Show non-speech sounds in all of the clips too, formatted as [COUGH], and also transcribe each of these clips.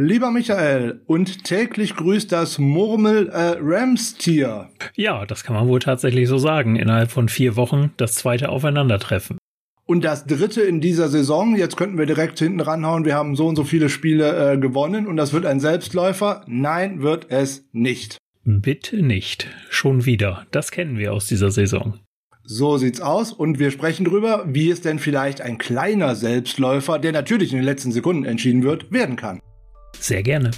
Lieber Michael, und täglich grüßt das Murmel äh, Rams-Tier. Ja, das kann man wohl tatsächlich so sagen. Innerhalb von vier Wochen das zweite Aufeinandertreffen. Und das dritte in dieser Saison, jetzt könnten wir direkt hinten ranhauen, wir haben so und so viele Spiele äh, gewonnen und das wird ein Selbstläufer. Nein, wird es nicht. Bitte nicht. Schon wieder. Das kennen wir aus dieser Saison. So sieht's aus und wir sprechen drüber, wie es denn vielleicht ein kleiner Selbstläufer, der natürlich in den letzten Sekunden entschieden wird, werden kann. Sehr gerne.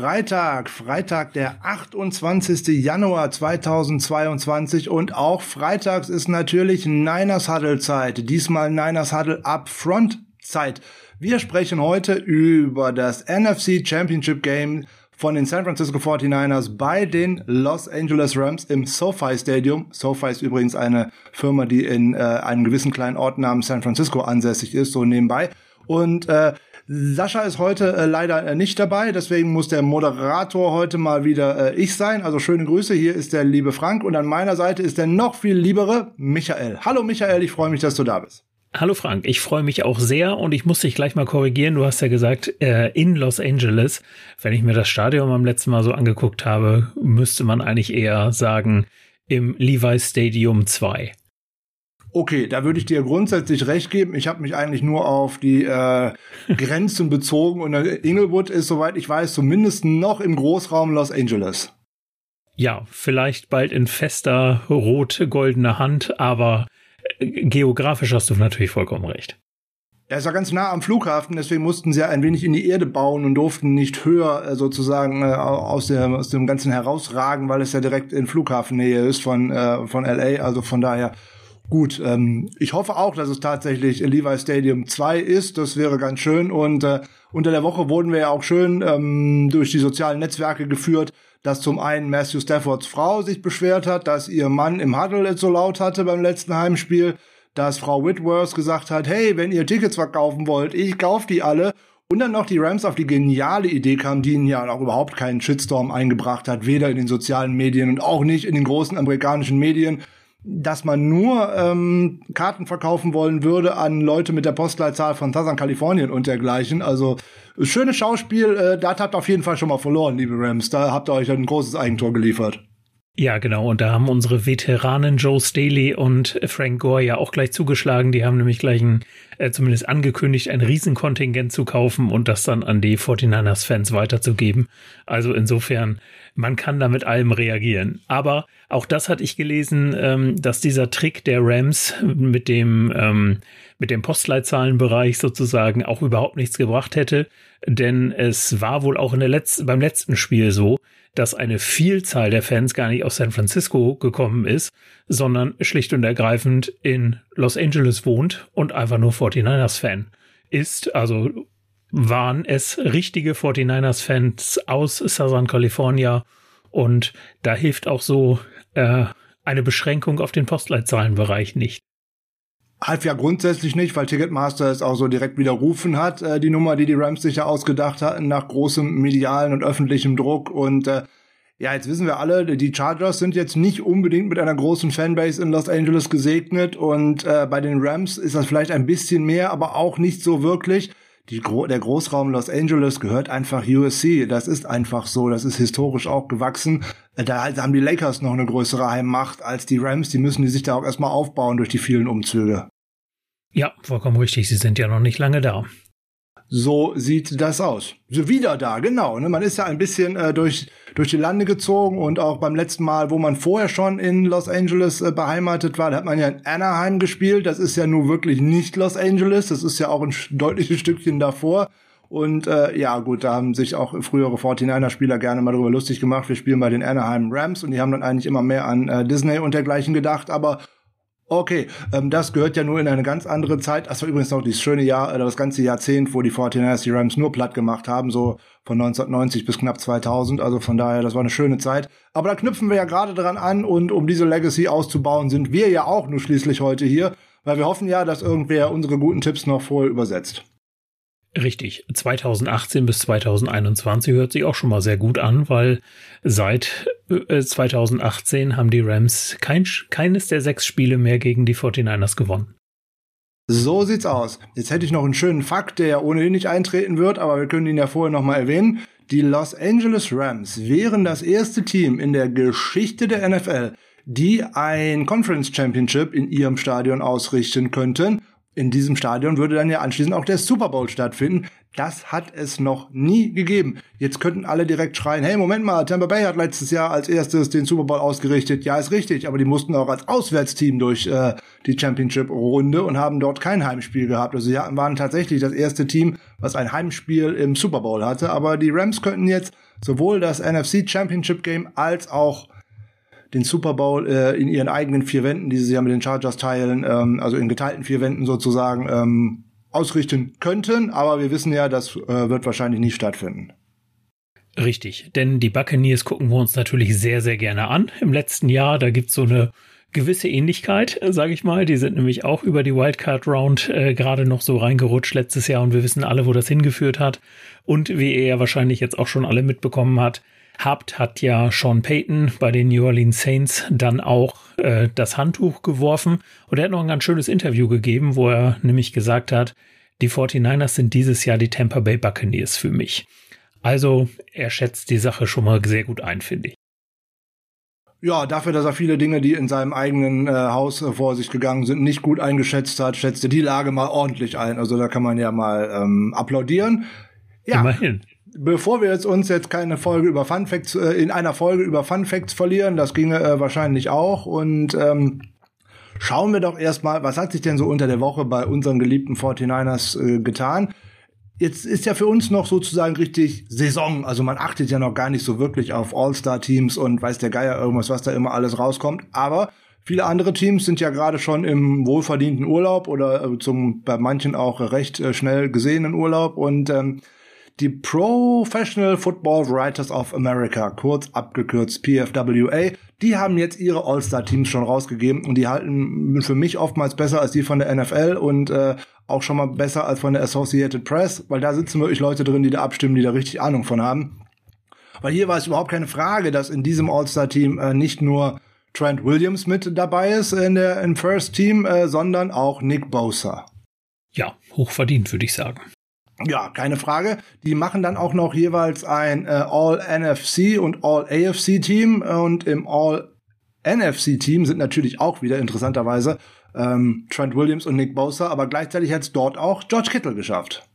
Freitag, Freitag der 28. Januar 2022 und auch freitags ist natürlich Niners Huddle Zeit. Diesmal Niners Huddle Upfront Zeit. Wir sprechen heute über das NFC Championship Game von den San Francisco 49ers bei den Los Angeles Rams im SoFi Stadium. SoFi ist übrigens eine Firma, die in äh, einem gewissen kleinen Ort namens San Francisco ansässig ist, so nebenbei. Und äh, Sascha ist heute äh, leider äh, nicht dabei, deswegen muss der Moderator heute mal wieder äh, ich sein. Also schöne Grüße, hier ist der liebe Frank und an meiner Seite ist der noch viel liebere Michael. Hallo Michael, ich freue mich, dass du da bist. Hallo Frank, ich freue mich auch sehr und ich muss dich gleich mal korrigieren. Du hast ja gesagt, äh, in Los Angeles. Wenn ich mir das Stadion beim letzten Mal so angeguckt habe, müsste man eigentlich eher sagen im Levi Stadium 2. Okay, da würde ich dir grundsätzlich recht geben. Ich habe mich eigentlich nur auf die äh, Grenzen [LAUGHS] bezogen und Inglewood ist, soweit ich weiß, zumindest noch im Großraum Los Angeles. Ja, vielleicht bald in fester rot-goldener Hand, aber äh, geografisch hast du natürlich vollkommen recht. Er ist ja ganz nah am Flughafen, deswegen mussten sie ja ein wenig in die Erde bauen und durften nicht höher äh, sozusagen äh, aus, der, aus dem Ganzen herausragen, weil es ja direkt in Flughafennähe ist von, äh, von LA. Also von daher Gut, ähm, ich hoffe auch, dass es tatsächlich Levi Stadium 2 ist. Das wäre ganz schön. Und äh, unter der Woche wurden wir ja auch schön ähm, durch die sozialen Netzwerke geführt, dass zum einen Matthew Staffords Frau sich beschwert hat, dass ihr Mann im Huddle so laut hatte beim letzten Heimspiel, dass Frau Whitworth gesagt hat, hey, wenn ihr Tickets verkaufen wollt, ich kauf die alle. Und dann noch die Rams auf die geniale Idee kam, die ihnen ja auch überhaupt keinen Shitstorm eingebracht hat, weder in den sozialen Medien und auch nicht in den großen amerikanischen Medien, dass man nur ähm, Karten verkaufen wollen würde an Leute mit der Postleitzahl von Southern Kalifornien und dergleichen. Also schönes Schauspiel, äh, da habt ihr auf jeden Fall schon mal verloren, liebe Rams. Da habt ihr euch ein großes Eigentor geliefert. Ja, genau. Und da haben unsere Veteranen Joe Staley und Frank Gore ja auch gleich zugeschlagen. Die haben nämlich gleich ein, äh, zumindest angekündigt, ein Riesenkontingent zu kaufen und das dann an die 49ers-Fans weiterzugeben. Also insofern, man kann da mit allem reagieren. Aber auch das hatte ich gelesen, ähm, dass dieser Trick der Rams mit dem, ähm, mit dem Postleitzahlenbereich sozusagen auch überhaupt nichts gebracht hätte. Denn es war wohl auch in der letzten, beim letzten Spiel so, dass eine Vielzahl der Fans gar nicht aus San Francisco gekommen ist, sondern schlicht und ergreifend in Los Angeles wohnt und einfach nur 49ers-Fan ist. Also waren es richtige 49ers-Fans aus Southern California und da hilft auch so äh, eine Beschränkung auf den Postleitzahlenbereich nicht. Half ja grundsätzlich nicht, weil Ticketmaster es auch so direkt widerrufen hat, äh, die Nummer, die die Rams sich ja ausgedacht hatten, nach großem medialen und öffentlichem Druck. Und äh, ja, jetzt wissen wir alle, die Chargers sind jetzt nicht unbedingt mit einer großen Fanbase in Los Angeles gesegnet. Und äh, bei den Rams ist das vielleicht ein bisschen mehr, aber auch nicht so wirklich. Die, der Großraum Los Angeles gehört einfach USC. Das ist einfach so. Das ist historisch auch gewachsen. Äh, da haben die Lakers noch eine größere Heimmacht als die Rams. Die müssen die sich da auch erstmal aufbauen durch die vielen Umzüge. Ja, vollkommen richtig. Sie sind ja noch nicht lange da. So sieht das aus. So wieder da, genau. Ne? Man ist ja ein bisschen äh, durch, durch die Lande gezogen und auch beim letzten Mal, wo man vorher schon in Los Angeles äh, beheimatet war, da hat man ja in Anaheim gespielt. Das ist ja nun wirklich nicht Los Angeles. Das ist ja auch ein deutliches Stückchen davor. Und äh, ja, gut, da haben sich auch frühere 49er-Spieler gerne mal drüber lustig gemacht. Wir spielen bei den Anaheim Rams und die haben dann eigentlich immer mehr an äh, Disney und dergleichen gedacht. Aber Okay, ähm, das gehört ja nur in eine ganz andere Zeit. Das war übrigens noch dieses schöne Jahr, äh, das ganze Jahrzehnt, wo die 49ers die Rams nur platt gemacht haben, so von 1990 bis knapp 2000. Also von daher, das war eine schöne Zeit. Aber da knüpfen wir ja gerade dran an und um diese Legacy auszubauen, sind wir ja auch nur schließlich heute hier, weil wir hoffen ja, dass irgendwer unsere guten Tipps noch vorher übersetzt. Richtig, 2018 bis 2021 hört sich auch schon mal sehr gut an, weil seit 2018 äh, haben die Rams kein, keines der sechs Spiele mehr gegen die 49ers gewonnen. So sieht's aus. Jetzt hätte ich noch einen schönen Fakt, der ja ohnehin nicht eintreten wird, aber wir können ihn ja vorher noch mal erwähnen. Die Los Angeles Rams wären das erste Team in der Geschichte der NFL, die ein Conference Championship in ihrem Stadion ausrichten könnten in diesem Stadion würde dann ja anschließend auch der Super Bowl stattfinden. Das hat es noch nie gegeben. Jetzt könnten alle direkt schreien, hey, Moment mal, Tampa Bay hat letztes Jahr als erstes den Super Bowl ausgerichtet. Ja, ist richtig, aber die mussten auch als Auswärtsteam durch äh, die Championship-Runde und haben dort kein Heimspiel gehabt. Also sie waren tatsächlich das erste Team, was ein Heimspiel im Super Bowl hatte. Aber die Rams könnten jetzt sowohl das NFC Championship Game als auch den Super Bowl äh, in ihren eigenen vier Wänden, die sie ja mit den Chargers teilen, ähm, also in geteilten vier Wänden sozusagen, ähm, ausrichten könnten. Aber wir wissen ja, das äh, wird wahrscheinlich nicht stattfinden. Richtig, denn die Buccaneers gucken wir uns natürlich sehr, sehr gerne an. Im letzten Jahr, da gibt's so eine gewisse Ähnlichkeit, sage ich mal. Die sind nämlich auch über die Wildcard Round äh, gerade noch so reingerutscht letztes Jahr und wir wissen alle, wo das hingeführt hat. Und wie er ja wahrscheinlich jetzt auch schon alle mitbekommen hat, habt, hat ja Sean Payton bei den New Orleans Saints dann auch äh, das Handtuch geworfen. Und er hat noch ein ganz schönes Interview gegeben, wo er nämlich gesagt hat, die 49ers sind dieses Jahr die Tampa Bay Buccaneers für mich. Also er schätzt die Sache schon mal sehr gut ein, finde ich. Ja, dafür, dass er viele Dinge, die in seinem eigenen äh, Haus äh, vor sich gegangen sind, nicht gut eingeschätzt hat, schätzte die Lage mal ordentlich ein. Also da kann man ja mal ähm, applaudieren. Ja, Immerhin bevor wir jetzt uns jetzt keine Folge über Fun Facts äh, in einer Folge über Fun Facts verlieren, das ginge äh, wahrscheinlich auch. Und ähm, schauen wir doch erstmal, was hat sich denn so unter der Woche bei unseren geliebten 49ers äh, getan? Jetzt ist ja für uns noch sozusagen richtig Saison, also man achtet ja noch gar nicht so wirklich auf All-Star-Teams und weiß der Geier irgendwas, was da immer alles rauskommt, aber Viele andere Teams sind ja gerade schon im wohlverdienten Urlaub oder äh, zum bei manchen auch recht äh, schnell gesehenen Urlaub. Und ähm, die Professional Football Writers of America, kurz abgekürzt PFWA, die haben jetzt ihre All-Star-Teams schon rausgegeben und die halten für mich oftmals besser als die von der NFL und äh, auch schon mal besser als von der Associated Press, weil da sitzen wirklich Leute drin, die da abstimmen, die da richtig Ahnung von haben. Weil hier war es überhaupt keine Frage, dass in diesem All-Star-Team äh, nicht nur Trent Williams mit dabei ist in der im First Team, äh, sondern auch Nick Bosa. Ja, hochverdient, würde ich sagen. Ja, keine Frage. Die machen dann auch noch jeweils ein äh, All-NFC und All-AFC-Team. Und im All-NFC-Team sind natürlich auch wieder interessanterweise ähm, Trent Williams und Nick Bosa, aber gleichzeitig hat es dort auch George Kittle geschafft.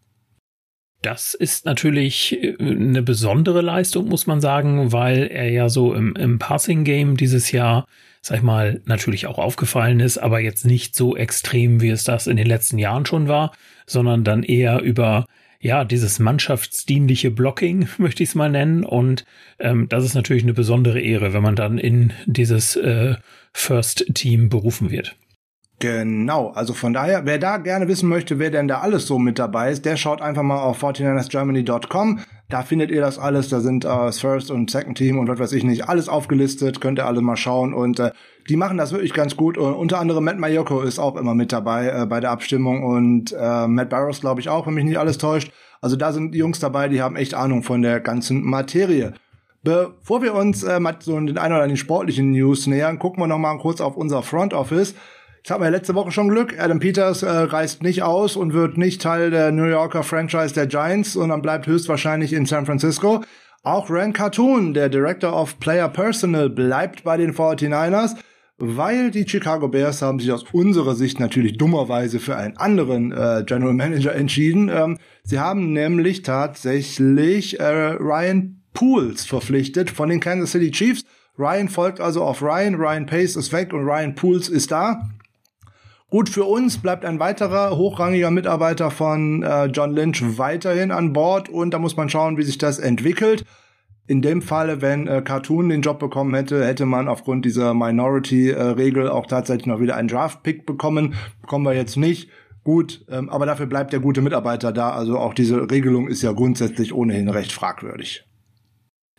Das ist natürlich äh, eine besondere Leistung, muss man sagen, weil er ja so im, im Passing-Game dieses Jahr, sag ich mal, natürlich auch aufgefallen ist, aber jetzt nicht so extrem, wie es das in den letzten Jahren schon war, sondern dann eher über ja, dieses mannschaftsdienliche Blocking, [LAUGHS] möchte ich es mal nennen. Und ähm, das ist natürlich eine besondere Ehre, wenn man dann in dieses äh, First Team berufen wird. Genau, also von daher, wer da gerne wissen möchte, wer denn da alles so mit dabei ist, der schaut einfach mal auf 49ersgermany.com. Da findet ihr das alles, da sind äh, das First und Second Team und was weiß ich nicht, alles aufgelistet, könnt ihr alle mal schauen und äh, die machen das wirklich ganz gut. Und unter anderem Matt Mayoko ist auch immer mit dabei äh, bei der Abstimmung und äh, Matt Barrows glaube ich auch, wenn mich nicht alles täuscht. Also da sind die Jungs dabei, die haben echt Ahnung von der ganzen Materie. Bevor wir uns äh, mal so den ein oder anderen sportlichen News nähern, gucken wir noch mal kurz auf unser Front Office. Jetzt hatten wir letzte Woche schon Glück. Adam Peters äh, reist nicht aus und wird nicht Teil der New Yorker Franchise der Giants, sondern bleibt höchstwahrscheinlich in San Francisco. Auch Rand Cartoon, der Director of Player Personal, bleibt bei den 49ers, weil die Chicago Bears haben sich aus unserer Sicht natürlich dummerweise für einen anderen äh, General Manager entschieden. Ähm, sie haben nämlich tatsächlich äh, Ryan Pools verpflichtet von den Kansas City Chiefs. Ryan folgt also auf Ryan, Ryan Pace ist weg und Ryan Pools ist da. Gut, für uns bleibt ein weiterer hochrangiger Mitarbeiter von äh, John Lynch weiterhin an Bord und da muss man schauen, wie sich das entwickelt. in dem Falle, wenn äh, Cartoon den Job bekommen hätte, hätte man aufgrund dieser Minority-Regel auch tatsächlich noch wieder einen Draft-Pick bekommen. Bekommen wir jetzt nicht. Gut, ähm, aber dafür bleibt der gute Mitarbeiter da. Also auch diese Regelung ist ja grundsätzlich ohnehin recht fragwürdig.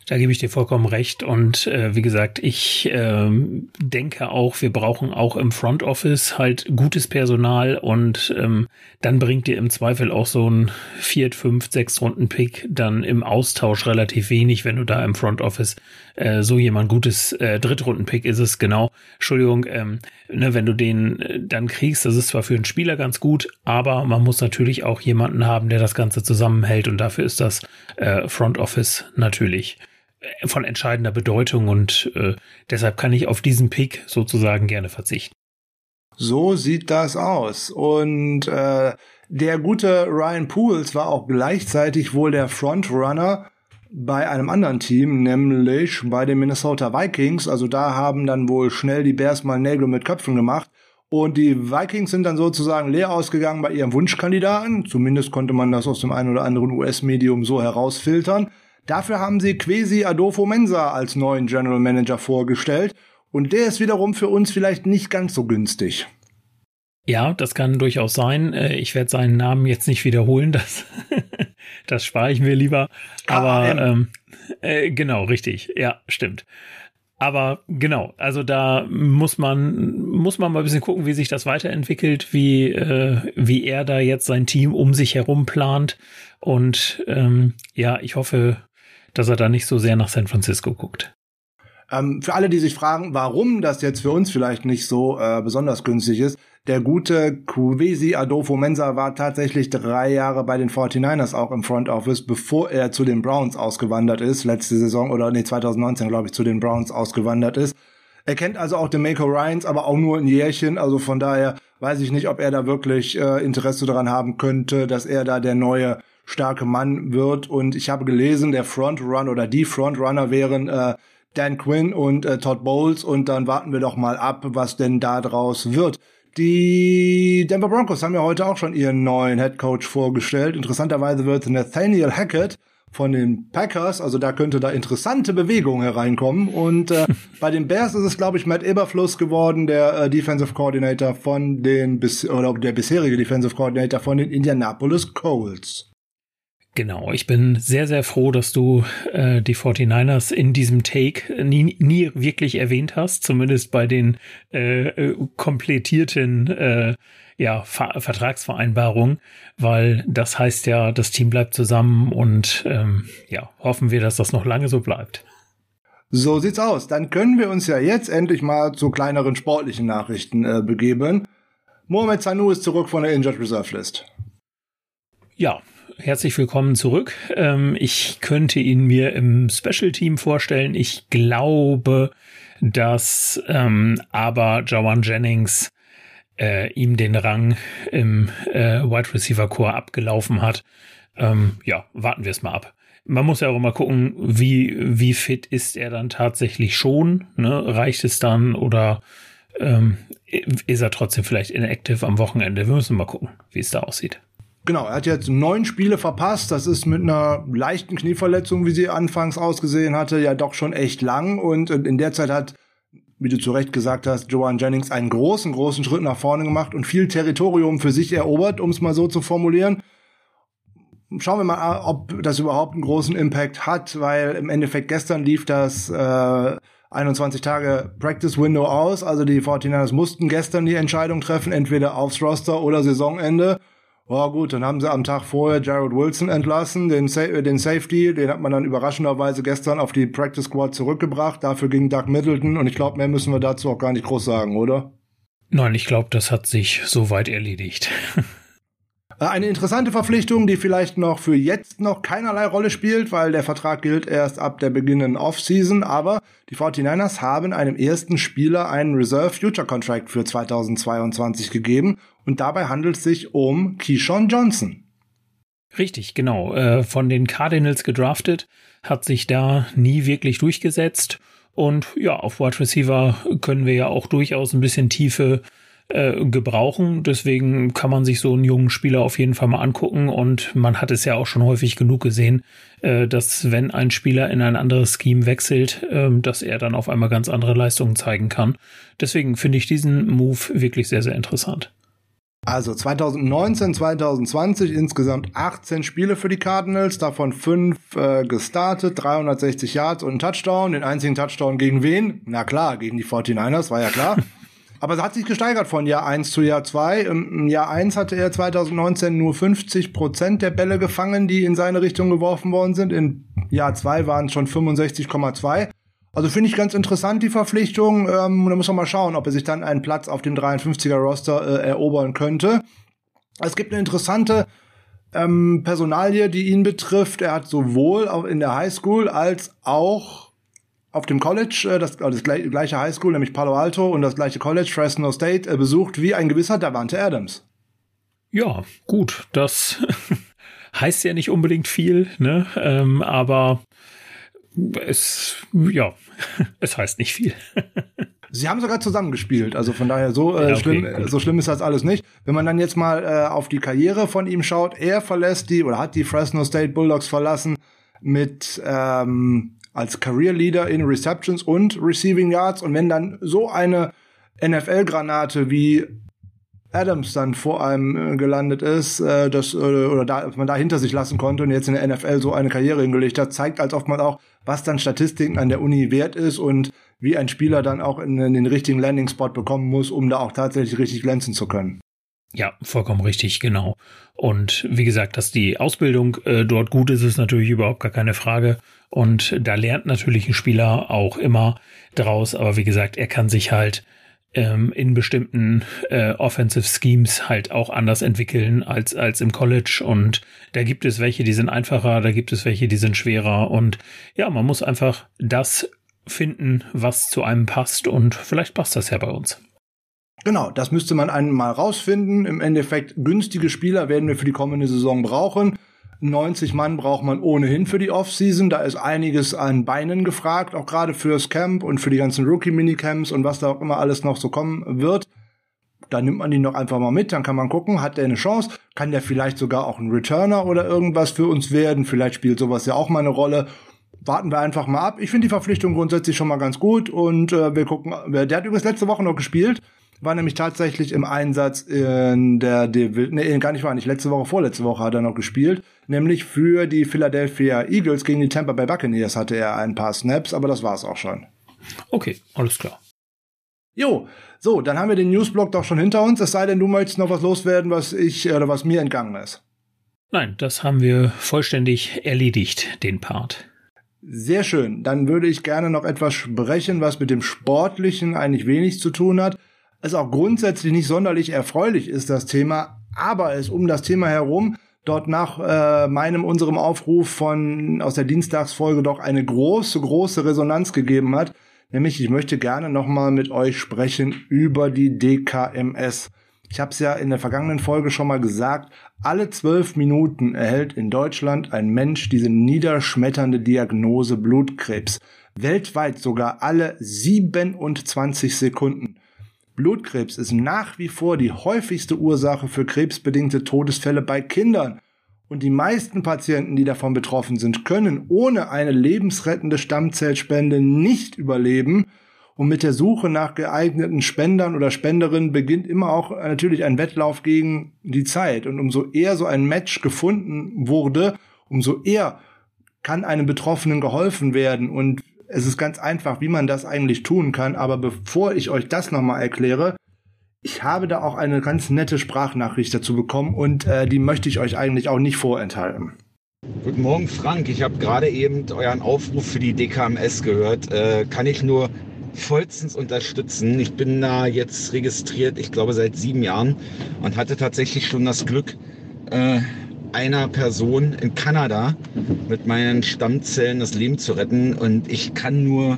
Da gebe ich dir vollkommen recht. Und äh, wie gesagt, ich äh, denke auch, wir brauchen auch im Front Office halt gutes Personal und ähm, dann bringt dir im Zweifel auch so ein Viert-, Fünf-, Sechs-Runden-Pick dann im Austausch relativ wenig, wenn du da im Front Office äh, so jemand gutes äh, Drittrunden-Pick ist es, genau. Entschuldigung, ähm, ne, wenn du den äh, dann kriegst, das ist zwar für einen Spieler ganz gut, aber man muss natürlich auch jemanden haben, der das Ganze zusammenhält und dafür ist das äh, Front Office natürlich von entscheidender Bedeutung und äh, deshalb kann ich auf diesen Pick sozusagen gerne verzichten. So sieht das aus. Und äh, der gute Ryan Pools war auch gleichzeitig wohl der Frontrunner bei einem anderen Team, nämlich bei den Minnesota Vikings. Also da haben dann wohl schnell die Bears mal Nägel mit Köpfen gemacht. Und die Vikings sind dann sozusagen leer ausgegangen bei ihrem Wunschkandidaten. Zumindest konnte man das aus dem einen oder anderen US-Medium so herausfiltern. Dafür haben sie Quesi Adolfo Mensa als neuen General Manager vorgestellt und der ist wiederum für uns vielleicht nicht ganz so günstig. Ja, das kann durchaus sein. Äh, ich werde seinen Namen jetzt nicht wiederholen, [LAUGHS] das, das spare ich mir lieber. Aber ähm, äh, genau, richtig. Ja, stimmt. Aber genau, also da muss man muss man mal ein bisschen gucken, wie sich das weiterentwickelt, wie äh, wie er da jetzt sein Team um sich herum plant. Und ähm, ja, ich hoffe, dass er da nicht so sehr nach San Francisco guckt. Ähm, für alle, die sich fragen, warum das jetzt für uns vielleicht nicht so äh, besonders günstig ist, der gute Kuvesi Adolfo Mensa war tatsächlich drei Jahre bei den 49ers auch im Front Office, bevor er zu den Browns ausgewandert ist, letzte Saison oder nee, 2019 glaube ich, zu den Browns ausgewandert ist. Er kennt also auch den Mako Ryans, aber auch nur ein Jährchen, also von daher weiß ich nicht, ob er da wirklich äh, Interesse daran haben könnte, dass er da der neue starke Mann wird. Und ich habe gelesen, der Frontrunner oder die Frontrunner wären äh, Dan Quinn und äh, Todd Bowles. Und dann warten wir doch mal ab, was denn da draus wird. Die Denver Broncos haben ja heute auch schon ihren neuen Head Coach vorgestellt. Interessanterweise wird Nathaniel Hackett von den Packers, also da könnte da interessante Bewegung hereinkommen. Und äh, [LAUGHS] bei den Bears ist es, glaube ich, Matt Eberfluss geworden, der äh, Defensive Coordinator von den bis oder der bisherige Defensive Coordinator von den Indianapolis Colts. Genau, ich bin sehr, sehr froh, dass du äh, die 49ers in diesem Take nie, nie wirklich erwähnt hast, zumindest bei den äh, äh, komplettierten äh, ja, Ver Vertragsvereinbarungen, weil das heißt ja, das Team bleibt zusammen und ähm, ja, hoffen wir, dass das noch lange so bleibt. So sieht's aus. Dann können wir uns ja jetzt endlich mal zu kleineren sportlichen Nachrichten äh, begeben. Mohamed Sanu ist zurück von der Injured Reserve List. Ja, herzlich willkommen zurück. Ähm, ich könnte ihn mir im Special Team vorstellen. Ich glaube, dass ähm, aber Jawan Jennings äh, ihm den Rang im äh, Wide Receiver Core abgelaufen hat. Ähm, ja, warten wir es mal ab. Man muss ja auch immer gucken, wie, wie fit ist er dann tatsächlich schon. Ne? Reicht es dann oder ähm, ist er trotzdem vielleicht inactive am Wochenende? Wir müssen mal gucken, wie es da aussieht. Genau, er hat jetzt neun Spiele verpasst. Das ist mit einer leichten Knieverletzung, wie sie anfangs ausgesehen hatte, ja doch schon echt lang. Und in der Zeit hat, wie du zu Recht gesagt hast, Joan Jennings einen großen, großen Schritt nach vorne gemacht und viel Territorium für sich erobert, um es mal so zu formulieren. Schauen wir mal, ob das überhaupt einen großen Impact hat, weil im Endeffekt gestern lief das äh, 21 Tage Practice Window aus. Also die 49ers mussten gestern die Entscheidung treffen, entweder aufs Roster oder Saisonende. Oh gut, dann haben sie am Tag vorher Jared Wilson entlassen, den, Sa äh, den Safety, den hat man dann überraschenderweise gestern auf die Practice Squad zurückgebracht. Dafür ging Doug Middleton und ich glaube, mehr müssen wir dazu auch gar nicht groß sagen, oder? Nein, ich glaube, das hat sich soweit erledigt. [LAUGHS] Äh, eine interessante Verpflichtung, die vielleicht noch für jetzt noch keinerlei Rolle spielt, weil der Vertrag gilt erst ab der beginnenden Offseason, aber die 49ers haben einem ersten Spieler einen Reserve Future Contract für 2022 gegeben und dabei handelt es sich um Keyshawn Johnson. Richtig, genau. Äh, von den Cardinals gedraftet, hat sich da nie wirklich durchgesetzt. Und ja, auf Wide Receiver können wir ja auch durchaus ein bisschen Tiefe äh, gebrauchen. Deswegen kann man sich so einen jungen Spieler auf jeden Fall mal angucken und man hat es ja auch schon häufig genug gesehen, äh, dass wenn ein Spieler in ein anderes Scheme wechselt, äh, dass er dann auf einmal ganz andere Leistungen zeigen kann. Deswegen finde ich diesen Move wirklich sehr, sehr interessant. Also 2019, 2020 insgesamt 18 Spiele für die Cardinals, davon 5 äh, gestartet, 360 Yards und ein Touchdown. Den einzigen Touchdown gegen wen? Na klar, gegen die 49ers, war ja klar. [LAUGHS] Aber es hat sich gesteigert von Jahr 1 zu Jahr 2. Im Jahr 1 hatte er 2019 nur 50 Prozent der Bälle gefangen, die in seine Richtung geworfen worden sind. In Jahr 2 waren es schon 65,2. Also finde ich ganz interessant, die Verpflichtung. Ähm, da muss man mal schauen, ob er sich dann einen Platz auf dem 53er-Roster äh, erobern könnte. Es gibt eine interessante ähm, Personalie, die ihn betrifft. Er hat sowohl in der Highschool als auch auf dem College, äh, das, das gleiche Highschool, nämlich Palo Alto und das gleiche College, Fresno State, äh, besucht wie ein gewisser Davante Adams. Ja, gut, das [LAUGHS] heißt ja nicht unbedingt viel, ne? Ähm, aber es, ja, [LAUGHS] es heißt nicht viel. [LAUGHS] Sie haben sogar zusammengespielt, also von daher so äh, ja, okay, schlimm, gut. so schlimm ist das alles nicht. Wenn man dann jetzt mal äh, auf die Karriere von ihm schaut, er verlässt die oder hat die Fresno State Bulldogs verlassen mit ähm, als Career Leader in Receptions und Receiving Yards und wenn dann so eine NFL-Granate wie Adams dann vor einem äh, gelandet ist, äh, das, äh, oder da, man da hinter sich lassen konnte und jetzt in der NFL so eine Karriere hingelegt hat, zeigt als oft mal auch, was dann Statistiken an der Uni wert ist und wie ein Spieler dann auch in, in den richtigen Landing-Spot bekommen muss, um da auch tatsächlich richtig glänzen zu können. Ja, vollkommen richtig, genau. Und wie gesagt, dass die Ausbildung äh, dort gut ist, ist natürlich überhaupt gar keine Frage. Und da lernt natürlich ein Spieler auch immer draus. Aber wie gesagt, er kann sich halt ähm, in bestimmten äh, Offensive Schemes halt auch anders entwickeln als, als im College. Und da gibt es welche, die sind einfacher, da gibt es welche, die sind schwerer. Und ja, man muss einfach das finden, was zu einem passt. Und vielleicht passt das ja bei uns. Genau, das müsste man einmal rausfinden. Im Endeffekt günstige Spieler werden wir für die kommende Saison brauchen. 90 Mann braucht man ohnehin für die Offseason. Da ist einiges an Beinen gefragt, auch gerade fürs Camp und für die ganzen Rookie-Minicamps und was da auch immer alles noch so kommen wird. Da nimmt man die noch einfach mal mit, dann kann man gucken, hat der eine Chance? Kann der vielleicht sogar auch ein Returner oder irgendwas für uns werden? Vielleicht spielt sowas ja auch mal eine Rolle. Warten wir einfach mal ab. Ich finde die Verpflichtung grundsätzlich schon mal ganz gut und äh, wir gucken. Der hat übrigens letzte Woche noch gespielt war nämlich tatsächlich im Einsatz in der Division, nee, gar nicht war nicht, letzte Woche, vorletzte Woche hat er noch gespielt, nämlich für die Philadelphia Eagles gegen die Tampa Bay Buccaneers hatte er ein paar Snaps, aber das war's auch schon. Okay, alles klar. Jo, so, dann haben wir den Newsblock doch schon hinter uns, es sei denn, du möchtest noch was loswerden, was ich oder was mir entgangen ist. Nein, das haben wir vollständig erledigt, den Part. Sehr schön. Dann würde ich gerne noch etwas sprechen, was mit dem Sportlichen eigentlich wenig zu tun hat es auch grundsätzlich nicht sonderlich erfreulich ist, das Thema, aber es um das Thema herum dort nach äh, meinem, unserem Aufruf von aus der Dienstagsfolge doch eine große, große Resonanz gegeben hat. Nämlich, ich möchte gerne nochmal mit euch sprechen über die DKMS. Ich habe es ja in der vergangenen Folge schon mal gesagt, alle zwölf Minuten erhält in Deutschland ein Mensch diese niederschmetternde Diagnose Blutkrebs. Weltweit sogar alle 27 Sekunden. Blutkrebs ist nach wie vor die häufigste Ursache für krebsbedingte Todesfälle bei Kindern. Und die meisten Patienten, die davon betroffen sind, können ohne eine lebensrettende Stammzellspende nicht überleben. Und mit der Suche nach geeigneten Spendern oder Spenderinnen beginnt immer auch natürlich ein Wettlauf gegen die Zeit. Und umso eher so ein Match gefunden wurde, umso eher kann einem Betroffenen geholfen werden. Und es ist ganz einfach, wie man das eigentlich tun kann. Aber bevor ich euch das nochmal erkläre, ich habe da auch eine ganz nette Sprachnachricht dazu bekommen und äh, die möchte ich euch eigentlich auch nicht vorenthalten. Guten Morgen, Frank. Ich habe gerade eben euren Aufruf für die DKMS gehört. Äh, kann ich nur vollstens unterstützen. Ich bin da jetzt registriert, ich glaube seit sieben Jahren und hatte tatsächlich schon das Glück, äh, einer Person in Kanada mit meinen Stammzellen das Leben zu retten. Und ich kann nur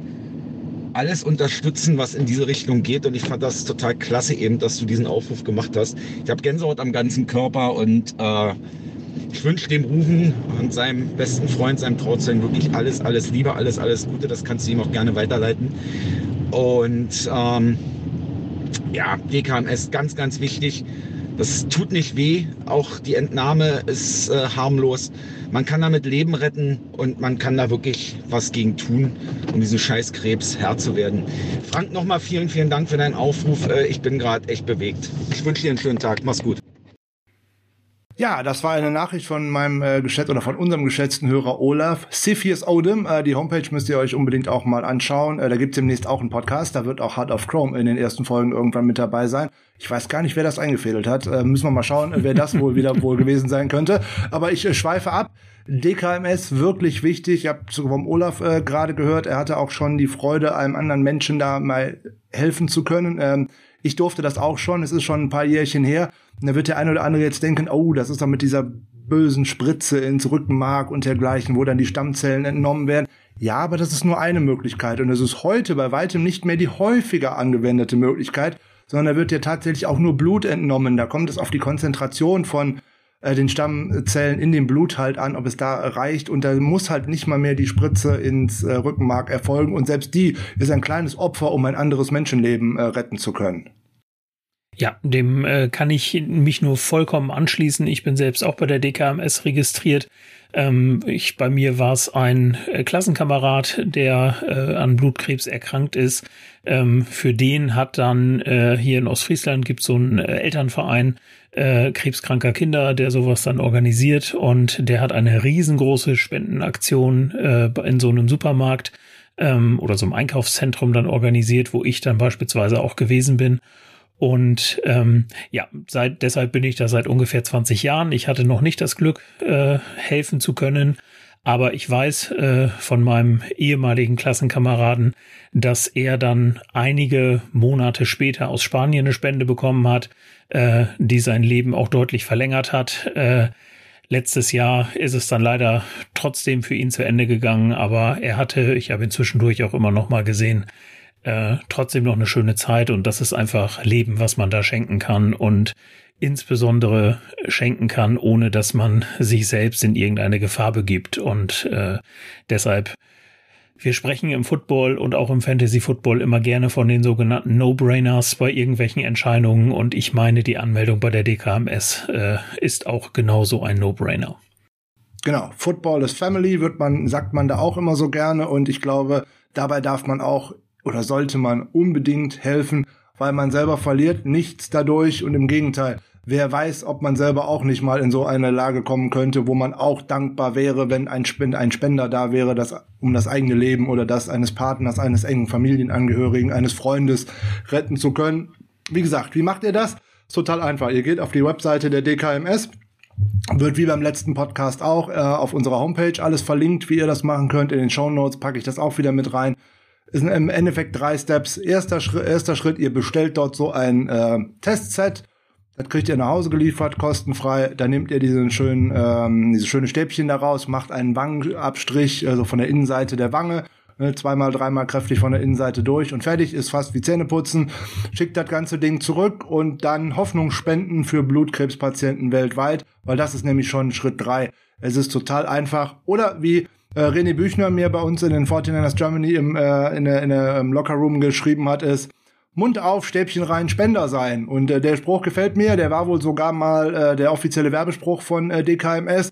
alles unterstützen, was in diese Richtung geht. Und ich fand das total klasse eben, dass du diesen Aufruf gemacht hast. Ich habe Gänsehaut am ganzen Körper und äh, ich wünsche dem Rufen und seinem besten Freund, seinem Trauzeugen wirklich alles, alles Liebe, alles, alles Gute. Das kannst du ihm auch gerne weiterleiten. Und ähm, ja, DKMS ganz, ganz wichtig. Das tut nicht weh. Auch die Entnahme ist äh, harmlos. Man kann damit Leben retten und man kann da wirklich was gegen tun, um diesen Scheißkrebs Herr zu werden. Frank, nochmal vielen, vielen Dank für deinen Aufruf. Äh, ich bin gerade echt bewegt. Ich wünsche dir einen schönen Tag. Mach's gut. Ja, das war eine Nachricht von meinem äh, geschätzten oder von unserem geschätzten Hörer Olaf. Cepheus Odom, äh, die Homepage müsst ihr euch unbedingt auch mal anschauen. Äh, da gibt's demnächst auch einen Podcast, da wird auch Heart of Chrome in den ersten Folgen irgendwann mit dabei sein. Ich weiß gar nicht, wer das eingefädelt hat. Äh, müssen wir mal schauen, wer das wohl wieder wohl gewesen sein könnte. Aber ich äh, schweife ab. DKMS wirklich wichtig. Ich habe vom Olaf äh, gerade gehört, er hatte auch schon die Freude, einem anderen Menschen da mal helfen zu können. Ähm, ich durfte das auch schon. Es ist schon ein paar Jährchen her. Und da wird der eine oder andere jetzt denken, oh, das ist doch mit dieser bösen Spritze ins Rückenmark und dergleichen, wo dann die Stammzellen entnommen werden. Ja, aber das ist nur eine Möglichkeit. Und es ist heute bei weitem nicht mehr die häufiger angewendete Möglichkeit, sondern da wird dir tatsächlich auch nur Blut entnommen. Da kommt es auf die Konzentration von äh, den Stammzellen in dem Blut halt an, ob es da reicht. Und da muss halt nicht mal mehr die Spritze ins äh, Rückenmark erfolgen. Und selbst die ist ein kleines Opfer, um ein anderes Menschenleben äh, retten zu können. Ja, dem äh, kann ich mich nur vollkommen anschließen. Ich bin selbst auch bei der DKMS registriert. Ähm, ich, bei mir war es ein äh, Klassenkamerad, der äh, an Blutkrebs erkrankt ist. Ähm, für den hat dann äh, hier in Ostfriesland gibt so einen äh, Elternverein äh, krebskranker Kinder, der sowas dann organisiert und der hat eine riesengroße Spendenaktion äh, in so einem Supermarkt ähm, oder so einem Einkaufszentrum dann organisiert, wo ich dann beispielsweise auch gewesen bin. Und ähm, ja, seit deshalb bin ich da seit ungefähr 20 Jahren. Ich hatte noch nicht das Glück, äh, helfen zu können. Aber ich weiß äh, von meinem ehemaligen Klassenkameraden, dass er dann einige Monate später aus Spanien eine Spende bekommen hat, äh, die sein Leben auch deutlich verlängert hat. Äh, letztes Jahr ist es dann leider trotzdem für ihn zu Ende gegangen, aber er hatte, ich habe ihn zwischendurch auch immer noch mal gesehen, äh, trotzdem noch eine schöne Zeit und das ist einfach Leben, was man da schenken kann und insbesondere schenken kann, ohne dass man sich selbst in irgendeine Gefahr begibt. Und äh, deshalb, wir sprechen im Football und auch im Fantasy Football immer gerne von den sogenannten No-Brainers bei irgendwelchen Entscheidungen und ich meine, die Anmeldung bei der DKMS äh, ist auch genauso ein No-Brainer. Genau, Football is Family, wird man, sagt man da auch immer so gerne und ich glaube, dabei darf man auch oder sollte man unbedingt helfen, weil man selber verliert nichts dadurch und im Gegenteil, wer weiß, ob man selber auch nicht mal in so eine Lage kommen könnte, wo man auch dankbar wäre, wenn ein, Spend ein Spender da wäre, das, um das eigene Leben oder das eines Partners, eines engen Familienangehörigen, eines Freundes retten zu können. Wie gesagt, wie macht ihr das? Ist total einfach. Ihr geht auf die Webseite der DKMS, wird wie beim letzten Podcast auch äh, auf unserer Homepage alles verlinkt, wie ihr das machen könnt. In den Show Notes packe ich das auch wieder mit rein. Es sind im Endeffekt drei Steps. Erster Schritt, erster Schritt ihr bestellt dort so ein äh, Testset. Das kriegt ihr nach Hause geliefert, kostenfrei. Dann nehmt ihr diesen schönen, ähm, diese schöne Stäbchen daraus, macht einen Wangenabstrich, also von der Innenseite der Wange, ne, zweimal, dreimal kräftig von der Innenseite durch und fertig ist fast wie Zähneputzen. Schickt das ganze Ding zurück und dann Hoffnung spenden für Blutkrebspatienten weltweit, weil das ist nämlich schon Schritt drei. Es ist total einfach. Oder wie äh, René Büchner mir bei uns in den 49ers Germany im, äh, in in im Locker Room geschrieben hat, ist Mund auf, Stäbchen rein, Spender sein. Und äh, der Spruch gefällt mir, der war wohl sogar mal äh, der offizielle Werbespruch von äh, DKMS.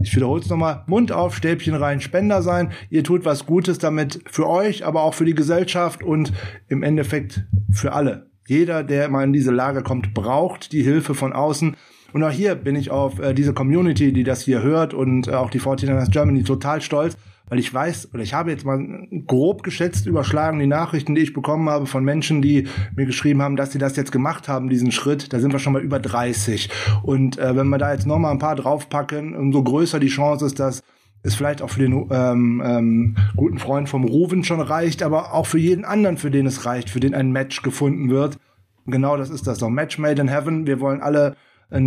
Ich wiederhole es nochmal. Mund auf, Stäbchen rein, Spender sein. Ihr tut was Gutes damit für euch, aber auch für die Gesellschaft und im Endeffekt für alle. Jeder, der mal in diese Lage kommt, braucht die Hilfe von außen. Und auch hier bin ich auf äh, diese Community, die das hier hört und äh, auch die 49ers Germany total stolz, weil ich weiß, oder ich habe jetzt mal grob geschätzt überschlagen, die Nachrichten, die ich bekommen habe von Menschen, die mir geschrieben haben, dass sie das jetzt gemacht haben, diesen Schritt, da sind wir schon mal über 30. Und äh, wenn wir da jetzt nochmal ein paar draufpacken, umso größer die Chance ist, dass es vielleicht auch für den ähm, ähm, guten Freund vom Ruven schon reicht, aber auch für jeden anderen, für den es reicht, für den ein Match gefunden wird. Genau das ist das so. Match made in heaven. Wir wollen alle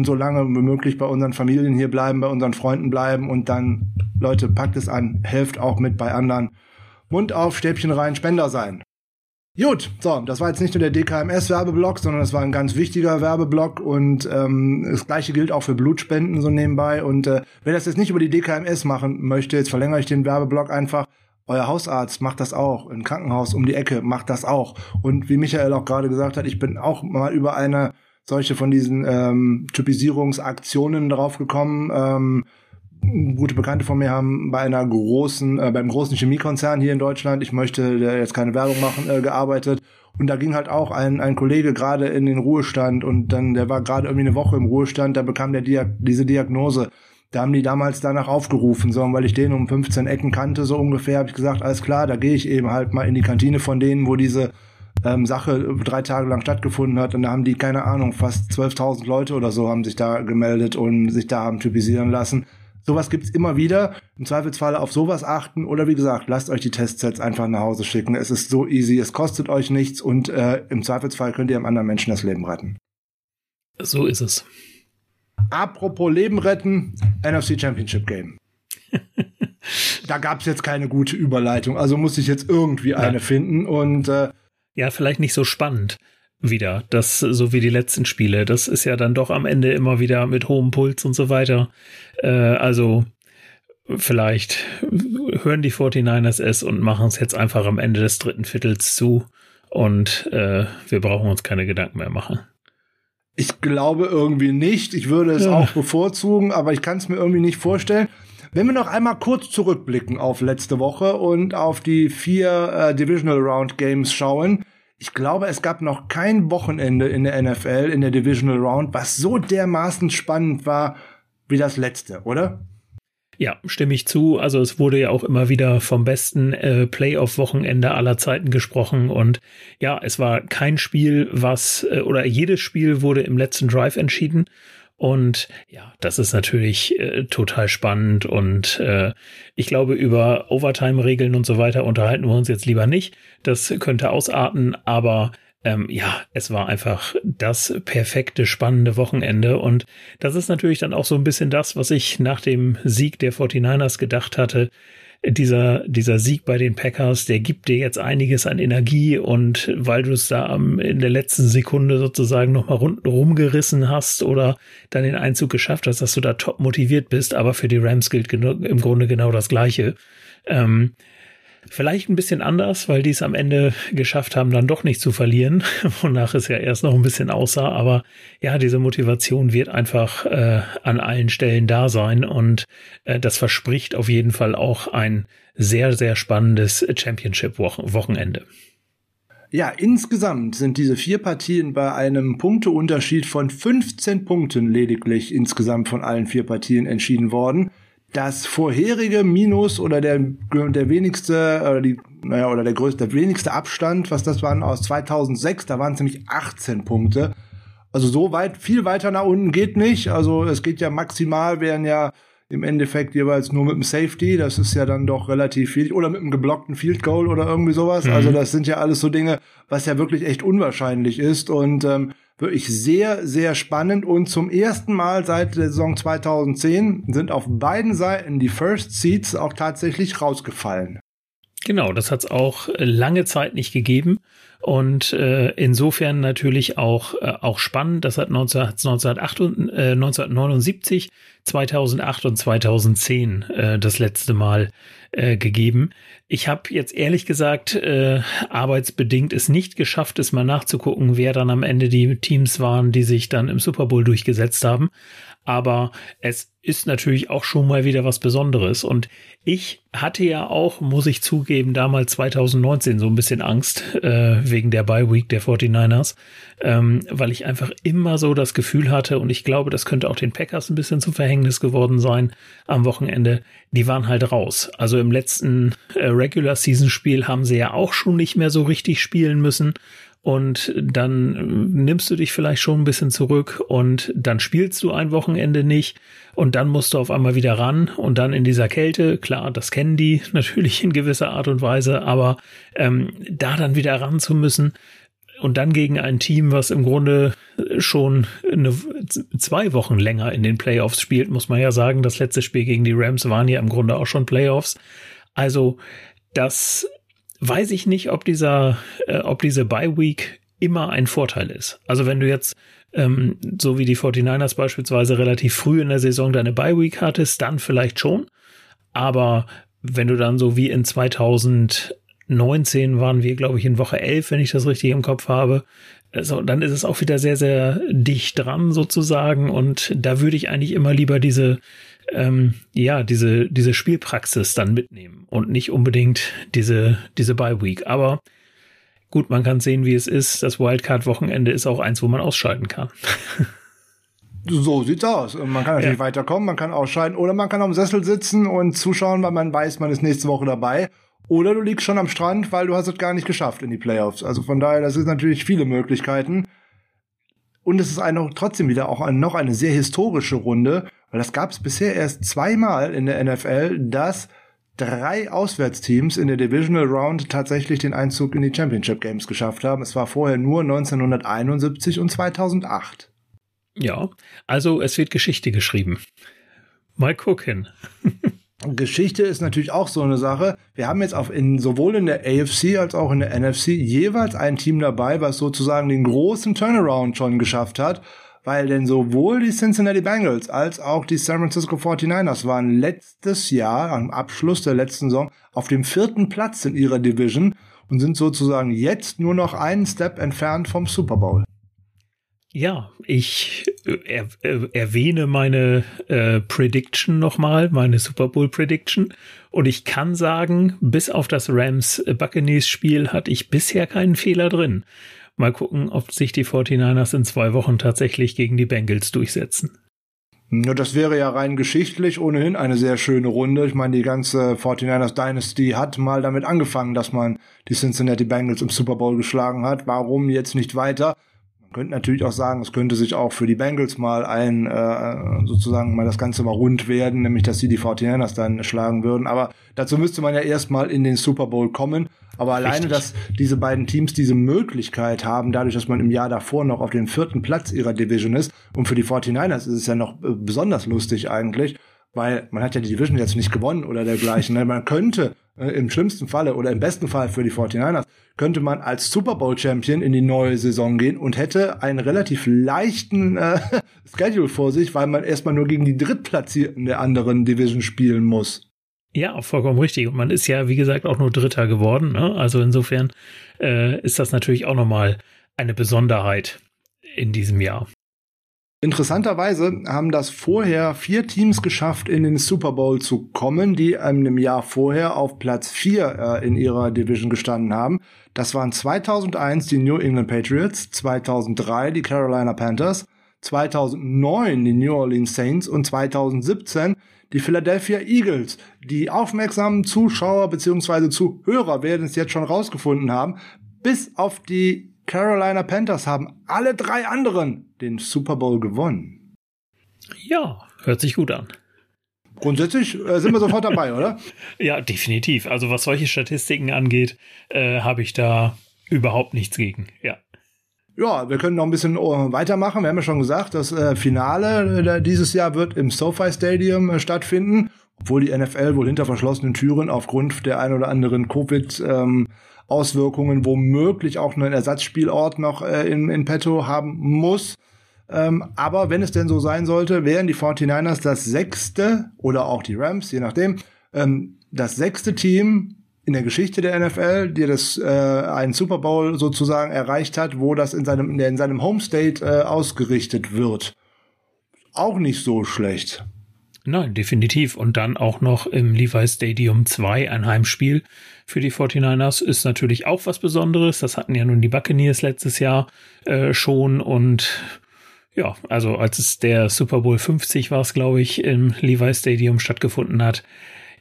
so lange wie möglich bei unseren Familien hier bleiben, bei unseren Freunden bleiben und dann, Leute, packt es an, helft auch mit bei anderen. Mund auf, Stäbchen rein, Spender sein. Gut, so, das war jetzt nicht nur der DKMS-Werbeblock, sondern das war ein ganz wichtiger Werbeblock und ähm, das gleiche gilt auch für Blutspenden so nebenbei. Und äh, wer das jetzt nicht über die DKMS machen möchte, jetzt verlängere ich den Werbeblock einfach Euer Hausarzt macht das auch, ein Krankenhaus um die Ecke macht das auch. Und wie Michael auch gerade gesagt hat, ich bin auch mal über eine solche von diesen ähm, Typisierungsaktionen draufgekommen. Ähm, gute Bekannte von mir haben bei einer großen, äh, beim großen Chemiekonzern hier in Deutschland, ich möchte jetzt keine Werbung machen, äh, gearbeitet. Und da ging halt auch ein, ein Kollege gerade in den Ruhestand und dann, der war gerade irgendwie eine Woche im Ruhestand, da bekam der Diag diese Diagnose. Da haben die damals danach aufgerufen, so, weil ich den um 15 Ecken kannte, so ungefähr, habe ich gesagt, alles klar, da gehe ich eben halt mal in die Kantine von denen, wo diese ähm, Sache drei Tage lang stattgefunden hat. Und da haben die, keine Ahnung, fast 12.000 Leute oder so haben sich da gemeldet und sich da haben typisieren lassen. Sowas gibt's immer wieder. Im Zweifelsfall auf sowas achten oder wie gesagt, lasst euch die Testsets einfach nach Hause schicken. Es ist so easy, es kostet euch nichts und äh, im Zweifelsfall könnt ihr einem anderen Menschen das Leben retten. So ist es. Apropos Leben retten, NFC Championship Game. [LAUGHS] da gab's jetzt keine gute Überleitung, also muss ich jetzt irgendwie ja. eine finden und äh, ja, vielleicht nicht so spannend wieder. Das, so wie die letzten Spiele. Das ist ja dann doch am Ende immer wieder mit hohem Puls und so weiter. Äh, also, vielleicht hören die 49ers es und machen es jetzt einfach am Ende des dritten Viertels zu und äh, wir brauchen uns keine Gedanken mehr machen. Ich glaube irgendwie nicht. Ich würde es ja. auch bevorzugen, aber ich kann es mir irgendwie nicht vorstellen. Wenn wir noch einmal kurz zurückblicken auf letzte Woche und auf die vier äh, Divisional Round Games schauen, ich glaube, es gab noch kein Wochenende in der NFL, in der Divisional Round, was so dermaßen spannend war wie das letzte, oder? Ja, stimme ich zu. Also es wurde ja auch immer wieder vom besten äh, Playoff-Wochenende aller Zeiten gesprochen. Und ja, es war kein Spiel, was, äh, oder jedes Spiel wurde im letzten Drive entschieden. Und ja, das ist natürlich äh, total spannend und äh, ich glaube, über Overtime-Regeln und so weiter unterhalten wir uns jetzt lieber nicht. Das könnte ausarten, aber ähm, ja, es war einfach das perfekte, spannende Wochenende. Und das ist natürlich dann auch so ein bisschen das, was ich nach dem Sieg der 49ers gedacht hatte dieser, dieser Sieg bei den Packers, der gibt dir jetzt einiges an Energie und weil du es da in der letzten Sekunde sozusagen nochmal rund rumgerissen hast oder dann den Einzug geschafft hast, dass du da top motiviert bist, aber für die Rams gilt im Grunde genau das Gleiche. Ähm, Vielleicht ein bisschen anders, weil die es am Ende geschafft haben, dann doch nicht zu verlieren, [LAUGHS] wonach es ja erst noch ein bisschen aussah. Aber ja, diese Motivation wird einfach äh, an allen Stellen da sein und äh, das verspricht auf jeden Fall auch ein sehr, sehr spannendes Championship-Wochenende. Ja, insgesamt sind diese vier Partien bei einem Punkteunterschied von 15 Punkten lediglich insgesamt von allen vier Partien entschieden worden das vorherige Minus oder der, der wenigste oder die, naja, oder der größte, der wenigste Abstand, was das waren aus 2006, da waren es nämlich 18 Punkte. Also so weit, viel weiter nach unten geht nicht. Also es geht ja maximal, wären ja im Endeffekt jeweils nur mit dem Safety. Das ist ja dann doch relativ viel. Oder mit einem geblockten Field Goal oder irgendwie sowas. Mhm. Also das sind ja alles so Dinge, was ja wirklich echt unwahrscheinlich ist. Und ähm, wirklich sehr, sehr spannend. Und zum ersten Mal seit der Saison 2010 sind auf beiden Seiten die First Seats auch tatsächlich rausgefallen. Genau, das hat es auch lange Zeit nicht gegeben. Und äh, insofern natürlich auch, äh, auch spannend. Das hat 19, 1978, äh, 1979, 2008 und 2010 äh, das letzte Mal äh, gegeben. Ich habe jetzt ehrlich gesagt äh, arbeitsbedingt es nicht geschafft, es mal nachzugucken, wer dann am Ende die Teams waren, die sich dann im Super Bowl durchgesetzt haben. Aber es ist natürlich auch schon mal wieder was Besonderes. Und ich hatte ja auch, muss ich zugeben, damals 2019 so ein bisschen Angst äh, wegen der Bye Week der 49ers, ähm, weil ich einfach immer so das Gefühl hatte, und ich glaube, das könnte auch den Packers ein bisschen zum Verhängnis geworden sein am Wochenende, die waren halt raus. Also im letzten äh, Regular Season Spiel haben sie ja auch schon nicht mehr so richtig spielen müssen und dann nimmst du dich vielleicht schon ein bisschen zurück und dann spielst du ein Wochenende nicht. Und dann musst du auf einmal wieder ran und dann in dieser Kälte, klar, das kennen die [LAUGHS] natürlich in gewisser Art und Weise, aber ähm, da dann wieder ran zu müssen und dann gegen ein Team, was im Grunde schon eine, zwei Wochen länger in den Playoffs spielt, muss man ja sagen, das letzte Spiel gegen die Rams waren ja im Grunde auch schon Playoffs. Also das weiß ich nicht, ob dieser, äh, ob diese Bye Week immer ein Vorteil ist. Also wenn du jetzt ähm, so wie die 49ers beispielsweise relativ früh in der Saison deine Bye Week hattest, dann vielleicht schon. Aber wenn du dann so wie in 2019 waren wir, glaube ich, in Woche 11, wenn ich das richtig im Kopf habe, also dann ist es auch wieder sehr, sehr dicht dran sozusagen. Und da würde ich eigentlich immer lieber diese, ähm, ja, diese, diese Spielpraxis dann mitnehmen und nicht unbedingt diese, diese Bye Week. Aber gut, man kann sehen, wie es ist. Das Wildcard-Wochenende ist auch eins, wo man ausschalten kann. So sieht's aus. Man kann natürlich ja. weiterkommen, man kann ausscheiden oder man kann am Sessel sitzen und zuschauen, weil man weiß, man ist nächste Woche dabei. Oder du liegst schon am Strand, weil du hast es gar nicht geschafft in die Playoffs. Also von daher, das ist natürlich viele Möglichkeiten. Und es ist eine, trotzdem wieder auch eine, noch eine sehr historische Runde, weil das gab es bisher erst zweimal in der NFL, dass drei Auswärtsteams in der Divisional Round tatsächlich den Einzug in die Championship Games geschafft haben. Es war vorher nur 1971 und 2008. Ja, also es wird Geschichte geschrieben. Mal gucken. [LAUGHS] Geschichte ist natürlich auch so eine Sache. Wir haben jetzt auf in, sowohl in der AFC als auch in der NFC jeweils ein Team dabei, was sozusagen den großen Turnaround schon geschafft hat, weil denn sowohl die Cincinnati Bengals als auch die San Francisco 49ers waren letztes Jahr am Abschluss der letzten Saison auf dem vierten Platz in ihrer Division und sind sozusagen jetzt nur noch einen Step entfernt vom Super Bowl. Ja, ich äh, er, äh, erwähne meine äh, Prediction nochmal, meine Super Bowl Prediction. Und ich kann sagen, bis auf das Rams Buccaneers Spiel hatte ich bisher keinen Fehler drin. Mal gucken, ob sich die 49ers in zwei Wochen tatsächlich gegen die Bengals durchsetzen. Ja, das wäre ja rein geschichtlich ohnehin eine sehr schöne Runde. Ich meine, die ganze 49ers Dynasty hat mal damit angefangen, dass man die Cincinnati Bengals im Super Bowl geschlagen hat. Warum jetzt nicht weiter? Könnte natürlich auch sagen, es könnte sich auch für die Bengals mal ein, äh, sozusagen mal das Ganze mal rund werden, nämlich dass sie die 49ers dann schlagen würden. Aber dazu müsste man ja erstmal in den Super Bowl kommen. Aber alleine, dass diese beiden Teams diese Möglichkeit haben, dadurch, dass man im Jahr davor noch auf dem vierten Platz ihrer Division ist, und für die 49ers ist es ja noch äh, besonders lustig eigentlich, weil man hat ja die Division jetzt nicht gewonnen oder dergleichen. Ne? Man könnte äh, im schlimmsten Falle oder im besten Fall für die 49ers könnte man als Super Bowl Champion in die neue Saison gehen und hätte einen relativ leichten äh, [LAUGHS] Schedule vor sich, weil man erstmal nur gegen die Drittplatzierten der anderen Division spielen muss. Ja, vollkommen richtig. Und man ist ja, wie gesagt, auch nur Dritter geworden. Ne? Also insofern äh, ist das natürlich auch nochmal eine Besonderheit in diesem Jahr. Interessanterweise haben das vorher vier Teams geschafft, in den Super Bowl zu kommen, die einem Jahr vorher auf Platz vier äh, in ihrer Division gestanden haben. Das waren 2001 die New England Patriots, 2003 die Carolina Panthers, 2009 die New Orleans Saints und 2017 die Philadelphia Eagles. Die aufmerksamen Zuschauer bzw. Zuhörer werden es jetzt schon rausgefunden haben. Bis auf die Carolina Panthers haben alle drei anderen den Super Bowl gewonnen. Ja, hört sich gut an. Grundsätzlich äh, sind wir sofort dabei, oder? [LAUGHS] Ja, definitiv. Also was solche Statistiken angeht, äh, habe ich da überhaupt nichts gegen. Ja. Ja, wir können noch ein bisschen äh, weitermachen. Wir haben ja schon gesagt, das äh, Finale äh, dieses Jahr wird im SoFi Stadium äh, stattfinden, obwohl die NFL wohl hinter verschlossenen Türen aufgrund der ein oder anderen Covid ähm, Auswirkungen womöglich auch einen Ersatzspielort noch äh, in, in petto haben muss. Ähm, aber wenn es denn so sein sollte, wären die 49ers das sechste oder auch die Rams, je nachdem, ähm, das sechste Team in der Geschichte der NFL, die das äh, einen Super Bowl sozusagen erreicht hat, wo das in seinem in seinem Home State äh, ausgerichtet wird. Auch nicht so schlecht. Nein, definitiv. Und dann auch noch im Levi Stadium 2 ein Heimspiel für die 49ers ist natürlich auch was Besonderes. Das hatten ja nun die Buccaneers letztes Jahr äh, schon und ja, also als es der Super Bowl 50 war es, glaube ich, im Levi Stadium stattgefunden hat.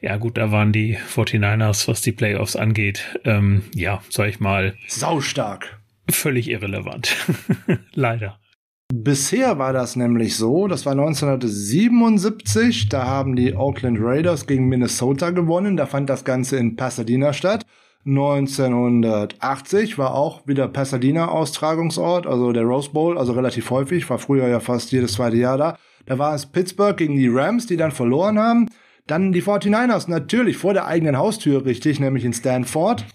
Ja gut, da waren die 49ers, was die Playoffs angeht, ähm, ja, sag ich mal. Saustark. Völlig irrelevant. [LAUGHS] Leider. Bisher war das nämlich so, das war 1977, da haben die Oakland Raiders gegen Minnesota gewonnen, da fand das Ganze in Pasadena statt. 1980 war auch wieder Pasadena Austragungsort, also der Rose Bowl, also relativ häufig, war früher ja fast jedes zweite Jahr da. Da war es Pittsburgh gegen die Rams, die dann verloren haben. Dann die 49ers natürlich vor der eigenen Haustür, richtig, nämlich in Stanford.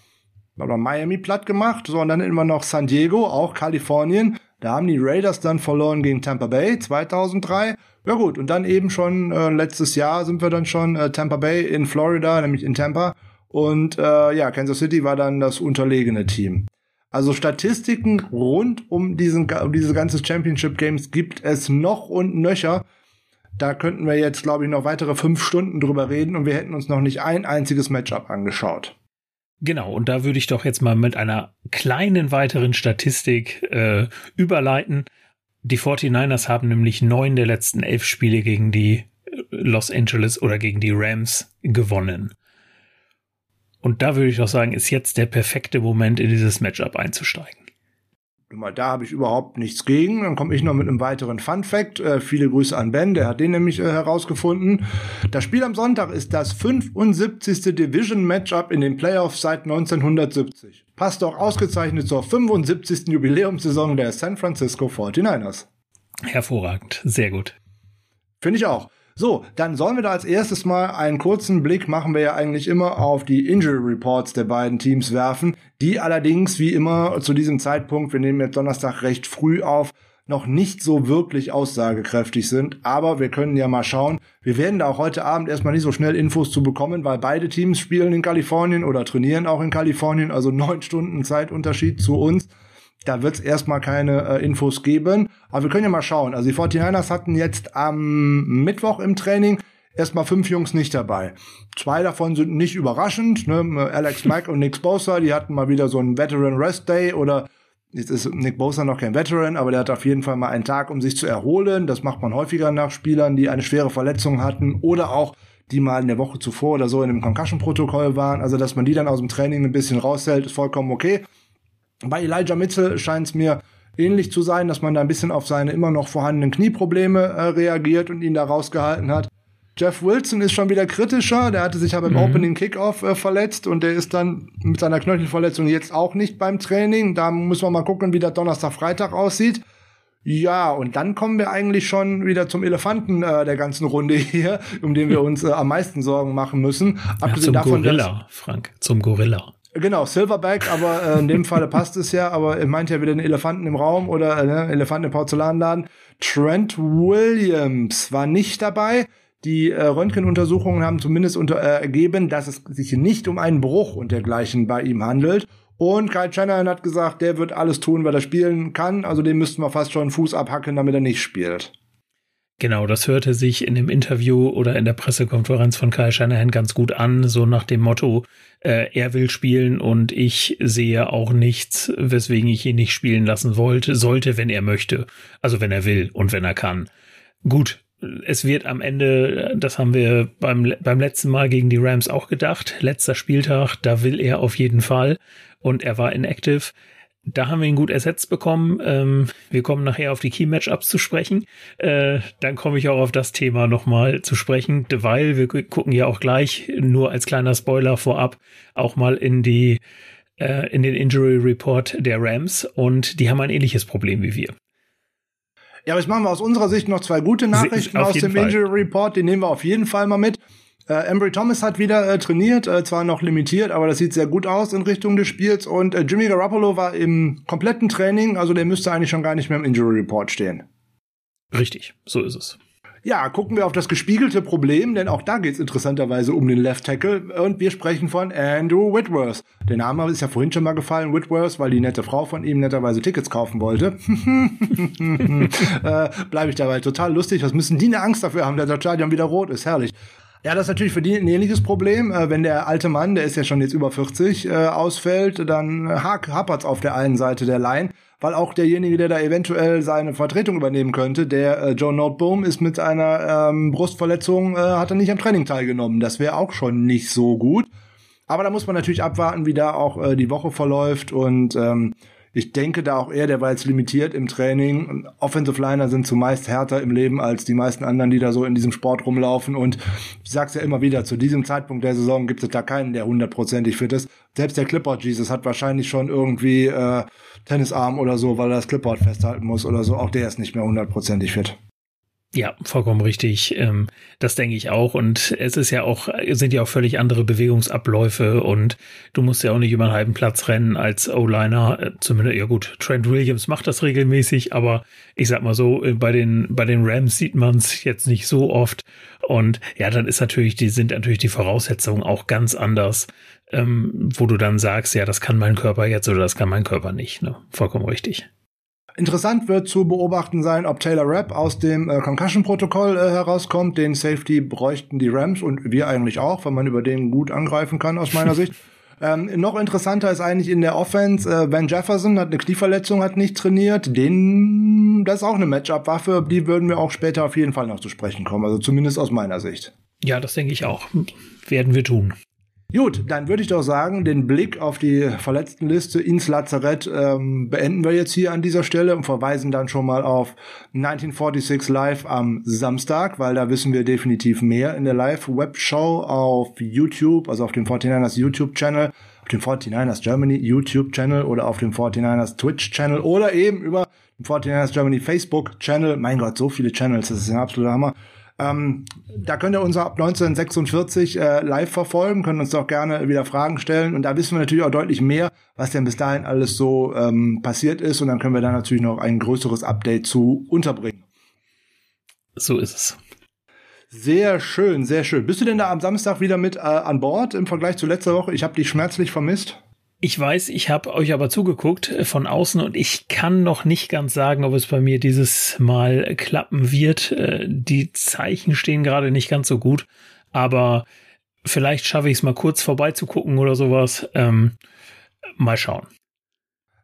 Oder Miami platt gemacht, so und dann immer noch San Diego, auch Kalifornien, Da haben die Raiders dann verloren gegen Tampa Bay 2003. Ja gut, und dann eben schon äh, letztes Jahr sind wir dann schon äh, Tampa Bay in Florida, nämlich in Tampa. Und äh, ja, Kansas City war dann das unterlegene Team. Also Statistiken rund um diesen um diese ganze Championship Games gibt es noch und nöcher. Da könnten wir jetzt, glaube ich, noch weitere fünf Stunden drüber reden und wir hätten uns noch nicht ein einziges Matchup angeschaut. Genau, und da würde ich doch jetzt mal mit einer kleinen weiteren Statistik äh, überleiten. Die 49ers haben nämlich neun der letzten elf Spiele gegen die Los Angeles oder gegen die Rams gewonnen. Und da würde ich auch sagen, ist jetzt der perfekte Moment, in dieses Matchup einzusteigen. Da habe ich überhaupt nichts gegen. Dann komme ich noch mit einem weiteren Fun Fact. Äh, viele Grüße an Ben, der hat den nämlich äh, herausgefunden. Das Spiel am Sonntag ist das 75. Division Matchup in den Playoffs seit 1970. Passt auch ausgezeichnet zur 75. Jubiläumssaison der San Francisco 49ers. Hervorragend, sehr gut. Finde ich auch. So, dann sollen wir da als erstes mal einen kurzen Blick, machen wir ja eigentlich immer, auf die Injury Reports der beiden Teams werfen, die allerdings wie immer zu diesem Zeitpunkt, wir nehmen jetzt Donnerstag recht früh auf, noch nicht so wirklich aussagekräftig sind. Aber wir können ja mal schauen. Wir werden da auch heute Abend erstmal nicht so schnell Infos zu bekommen, weil beide Teams spielen in Kalifornien oder trainieren auch in Kalifornien, also neun Stunden Zeitunterschied zu uns. Da wird es erstmal keine äh, Infos geben. Aber wir können ja mal schauen. Also die 49ers hatten jetzt am Mittwoch im Training erstmal fünf Jungs nicht dabei. Zwei davon sind nicht überraschend. Ne? Alex [LAUGHS] Mack und Nick Bosa, die hatten mal wieder so einen Veteran Rest Day oder Jetzt ist Nick Bosa noch kein Veteran, aber der hat auf jeden Fall mal einen Tag, um sich zu erholen. Das macht man häufiger nach Spielern, die eine schwere Verletzung hatten oder auch die mal in der Woche zuvor oder so in einem Concussion-Protokoll waren. Also, dass man die dann aus dem Training ein bisschen raushält, ist vollkommen okay. Bei Elijah Mitchell scheint es mir ähnlich zu sein, dass man da ein bisschen auf seine immer noch vorhandenen Knieprobleme äh, reagiert und ihn da rausgehalten hat. Jeff Wilson ist schon wieder kritischer. Der hatte sich aber im mhm. Opening Kickoff äh, verletzt und der ist dann mit seiner Knöchelverletzung jetzt auch nicht beim Training. Da muss man mal gucken, wie der Donnerstag, Freitag aussieht. Ja, und dann kommen wir eigentlich schon wieder zum Elefanten äh, der ganzen Runde [LAUGHS] hier, um den wir uns äh, am meisten Sorgen machen müssen. Ja, zum davon, Gorilla, Frank, zum Gorilla. Genau, Silverback, aber äh, in dem Falle passt es ja, aber er meint ja wieder den Elefanten im Raum oder äh, ne, Elefanten im Porzellanladen. Trent Williams war nicht dabei. Die äh, Röntgenuntersuchungen haben zumindest unter, äh, ergeben, dass es sich nicht um einen Bruch und dergleichen bei ihm handelt. Und Kyle Shanahan hat gesagt, der wird alles tun, weil er spielen kann. Also dem müssten wir fast schon Fuß abhacken, damit er nicht spielt. Genau, das hörte sich in dem Interview oder in der Pressekonferenz von Kyle Shanahan ganz gut an, so nach dem Motto, äh, er will spielen und ich sehe auch nichts, weswegen ich ihn nicht spielen lassen wollte, sollte, wenn er möchte. Also wenn er will und wenn er kann. Gut, es wird am Ende, das haben wir beim, beim letzten Mal gegen die Rams auch gedacht, letzter Spieltag, da will er auf jeden Fall und er war inactive. Da haben wir ihn gut ersetzt bekommen. Ähm, wir kommen nachher auf die Key-Matchups zu sprechen. Äh, dann komme ich auch auf das Thema nochmal zu sprechen, weil wir gucken ja auch gleich, nur als kleiner Spoiler vorab, auch mal in die äh, in den Injury Report der Rams und die haben ein ähnliches Problem wie wir. Ja, aber jetzt machen wir aus unserer Sicht noch zwei gute Nachrichten aus dem Fall. Injury Report. Die nehmen wir auf jeden Fall mal mit. Äh, Embry Thomas hat wieder äh, trainiert, äh, zwar noch limitiert, aber das sieht sehr gut aus in Richtung des Spiels. Und äh, Jimmy Garoppolo war im kompletten Training, also der müsste eigentlich schon gar nicht mehr im Injury Report stehen. Richtig, so ist es. Ja, gucken wir auf das gespiegelte Problem, denn auch da geht es interessanterweise um den Left Tackle und wir sprechen von Andrew Whitworth. Der Name ist ja vorhin schon mal gefallen, Whitworth, weil die nette Frau von ihm netterweise Tickets kaufen wollte. [LAUGHS] äh, Bleibe ich dabei total lustig. Was müssen die eine Angst dafür haben, dass der Stadion wieder rot ist? Herrlich. Ja, das ist natürlich für die ein ähnliches Problem. Äh, wenn der alte Mann, der ist ja schon jetzt über 40, äh, ausfällt, dann hapert's auf der einen Seite der Line, weil auch derjenige, der da eventuell seine Vertretung übernehmen könnte, der äh, Joe Noteboom, ist mit einer ähm, Brustverletzung, äh, hat er nicht am Training teilgenommen. Das wäre auch schon nicht so gut. Aber da muss man natürlich abwarten, wie da auch äh, die Woche verläuft und ähm, ich denke da auch eher, der war jetzt limitiert im Training. Offensive Liner sind zumeist härter im Leben als die meisten anderen, die da so in diesem Sport rumlaufen. Und ich sag's ja immer wieder, zu diesem Zeitpunkt der Saison gibt es da keinen, der hundertprozentig fit ist. Selbst der Clipboard Jesus hat wahrscheinlich schon irgendwie äh, Tennisarm oder so, weil er das Clipboard festhalten muss oder so. Auch der ist nicht mehr hundertprozentig fit. Ja, vollkommen richtig. Ähm, das denke ich auch. Und es ist ja auch, sind ja auch völlig andere Bewegungsabläufe und du musst ja auch nicht über einen halben Platz rennen als O-Liner. Äh, zumindest, ja gut, Trent Williams macht das regelmäßig, aber ich sag mal so, äh, bei den, bei den Rams sieht man es jetzt nicht so oft. Und ja, dann ist natürlich, die sind natürlich die Voraussetzungen auch ganz anders, ähm, wo du dann sagst, ja, das kann mein Körper jetzt oder das kann mein Körper nicht. Ne? Vollkommen richtig. Interessant wird zu beobachten sein, ob Taylor Rapp aus dem äh, Concussion-Protokoll äh, herauskommt. Den Safety bräuchten die Rams und wir eigentlich auch, weil man über den gut angreifen kann, aus meiner Sicht. [LAUGHS] Ähm, noch interessanter ist eigentlich in der Offense, äh, Van Jefferson hat eine Knieverletzung, hat nicht trainiert. Den, das ist auch eine Matchup-Waffe, die würden wir auch später auf jeden Fall noch zu sprechen kommen. Also zumindest aus meiner Sicht. Ja, das denke ich auch. Werden wir tun. Gut, dann würde ich doch sagen, den Blick auf die Verletztenliste ins Lazarett ähm, beenden wir jetzt hier an dieser Stelle und verweisen dann schon mal auf 1946 Live am Samstag, weil da wissen wir definitiv mehr in der Live-Webshow auf YouTube, also auf dem 49ers YouTube-Channel, auf dem 49ers Germany YouTube-Channel oder auf dem 49ers Twitch-Channel oder eben über den 49ers Germany Facebook-Channel. Mein Gott, so viele Channels, das ist ein absoluter Hammer. Ähm, da könnt ihr uns ab 1946 äh, live verfolgen, können uns doch gerne wieder Fragen stellen. Und da wissen wir natürlich auch deutlich mehr, was denn bis dahin alles so ähm, passiert ist. Und dann können wir da natürlich noch ein größeres Update zu unterbringen. So ist es. Sehr schön, sehr schön. Bist du denn da am Samstag wieder mit äh, an Bord im Vergleich zu letzter Woche? Ich habe dich schmerzlich vermisst. Ich weiß, ich habe euch aber zugeguckt äh, von außen und ich kann noch nicht ganz sagen, ob es bei mir dieses Mal klappen wird. Äh, die Zeichen stehen gerade nicht ganz so gut, aber vielleicht schaffe ich es mal kurz vorbeizugucken oder sowas. Ähm, mal schauen.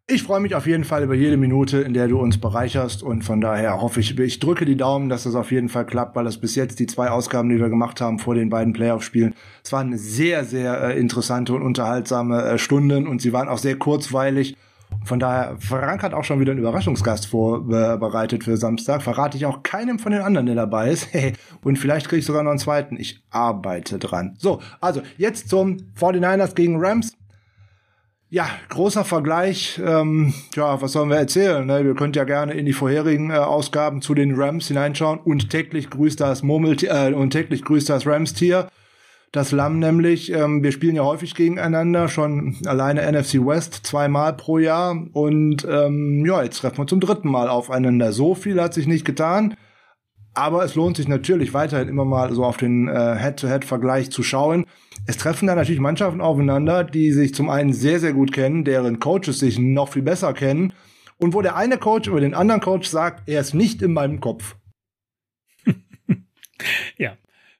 Ich freue mich auf jeden Fall über jede Minute, in der du uns bereicherst und von daher hoffe ich, ich drücke die Daumen, dass das auf jeden Fall klappt, weil das bis jetzt die zwei Ausgaben, die wir gemacht haben vor den beiden Playoff-Spielen, es waren sehr, sehr äh, interessante und unterhaltsame äh, Stunden und sie waren auch sehr kurzweilig. Von daher, Frank hat auch schon wieder einen Überraschungsgast vorbereitet für Samstag. Verrate ich auch keinem von den anderen, der dabei ist. [LAUGHS] und vielleicht kriege ich sogar noch einen zweiten. Ich arbeite dran. So, also jetzt zum 49ers gegen Rams. Ja, großer Vergleich. Ähm, ja, was sollen wir erzählen? Ne? Wir könnt ja gerne in die vorherigen äh, Ausgaben zu den Rams hineinschauen und täglich grüßt das Murmeltier äh, und täglich grüßt das Rams-Tier. Das Lamm nämlich, ähm, wir spielen ja häufig gegeneinander, schon alleine NFC West zweimal pro Jahr und ähm, ja, jetzt treffen wir zum dritten Mal aufeinander. So viel hat sich nicht getan. Aber es lohnt sich natürlich weiterhin immer mal so auf den äh, Head-to-Head-Vergleich zu schauen. Es treffen da natürlich Mannschaften aufeinander, die sich zum einen sehr, sehr gut kennen, deren Coaches sich noch viel besser kennen und wo der eine Coach über den anderen Coach sagt, er ist nicht in meinem Kopf. [LAUGHS] ja,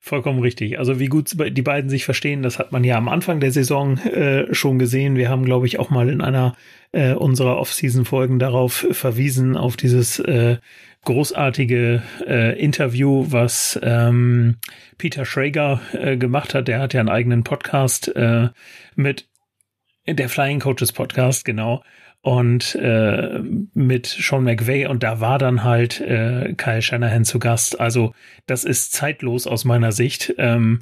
Vollkommen richtig. Also wie gut die beiden sich verstehen, das hat man ja am Anfang der Saison äh, schon gesehen. Wir haben, glaube ich, auch mal in einer äh, unserer Off-Season-Folgen darauf verwiesen, auf dieses äh, großartige äh, Interview, was ähm, Peter Schrager äh, gemacht hat. Der hat ja einen eigenen Podcast äh, mit der Flying Coaches Podcast, genau. Und äh, mit Sean McVay und da war dann halt äh, Kyle Shanahan zu Gast. Also das ist zeitlos aus meiner Sicht. Ähm,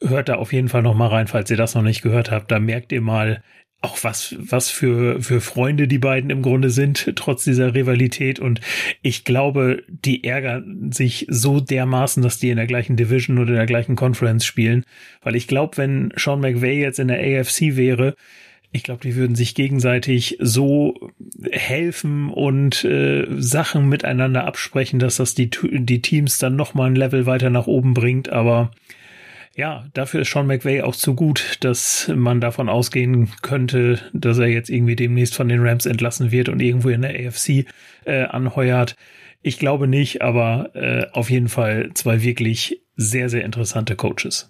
hört da auf jeden Fall noch mal rein, falls ihr das noch nicht gehört habt. Da merkt ihr mal, auch was, was für, für Freunde die beiden im Grunde sind, [LAUGHS] trotz dieser Rivalität. Und ich glaube, die ärgern sich so dermaßen, dass die in der gleichen Division oder in der gleichen Conference spielen. Weil ich glaube, wenn Sean McVay jetzt in der AFC wäre, ich glaube, die würden sich gegenseitig so helfen und äh, Sachen miteinander absprechen, dass das die, die Teams dann noch mal ein Level weiter nach oben bringt. Aber ja, dafür ist Sean McVay auch zu gut, dass man davon ausgehen könnte, dass er jetzt irgendwie demnächst von den Rams entlassen wird und irgendwo in der AFC äh, anheuert. Ich glaube nicht, aber äh, auf jeden Fall zwei wirklich sehr, sehr interessante Coaches.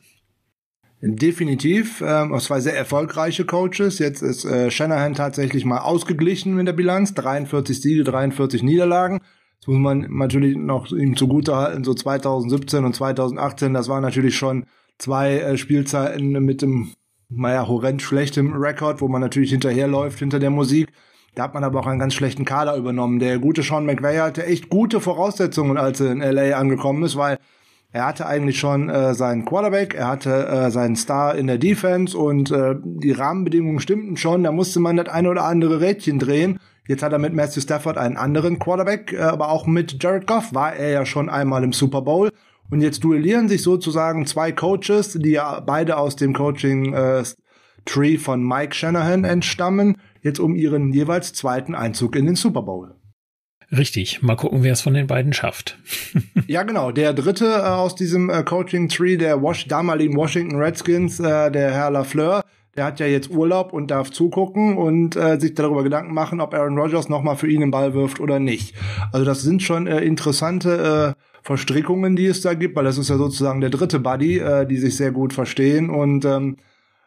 Definitiv, ähm, zwei sehr erfolgreiche Coaches. Jetzt ist äh, Shanahan tatsächlich mal ausgeglichen in der Bilanz. 43 Siege, 43 Niederlagen. Das muss man natürlich noch ihm zugute halten. So 2017 und 2018, das war natürlich schon zwei äh, Spielzeiten mit dem, naja, horrend schlechtem Rekord, wo man natürlich hinterherläuft hinter der Musik. Da hat man aber auch einen ganz schlechten Kader übernommen. Der gute Sean McVay hatte echt gute Voraussetzungen, als er in LA angekommen ist, weil er hatte eigentlich schon äh, seinen Quarterback, er hatte äh, seinen Star in der Defense und äh, die Rahmenbedingungen stimmten schon. Da musste man das eine oder andere Rädchen drehen. Jetzt hat er mit Matthew Stafford einen anderen Quarterback, äh, aber auch mit Jared Goff war er ja schon einmal im Super Bowl. Und jetzt duellieren sich sozusagen zwei Coaches, die ja beide aus dem Coaching äh, Tree von Mike Shanahan entstammen, jetzt um ihren jeweils zweiten Einzug in den Super Bowl. Richtig, mal gucken, wer es von den beiden schafft. [LAUGHS] ja, genau. Der dritte äh, aus diesem äh, Coaching Tree der Wash damaligen Washington Redskins, äh, der Herr Lafleur, der hat ja jetzt Urlaub und darf zugucken und äh, sich darüber Gedanken machen, ob Aaron Rodgers nochmal für ihn den Ball wirft oder nicht. Also das sind schon äh, interessante äh, Verstrickungen, die es da gibt, weil das ist ja sozusagen der dritte Buddy, äh, die sich sehr gut verstehen und ähm,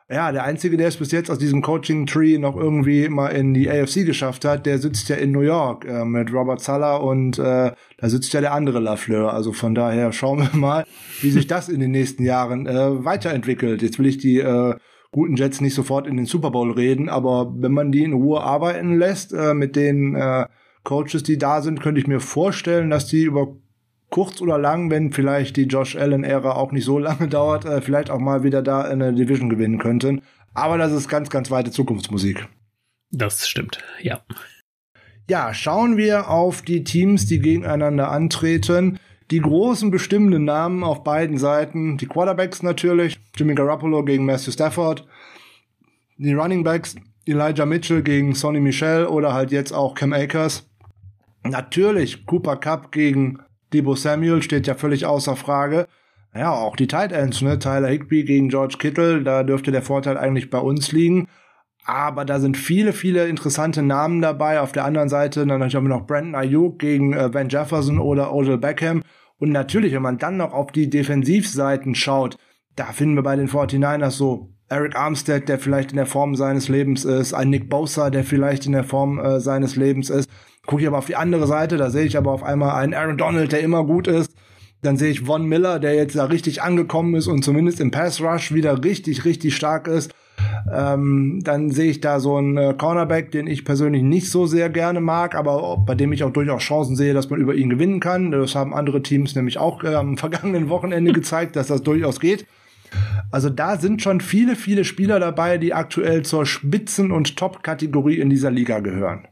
ja, der einzige, der es bis jetzt aus diesem Coaching Tree noch irgendwie mal in die AFC geschafft hat, der sitzt ja in New York äh, mit Robert Sala und äh, da sitzt ja der andere Lafleur. Also von daher schauen wir mal, wie sich das in den nächsten Jahren äh, weiterentwickelt. Jetzt will ich die äh, guten Jets nicht sofort in den Super Bowl reden, aber wenn man die in Ruhe arbeiten lässt äh, mit den äh, Coaches, die da sind, könnte ich mir vorstellen, dass die über kurz oder lang, wenn vielleicht die Josh Allen-Ära auch nicht so lange dauert, äh, vielleicht auch mal wieder da eine Division gewinnen könnten. Aber das ist ganz, ganz weite Zukunftsmusik. Das stimmt, ja. Ja, schauen wir auf die Teams, die gegeneinander antreten. Die großen bestimmenden Namen auf beiden Seiten, die Quarterbacks natürlich, Jimmy Garoppolo gegen Matthew Stafford, die Running Backs, Elijah Mitchell gegen Sonny Michel oder halt jetzt auch Cam Akers. Natürlich Cooper Cup gegen Debo Samuel steht ja völlig außer Frage. Ja, auch die Tight Ends, ne? Tyler Higby gegen George Kittle, da dürfte der Vorteil eigentlich bei uns liegen. Aber da sind viele, viele interessante Namen dabei. Auf der anderen Seite dann haben wir noch Brandon Ayuk gegen äh, Ben Jefferson oder Odell Beckham. Und natürlich, wenn man dann noch auf die Defensivseiten schaut, da finden wir bei den 49ers so Eric Armstead, der vielleicht in der Form seines Lebens ist, ein Nick Bosa, der vielleicht in der Form äh, seines Lebens ist. Gucke ich aber auf die andere Seite, da sehe ich aber auf einmal einen Aaron Donald, der immer gut ist. Dann sehe ich Von Miller, der jetzt da richtig angekommen ist und zumindest im Pass Rush wieder richtig, richtig stark ist. Ähm, dann sehe ich da so einen äh, Cornerback, den ich persönlich nicht so sehr gerne mag, aber bei dem ich auch durchaus Chancen sehe, dass man über ihn gewinnen kann. Das haben andere Teams nämlich auch äh, am [LAUGHS] vergangenen Wochenende gezeigt, dass das durchaus geht. Also da sind schon viele, viele Spieler dabei, die aktuell zur Spitzen- und Top-Kategorie in dieser Liga gehören.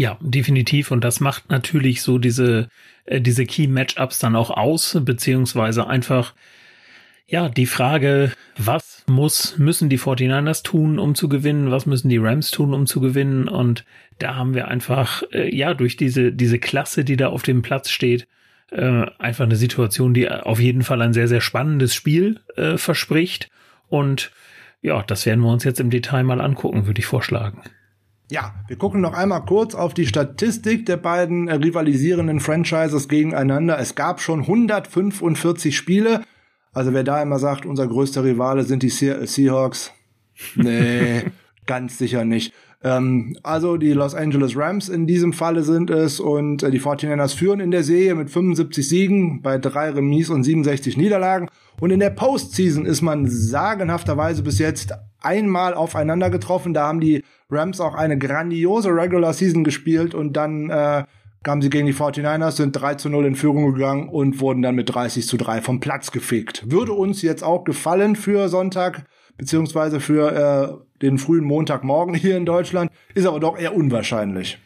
Ja, definitiv. Und das macht natürlich so diese, äh, diese Key-Matchups dann auch aus, beziehungsweise einfach, ja, die Frage, was muss, müssen die 49ers tun, um zu gewinnen? Was müssen die Rams tun, um zu gewinnen? Und da haben wir einfach, äh, ja, durch diese, diese Klasse, die da auf dem Platz steht, äh, einfach eine Situation, die auf jeden Fall ein sehr, sehr spannendes Spiel äh, verspricht. Und ja, das werden wir uns jetzt im Detail mal angucken, würde ich vorschlagen. Ja, wir gucken noch einmal kurz auf die Statistik der beiden äh, rivalisierenden Franchises gegeneinander. Es gab schon 145 Spiele. Also wer da immer sagt, unser größter Rivale sind die Seahawks, [LAUGHS] nee, ganz sicher nicht. Ähm, also die Los Angeles Rams in diesem Falle sind es und äh, die 49ers führen in der Serie mit 75 Siegen bei drei Remis und 67 Niederlagen. Und in der Postseason ist man sagenhafterweise bis jetzt einmal aufeinander getroffen. Da haben die Rams auch eine grandiose Regular Season gespielt und dann äh, kamen sie gegen die 49ers, sind 3 zu 0 in Führung gegangen und wurden dann mit 30 zu 3 vom Platz gefegt. Würde uns jetzt auch gefallen für Sonntag, beziehungsweise für äh, den frühen Montagmorgen hier in Deutschland, ist aber doch eher unwahrscheinlich.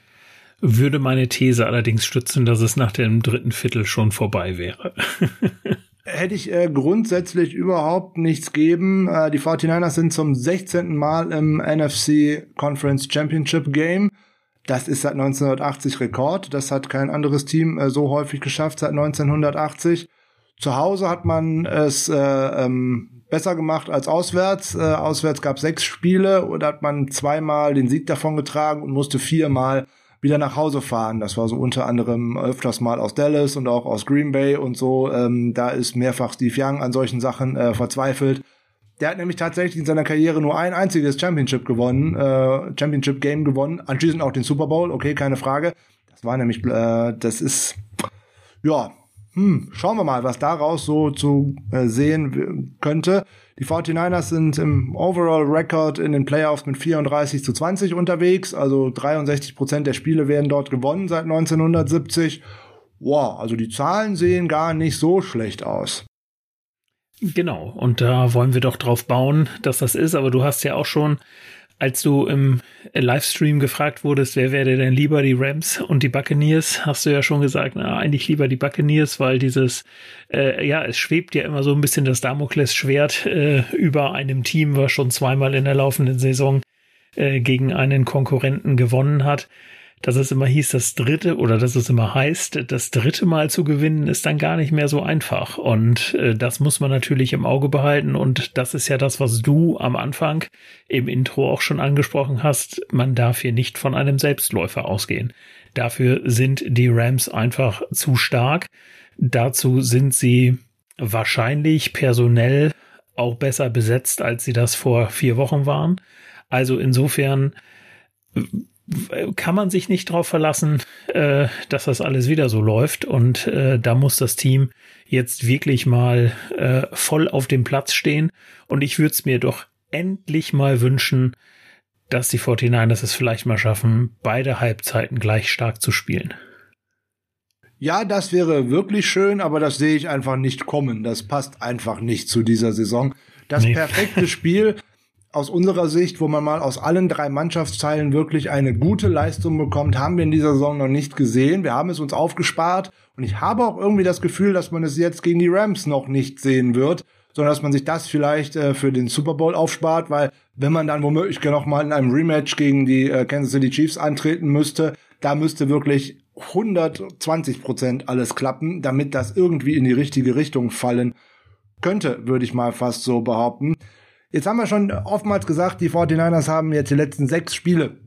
Würde meine These allerdings stützen, dass es nach dem dritten Viertel schon vorbei wäre. [LAUGHS] hätte ich äh, grundsätzlich überhaupt nichts geben. Äh, die 49ers sind zum 16. Mal im NFC Conference Championship Game. Das ist seit 1980 Rekord. Das hat kein anderes Team äh, so häufig geschafft seit 1980. Zu Hause hat man es äh, ähm, besser gemacht als auswärts. Äh, auswärts gab sechs Spiele und hat man zweimal den Sieg davon getragen und musste viermal wieder nach Hause fahren. Das war so unter anderem öfters mal aus Dallas und auch aus Green Bay und so. Ähm, da ist mehrfach Steve Young an solchen Sachen äh, verzweifelt. Der hat nämlich tatsächlich in seiner Karriere nur ein einziges Championship gewonnen, äh, Championship Game gewonnen, anschließend auch den Super Bowl, okay, keine Frage. Das war nämlich, äh, das ist, ja, hm, schauen wir mal, was daraus so zu äh, sehen könnte. Die 49ers sind im Overall Record in den Playoffs mit 34 zu 20 unterwegs. Also 63 Prozent der Spiele werden dort gewonnen seit 1970. Wow, also die Zahlen sehen gar nicht so schlecht aus. Genau, und da wollen wir doch drauf bauen, dass das ist. Aber du hast ja auch schon als du im Livestream gefragt wurdest, wer wäre denn lieber die Rams und die Buccaneers, hast du ja schon gesagt, na, eigentlich lieber die Buccaneers, weil dieses, äh, ja, es schwebt ja immer so ein bisschen das Damoklesschwert äh, über einem Team, was schon zweimal in der laufenden Saison äh, gegen einen Konkurrenten gewonnen hat dass es immer hieß, das dritte oder dass es immer heißt, das dritte Mal zu gewinnen ist dann gar nicht mehr so einfach. Und äh, das muss man natürlich im Auge behalten. Und das ist ja das, was du am Anfang im Intro auch schon angesprochen hast. Man darf hier nicht von einem Selbstläufer ausgehen. Dafür sind die Rams einfach zu stark. Dazu sind sie wahrscheinlich personell auch besser besetzt, als sie das vor vier Wochen waren. Also insofern kann man sich nicht darauf verlassen, äh, dass das alles wieder so läuft. Und äh, da muss das Team jetzt wirklich mal äh, voll auf dem Platz stehen. Und ich würde es mir doch endlich mal wünschen, dass die 49ers es vielleicht mal schaffen, beide Halbzeiten gleich stark zu spielen. Ja, das wäre wirklich schön, aber das sehe ich einfach nicht kommen. Das passt einfach nicht zu dieser Saison. Das nee. perfekte Spiel [LAUGHS] aus unserer Sicht, wo man mal aus allen drei Mannschaftsteilen wirklich eine gute Leistung bekommt, haben wir in dieser Saison noch nicht gesehen. Wir haben es uns aufgespart und ich habe auch irgendwie das Gefühl, dass man es jetzt gegen die Rams noch nicht sehen wird, sondern dass man sich das vielleicht äh, für den Super Bowl aufspart, weil wenn man dann womöglich noch mal in einem Rematch gegen die äh, Kansas City Chiefs antreten müsste, da müsste wirklich 120 Prozent alles klappen, damit das irgendwie in die richtige Richtung fallen könnte, würde ich mal fast so behaupten. Jetzt haben wir schon oftmals gesagt, die 49ers haben jetzt die letzten sechs Spiele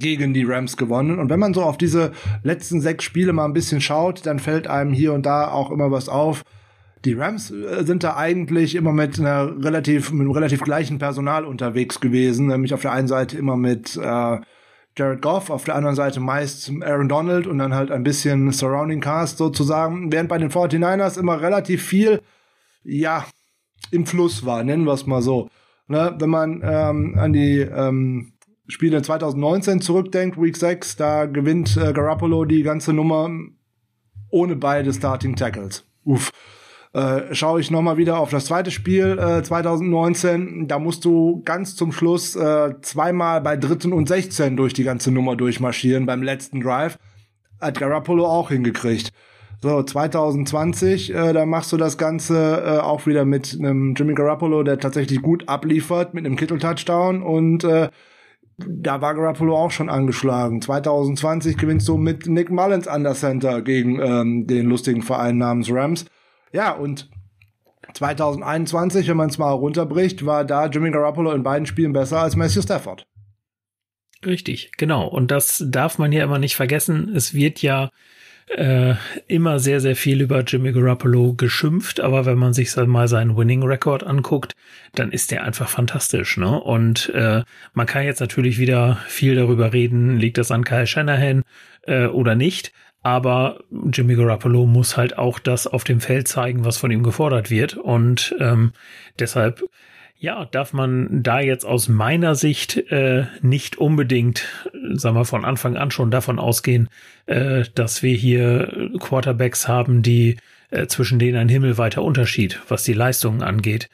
gegen die Rams gewonnen. Und wenn man so auf diese letzten sechs Spiele mal ein bisschen schaut, dann fällt einem hier und da auch immer was auf. Die Rams äh, sind da eigentlich immer mit einer relativ, mit einem relativ gleichen Personal unterwegs gewesen, nämlich auf der einen Seite immer mit äh, Jared Goff, auf der anderen Seite meist Aaron Donald und dann halt ein bisschen Surrounding Cast sozusagen, während bei den 49ers immer relativ viel, ja, im Fluss war, nennen wir es mal so. Ne, wenn man ähm, an die ähm, Spiele 2019 zurückdenkt, Week 6, da gewinnt äh, Garoppolo die ganze Nummer ohne beide Starting Tackles. Uff. Äh, schaue ich nochmal wieder auf das zweite Spiel äh, 2019, da musst du ganz zum Schluss äh, zweimal bei dritten und 16 durch die ganze Nummer durchmarschieren beim letzten Drive. Hat Garoppolo auch hingekriegt. So, 2020, äh, da machst du das Ganze äh, auch wieder mit einem Jimmy Garoppolo, der tatsächlich gut abliefert, mit einem Kittel-Touchdown und äh, da war Garoppolo auch schon angeschlagen. 2020 gewinnst du mit Nick Mullins an der Center gegen ähm, den lustigen Verein namens Rams. Ja, und 2021, wenn man es mal runterbricht, war da Jimmy Garoppolo in beiden Spielen besser als Matthew Stafford. Richtig, genau. Und das darf man ja immer nicht vergessen. Es wird ja äh, immer sehr, sehr viel über Jimmy Garoppolo geschimpft, aber wenn man sich mal seinen Winning Record anguckt, dann ist der einfach fantastisch, ne? Und äh, man kann jetzt natürlich wieder viel darüber reden, liegt das an Kyle Shanahan äh, oder nicht. Aber Jimmy Garoppolo muss halt auch das auf dem Feld zeigen, was von ihm gefordert wird. Und ähm, deshalb ja, darf man da jetzt aus meiner Sicht äh, nicht unbedingt, sagen wir von Anfang an schon davon ausgehen, äh, dass wir hier Quarterbacks haben, die äh, zwischen denen ein himmelweiter Unterschied, was die Leistungen angeht,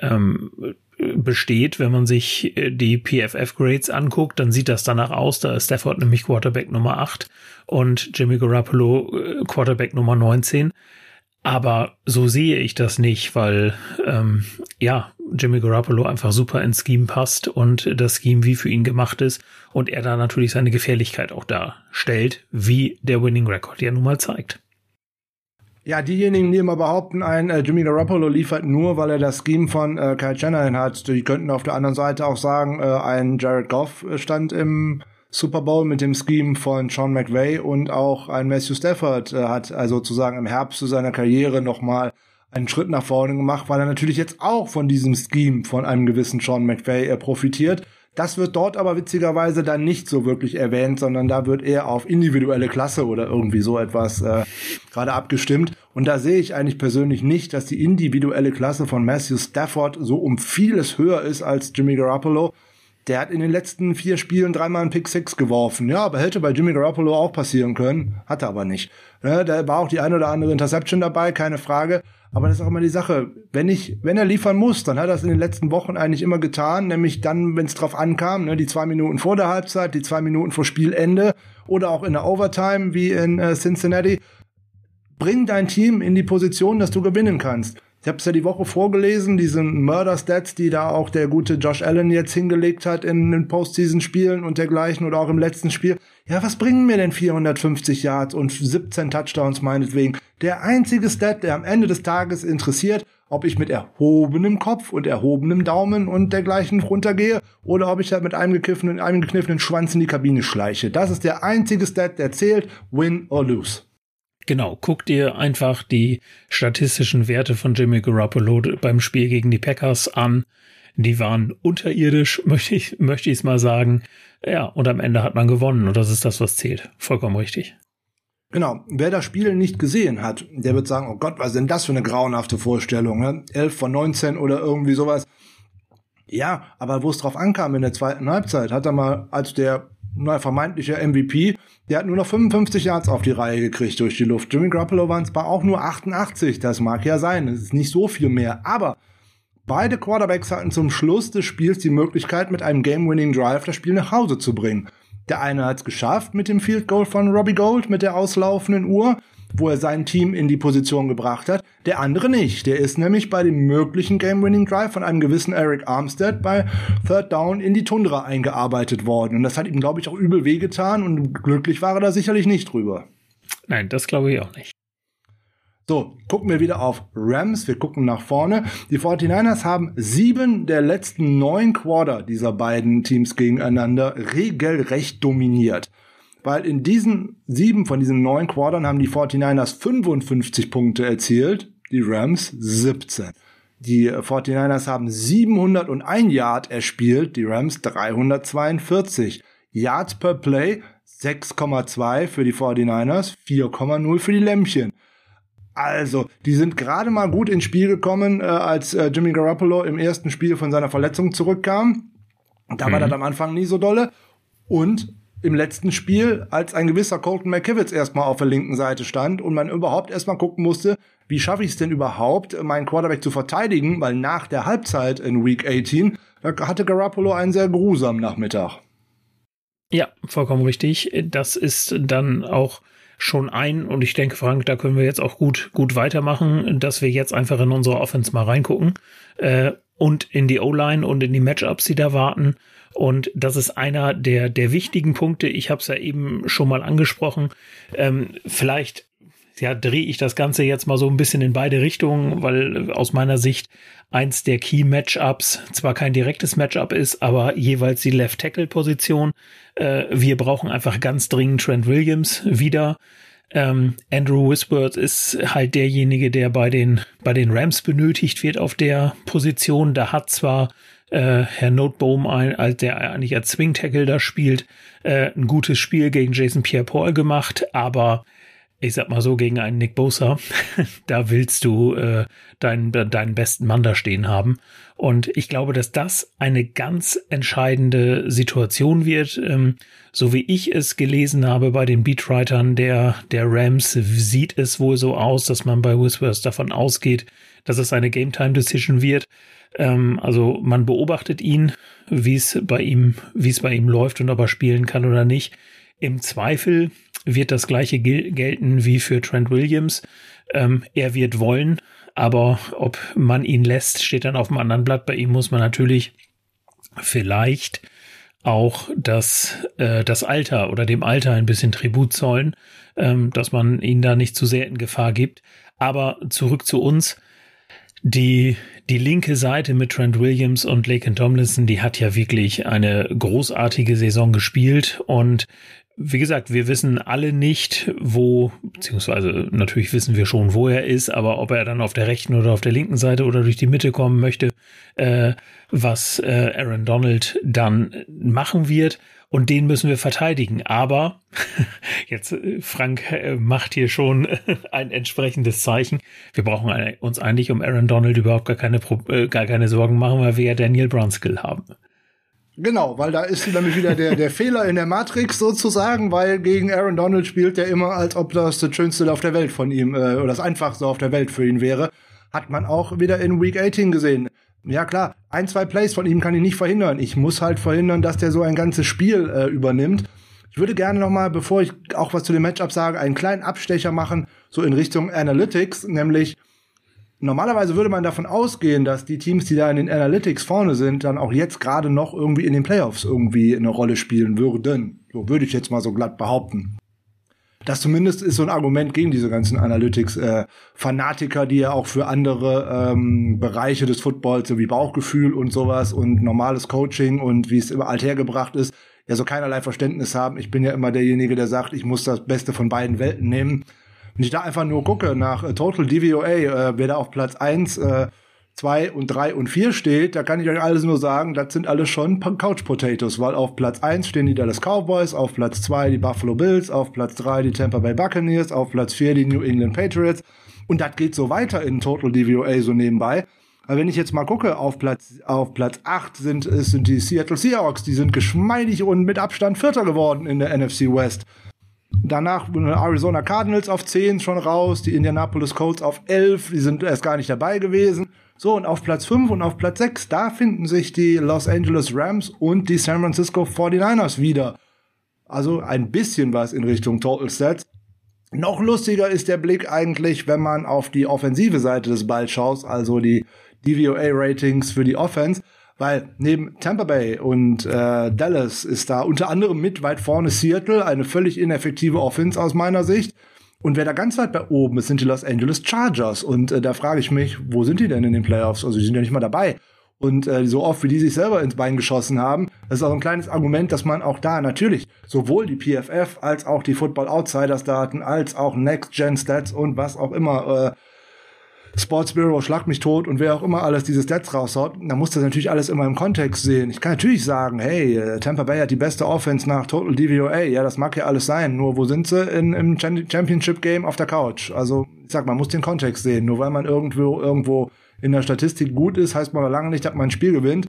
ähm, besteht. Wenn man sich äh, die PFF-Grades anguckt, dann sieht das danach aus. Da ist Stafford nämlich Quarterback Nummer 8 und Jimmy Garoppolo äh, Quarterback Nummer 19. Aber so sehe ich das nicht, weil ähm, ja, Jimmy Garoppolo einfach super ins Scheme passt und das Scheme wie für ihn gemacht ist und er da natürlich seine Gefährlichkeit auch darstellt, wie der Winning Record ja nun mal zeigt. Ja, diejenigen, die immer behaupten, ein äh, Jimmy Garoppolo liefert nur, weil er das Scheme von äh, Kyle Shanahan hat, die könnten auf der anderen Seite auch sagen, äh, ein Jared Goff stand im Super Bowl mit dem Scheme von Sean McVay und auch ein Matthew Stafford äh, hat also sozusagen im Herbst zu seiner Karriere nochmal einen Schritt nach vorne gemacht, weil er natürlich jetzt auch von diesem Scheme von einem gewissen Sean McVay äh, profitiert. Das wird dort aber witzigerweise dann nicht so wirklich erwähnt, sondern da wird eher auf individuelle Klasse oder irgendwie so etwas äh, gerade abgestimmt. Und da sehe ich eigentlich persönlich nicht, dass die individuelle Klasse von Matthew Stafford so um vieles höher ist als Jimmy Garoppolo. Der hat in den letzten vier Spielen dreimal einen Pick Six geworfen. Ja, aber hätte bei Jimmy Garoppolo auch passieren können. Hat er aber nicht. Ja, da war auch die eine oder andere Interception dabei, keine Frage. Aber das ist auch immer die Sache. Wenn ich, wenn er liefern muss, dann hat er es in den letzten Wochen eigentlich immer getan, nämlich dann, wenn es drauf ankam, ne, die zwei Minuten vor der Halbzeit, die zwei Minuten vor Spielende oder auch in der Overtime wie in äh, Cincinnati. Bring dein Team in die Position, dass du gewinnen kannst. Ich habe es ja die Woche vorgelesen, diese Murder-Stats, die da auch der gute Josh Allen jetzt hingelegt hat in den Postseason-Spielen und dergleichen oder auch im letzten Spiel. Ja, was bringen mir denn 450 Yards und 17 Touchdowns meinetwegen? Der einzige Stat, der am Ende des Tages interessiert, ob ich mit erhobenem Kopf und erhobenem Daumen und dergleichen runtergehe oder ob ich halt mit einem gekniffenen, einem gekniffenen Schwanz in die Kabine schleiche. Das ist der einzige Stat, der zählt, win or lose. Genau, guck dir einfach die statistischen Werte von Jimmy Garoppolo beim Spiel gegen die Packers an. Die waren unterirdisch, [LAUGHS] möchte ich, möchte ich es mal sagen. Ja, und am Ende hat man gewonnen und das ist das, was zählt. Vollkommen richtig. Genau, wer das Spiel nicht gesehen hat, der wird sagen, oh Gott, was ist denn das für eine grauenhafte Vorstellung, ne? 11 von 19 oder irgendwie sowas. Ja, aber wo es drauf ankam in der zweiten Halbzeit, hat er mal als der na, vermeintlicher MVP, der hat nur noch 55 Yards auf die Reihe gekriegt durch die Luft. Jimmy Garoppolo waren zwar auch nur 88, das mag ja sein, es ist nicht so viel mehr, aber beide Quarterbacks hatten zum Schluss des Spiels die Möglichkeit, mit einem Game-Winning Drive das Spiel nach Hause zu bringen. Der eine hat es geschafft mit dem Field Goal von Robbie Gold mit der auslaufenden Uhr wo er sein Team in die Position gebracht hat. Der andere nicht. Der ist nämlich bei dem möglichen Game-Winning Drive von einem gewissen Eric Armstead bei Third Down in die Tundra eingearbeitet worden. Und das hat ihm, glaube ich, auch übel wehgetan und glücklich war er da sicherlich nicht drüber. Nein, das glaube ich auch nicht. So, gucken wir wieder auf Rams. Wir gucken nach vorne. Die 49ers haben sieben der letzten neun Quarter dieser beiden Teams gegeneinander regelrecht dominiert weil in diesen sieben von diesen neun Quartern haben die 49ers 55 Punkte erzielt, die Rams 17. Die 49ers haben 701 Yard erspielt, die Rams 342. Yards per Play 6,2 für die 49ers, 4,0 für die Lämmchen. Also, die sind gerade mal gut ins Spiel gekommen, äh, als äh, Jimmy Garoppolo im ersten Spiel von seiner Verletzung zurückkam. Da mhm. war das am Anfang nie so dolle. Und im letzten Spiel, als ein gewisser Colton McKivitz erstmal auf der linken Seite stand und man überhaupt erstmal gucken musste, wie schaffe ich es denn überhaupt, meinen Quarterback zu verteidigen, weil nach der Halbzeit in Week 18 da hatte Garoppolo einen sehr grusamen Nachmittag. Ja, vollkommen richtig. Das ist dann auch schon ein, und ich denke, Frank, da können wir jetzt auch gut, gut weitermachen, dass wir jetzt einfach in unsere Offense mal reingucken äh, und in die O-Line und in die Matchups, die da warten. Und das ist einer der, der wichtigen Punkte. Ich habe es ja eben schon mal angesprochen. Ähm, vielleicht ja, drehe ich das Ganze jetzt mal so ein bisschen in beide Richtungen, weil aus meiner Sicht eins der Key Matchups zwar kein direktes Matchup ist, aber jeweils die Left Tackle Position. Äh, wir brauchen einfach ganz dringend Trent Williams wieder. Ähm, Andrew Whisworth ist halt derjenige, der bei den, bei den Rams benötigt wird auf der Position. Da hat zwar äh, Herr Notebohm, ein, als der eigentlich als Swing Tackle da spielt, äh, ein gutes Spiel gegen Jason Pierre-Paul gemacht, aber ich sag mal so, gegen einen Nick Bosa, [LAUGHS] da willst du äh, deinen, deinen besten Mann da stehen haben. Und ich glaube, dass das eine ganz entscheidende Situation wird. Ähm, so wie ich es gelesen habe bei den Beatwritern der, der Rams, sieht es wohl so aus, dass man bei Whispers davon ausgeht, dass es eine Game-Time-Decision wird. Ähm, also man beobachtet ihn, wie es bei ihm, wie es bei ihm läuft und ob er spielen kann oder nicht. Im Zweifel wird das gleiche gel gelten wie für Trent Williams. Ähm, er wird wollen, aber ob man ihn lässt, steht dann auf dem anderen Blatt. Bei ihm muss man natürlich vielleicht auch das, äh, das Alter oder dem Alter ein bisschen Tribut zollen, ähm, dass man ihn da nicht zu sehr in Gefahr gibt. Aber zurück zu uns. Die, die linke Seite mit Trent Williams und Laken Tomlinson, die hat ja wirklich eine großartige Saison gespielt und wie gesagt, wir wissen alle nicht, wo, beziehungsweise natürlich wissen wir schon, wo er ist, aber ob er dann auf der rechten oder auf der linken Seite oder durch die Mitte kommen möchte, äh, was äh, Aaron Donald dann machen wird. Und den müssen wir verteidigen. Aber [LAUGHS] jetzt äh, Frank äh, macht hier schon ein entsprechendes Zeichen. Wir brauchen uns eigentlich um Aaron Donald überhaupt gar keine, gar keine Sorgen machen, weil wir ja Daniel Brunskill haben. Genau, weil da ist nämlich wieder der, der Fehler in der Matrix sozusagen, weil gegen Aaron Donald spielt er immer, als ob das das Schönste auf der Welt von ihm äh, oder das Einfachste auf der Welt für ihn wäre. Hat man auch wieder in Week 18 gesehen. Ja klar, ein, zwei Plays von ihm kann ich nicht verhindern. Ich muss halt verhindern, dass der so ein ganzes Spiel äh, übernimmt. Ich würde gerne noch mal, bevor ich auch was zu dem Matchup sage, einen kleinen Abstecher machen, so in Richtung Analytics, nämlich normalerweise würde man davon ausgehen, dass die Teams, die da in den Analytics vorne sind, dann auch jetzt gerade noch irgendwie in den Playoffs irgendwie eine Rolle spielen würden. So würde ich jetzt mal so glatt behaupten. Das zumindest ist so ein Argument gegen diese ganzen Analytics-Fanatiker, äh, die ja auch für andere ähm, Bereiche des Footballs, so wie Bauchgefühl und sowas und normales Coaching und wie es immer althergebracht ist, ja so keinerlei Verständnis haben. Ich bin ja immer derjenige, der sagt, ich muss das Beste von beiden Welten nehmen. Wenn ich da einfach nur gucke nach äh, Total DVOA, äh, wer da auf Platz eins äh, 2 und 3 und 4 steht, da kann ich euch alles nur sagen, das sind alles schon Couch Potatoes, weil auf Platz 1 stehen die Dallas Cowboys, auf Platz 2 die Buffalo Bills, auf Platz 3 die Tampa Bay Buccaneers, auf Platz 4 die New England Patriots und das geht so weiter in Total DVOA so nebenbei. Aber wenn ich jetzt mal gucke, auf Platz, auf Platz 8 sind, sind die Seattle Seahawks, die sind geschmeidig und mit Abstand Vierter geworden in der NFC West. Danach Arizona Cardinals auf 10 schon raus, die Indianapolis Colts auf 11, die sind erst gar nicht dabei gewesen. So, und auf Platz 5 und auf Platz 6, da finden sich die Los Angeles Rams und die San Francisco 49ers wieder. Also ein bisschen was in Richtung Total Stats. Noch lustiger ist der Blick eigentlich, wenn man auf die offensive Seite des Balls schaut, also die DVOA-Ratings für die Offense, weil neben Tampa Bay und äh, Dallas ist da unter anderem mit weit vorne Seattle, eine völlig ineffektive Offense aus meiner Sicht. Und wer da ganz weit bei oben ist, sind die Los Angeles Chargers. Und äh, da frage ich mich, wo sind die denn in den Playoffs? Also die sind ja nicht mal dabei. Und äh, so oft, wie die sich selber ins Bein geschossen haben, das ist auch ein kleines Argument, dass man auch da natürlich sowohl die PFF als auch die Football Outsiders Daten als auch Next Gen Stats und was auch immer äh, Sports Bureau, Schlag mich tot und wer auch immer alles diese Stats raushaut, dann muss das natürlich alles immer im Kontext sehen. Ich kann natürlich sagen, hey, äh, Tampa Bay hat die beste Offense nach Total DVOA. Ja, das mag ja alles sein. Nur wo sind sie in, im Championship Game auf der Couch? Also, ich sag, man muss den Kontext sehen. Nur weil man irgendwo, irgendwo in der Statistik gut ist, heißt man lange nicht, dass man ein Spiel gewinnt.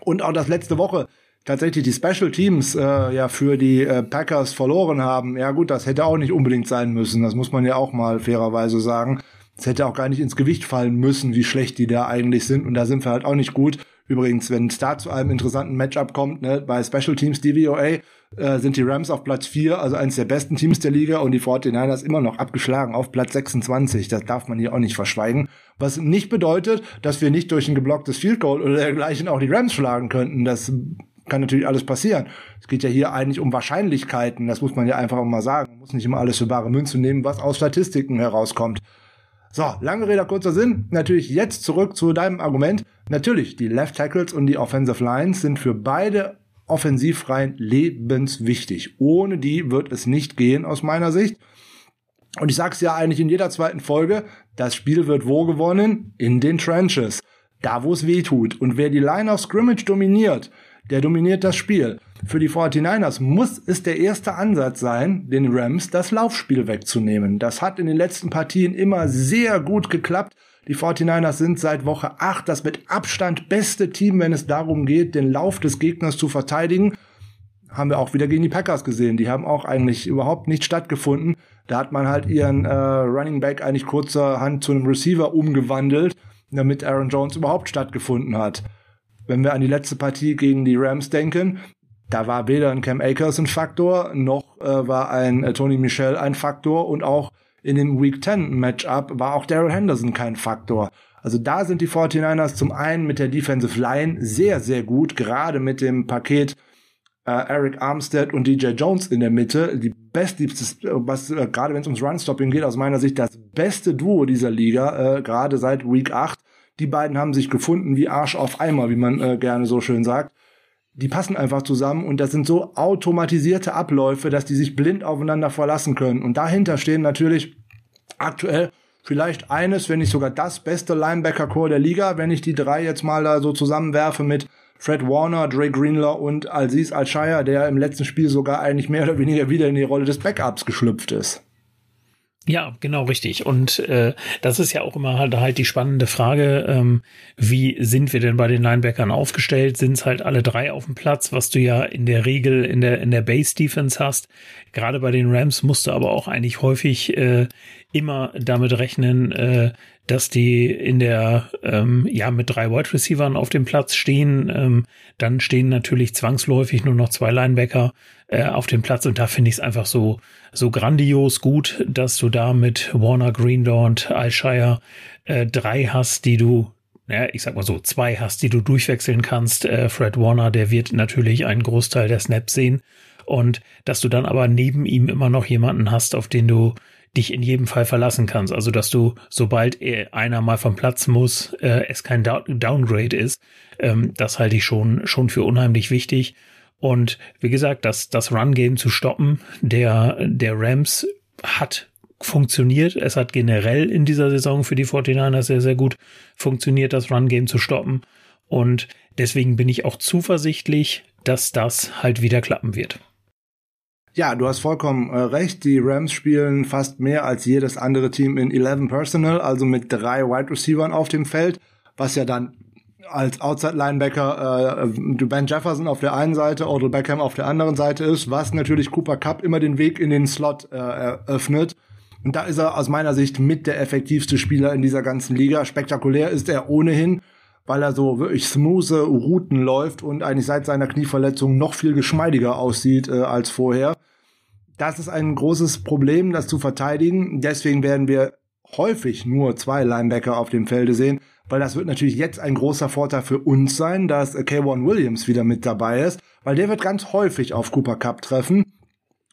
Und auch das letzte Woche tatsächlich die Special Teams äh, ja für die äh, Packers verloren haben. Ja gut, das hätte auch nicht unbedingt sein müssen. Das muss man ja auch mal fairerweise sagen. Es hätte auch gar nicht ins Gewicht fallen müssen, wie schlecht die da eigentlich sind. Und da sind wir halt auch nicht gut. Übrigens, wenn es da zu einem interessanten Matchup kommt, ne, bei Special Teams DVOA äh, sind die Rams auf Platz 4, also eines der besten Teams der Liga und die 49ers immer noch abgeschlagen auf Platz 26. Das darf man hier auch nicht verschweigen. Was nicht bedeutet, dass wir nicht durch ein geblocktes Field Goal oder dergleichen auch die Rams schlagen könnten. Das kann natürlich alles passieren. Es geht ja hier eigentlich um Wahrscheinlichkeiten. Das muss man ja einfach mal sagen. Man muss nicht immer alles für bare Münze nehmen, was aus Statistiken herauskommt. So, lange Rede, kurzer Sinn. Natürlich jetzt zurück zu deinem Argument. Natürlich, die Left Tackles und die Offensive Lines sind für beide Offensivreihen lebenswichtig. Ohne die wird es nicht gehen, aus meiner Sicht. Und ich sag's ja eigentlich in jeder zweiten Folge, das Spiel wird wo gewonnen? In den Trenches. Da, wo es weh tut. Und wer die Line of Scrimmage dominiert, der dominiert das Spiel. Für die 49ers muss es der erste Ansatz sein, den Rams das Laufspiel wegzunehmen. Das hat in den letzten Partien immer sehr gut geklappt. Die 49ers sind seit Woche 8 das mit Abstand beste Team, wenn es darum geht, den Lauf des Gegners zu verteidigen. Haben wir auch wieder gegen die Packers gesehen. Die haben auch eigentlich überhaupt nicht stattgefunden. Da hat man halt ihren äh, Running Back eigentlich kurzerhand zu einem Receiver umgewandelt, damit Aaron Jones überhaupt stattgefunden hat wenn wir an die letzte Partie gegen die Rams denken, da war weder ein Cam Akers ein Faktor, noch äh, war ein äh, Tony Michel ein Faktor und auch in dem Week 10 Matchup war auch Daryl Henderson kein Faktor. Also da sind die 49ers zum einen mit der Defensive Line sehr, sehr gut, gerade mit dem Paket äh, Eric Armstead und DJ Jones in der Mitte. Die beste, was äh, gerade wenn es ums Run-Stopping geht, aus meiner Sicht das beste Duo dieser Liga, äh, gerade seit Week 8. Die beiden haben sich gefunden wie Arsch auf Eimer, wie man äh, gerne so schön sagt. Die passen einfach zusammen und das sind so automatisierte Abläufe, dass die sich blind aufeinander verlassen können. Und dahinter stehen natürlich aktuell vielleicht eines, wenn nicht sogar das beste Linebacker-Core der Liga, wenn ich die drei jetzt mal da so zusammenwerfe mit Fred Warner, Dre Greenlaw und Aziz Al-Shire, der im letzten Spiel sogar eigentlich mehr oder weniger wieder in die Rolle des Backups geschlüpft ist. Ja, genau richtig. Und äh, das ist ja auch immer halt, halt die spannende Frage, ähm, wie sind wir denn bei den Linebackern aufgestellt? Sind es halt alle drei auf dem Platz, was du ja in der Regel in der in der Base Defense hast? Gerade bei den Rams musst du aber auch eigentlich häufig äh, immer damit rechnen, äh, dass die in der, ähm, ja, mit drei Wide Receivern auf dem Platz stehen. Ähm, dann stehen natürlich zwangsläufig nur noch zwei Linebacker äh, auf dem Platz und da finde ich es einfach so, so grandios gut, dass du da mit Warner, Greendor und Alshire äh, drei hast, die du ja, ich sag mal so, zwei hast, die du durchwechseln kannst. Äh, Fred Warner, der wird natürlich einen Großteil der Snaps sehen. Und dass du dann aber neben ihm immer noch jemanden hast, auf den du dich in jedem Fall verlassen kannst. Also dass du, sobald einer mal vom Platz muss, äh, es kein Downgrade ist. Ähm, das halte ich schon, schon für unheimlich wichtig. Und wie gesagt, das, das Run-Game zu stoppen, der, der Rams hat funktioniert. Es hat generell in dieser Saison für die 49ers sehr, sehr gut funktioniert, das Run-Game zu stoppen. Und deswegen bin ich auch zuversichtlich, dass das halt wieder klappen wird. Ja, du hast vollkommen äh, recht. Die Rams spielen fast mehr als jedes andere Team in 11 Personal, also mit drei Wide Receivers auf dem Feld, was ja dann als Outside Linebacker äh, Ben Jefferson auf der einen Seite, Odell Beckham auf der anderen Seite ist, was natürlich Cooper Cup immer den Weg in den Slot äh, eröffnet. Und da ist er aus meiner Sicht mit der effektivste Spieler in dieser ganzen Liga. Spektakulär ist er ohnehin, weil er so wirklich smooth Routen läuft und eigentlich seit seiner Knieverletzung noch viel geschmeidiger aussieht äh, als vorher. Das ist ein großes Problem, das zu verteidigen. Deswegen werden wir häufig nur zwei Linebacker auf dem Felde sehen, weil das wird natürlich jetzt ein großer Vorteil für uns sein, dass K1 Williams wieder mit dabei ist, weil der wird ganz häufig auf Cooper Cup treffen.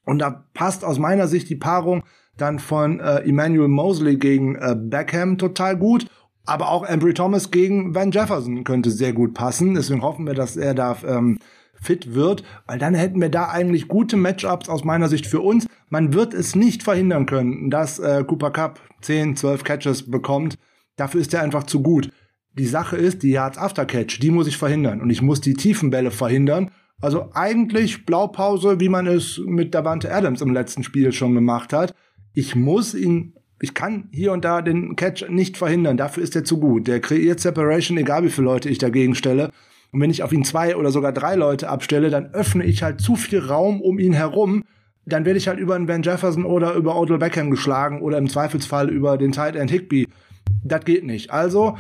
Und da passt aus meiner Sicht die Paarung dann von äh, Emmanuel Mosley gegen äh, Beckham total gut. Aber auch Embry Thomas gegen Van Jefferson könnte sehr gut passen. Deswegen hoffen wir, dass er da ähm, fit wird, weil dann hätten wir da eigentlich gute Matchups aus meiner Sicht für uns. Man wird es nicht verhindern können, dass äh, Cooper Cup 10, 12 Catches bekommt. Dafür ist er einfach zu gut. Die Sache ist, die Yards After Catch, die muss ich verhindern und ich muss die tiefen Bälle verhindern. Also eigentlich Blaupause, wie man es mit Davante Adams im letzten Spiel schon gemacht hat. Ich muss ihn, ich kann hier und da den Catch nicht verhindern. Dafür ist er zu gut. Der kreiert Separation, egal wie viele Leute ich dagegen stelle. Und wenn ich auf ihn zwei oder sogar drei Leute abstelle, dann öffne ich halt zu viel Raum um ihn herum. Dann werde ich halt über einen Ben Jefferson oder über Odell Beckham geschlagen oder im Zweifelsfall über den Tight End Higby. Das geht nicht. Also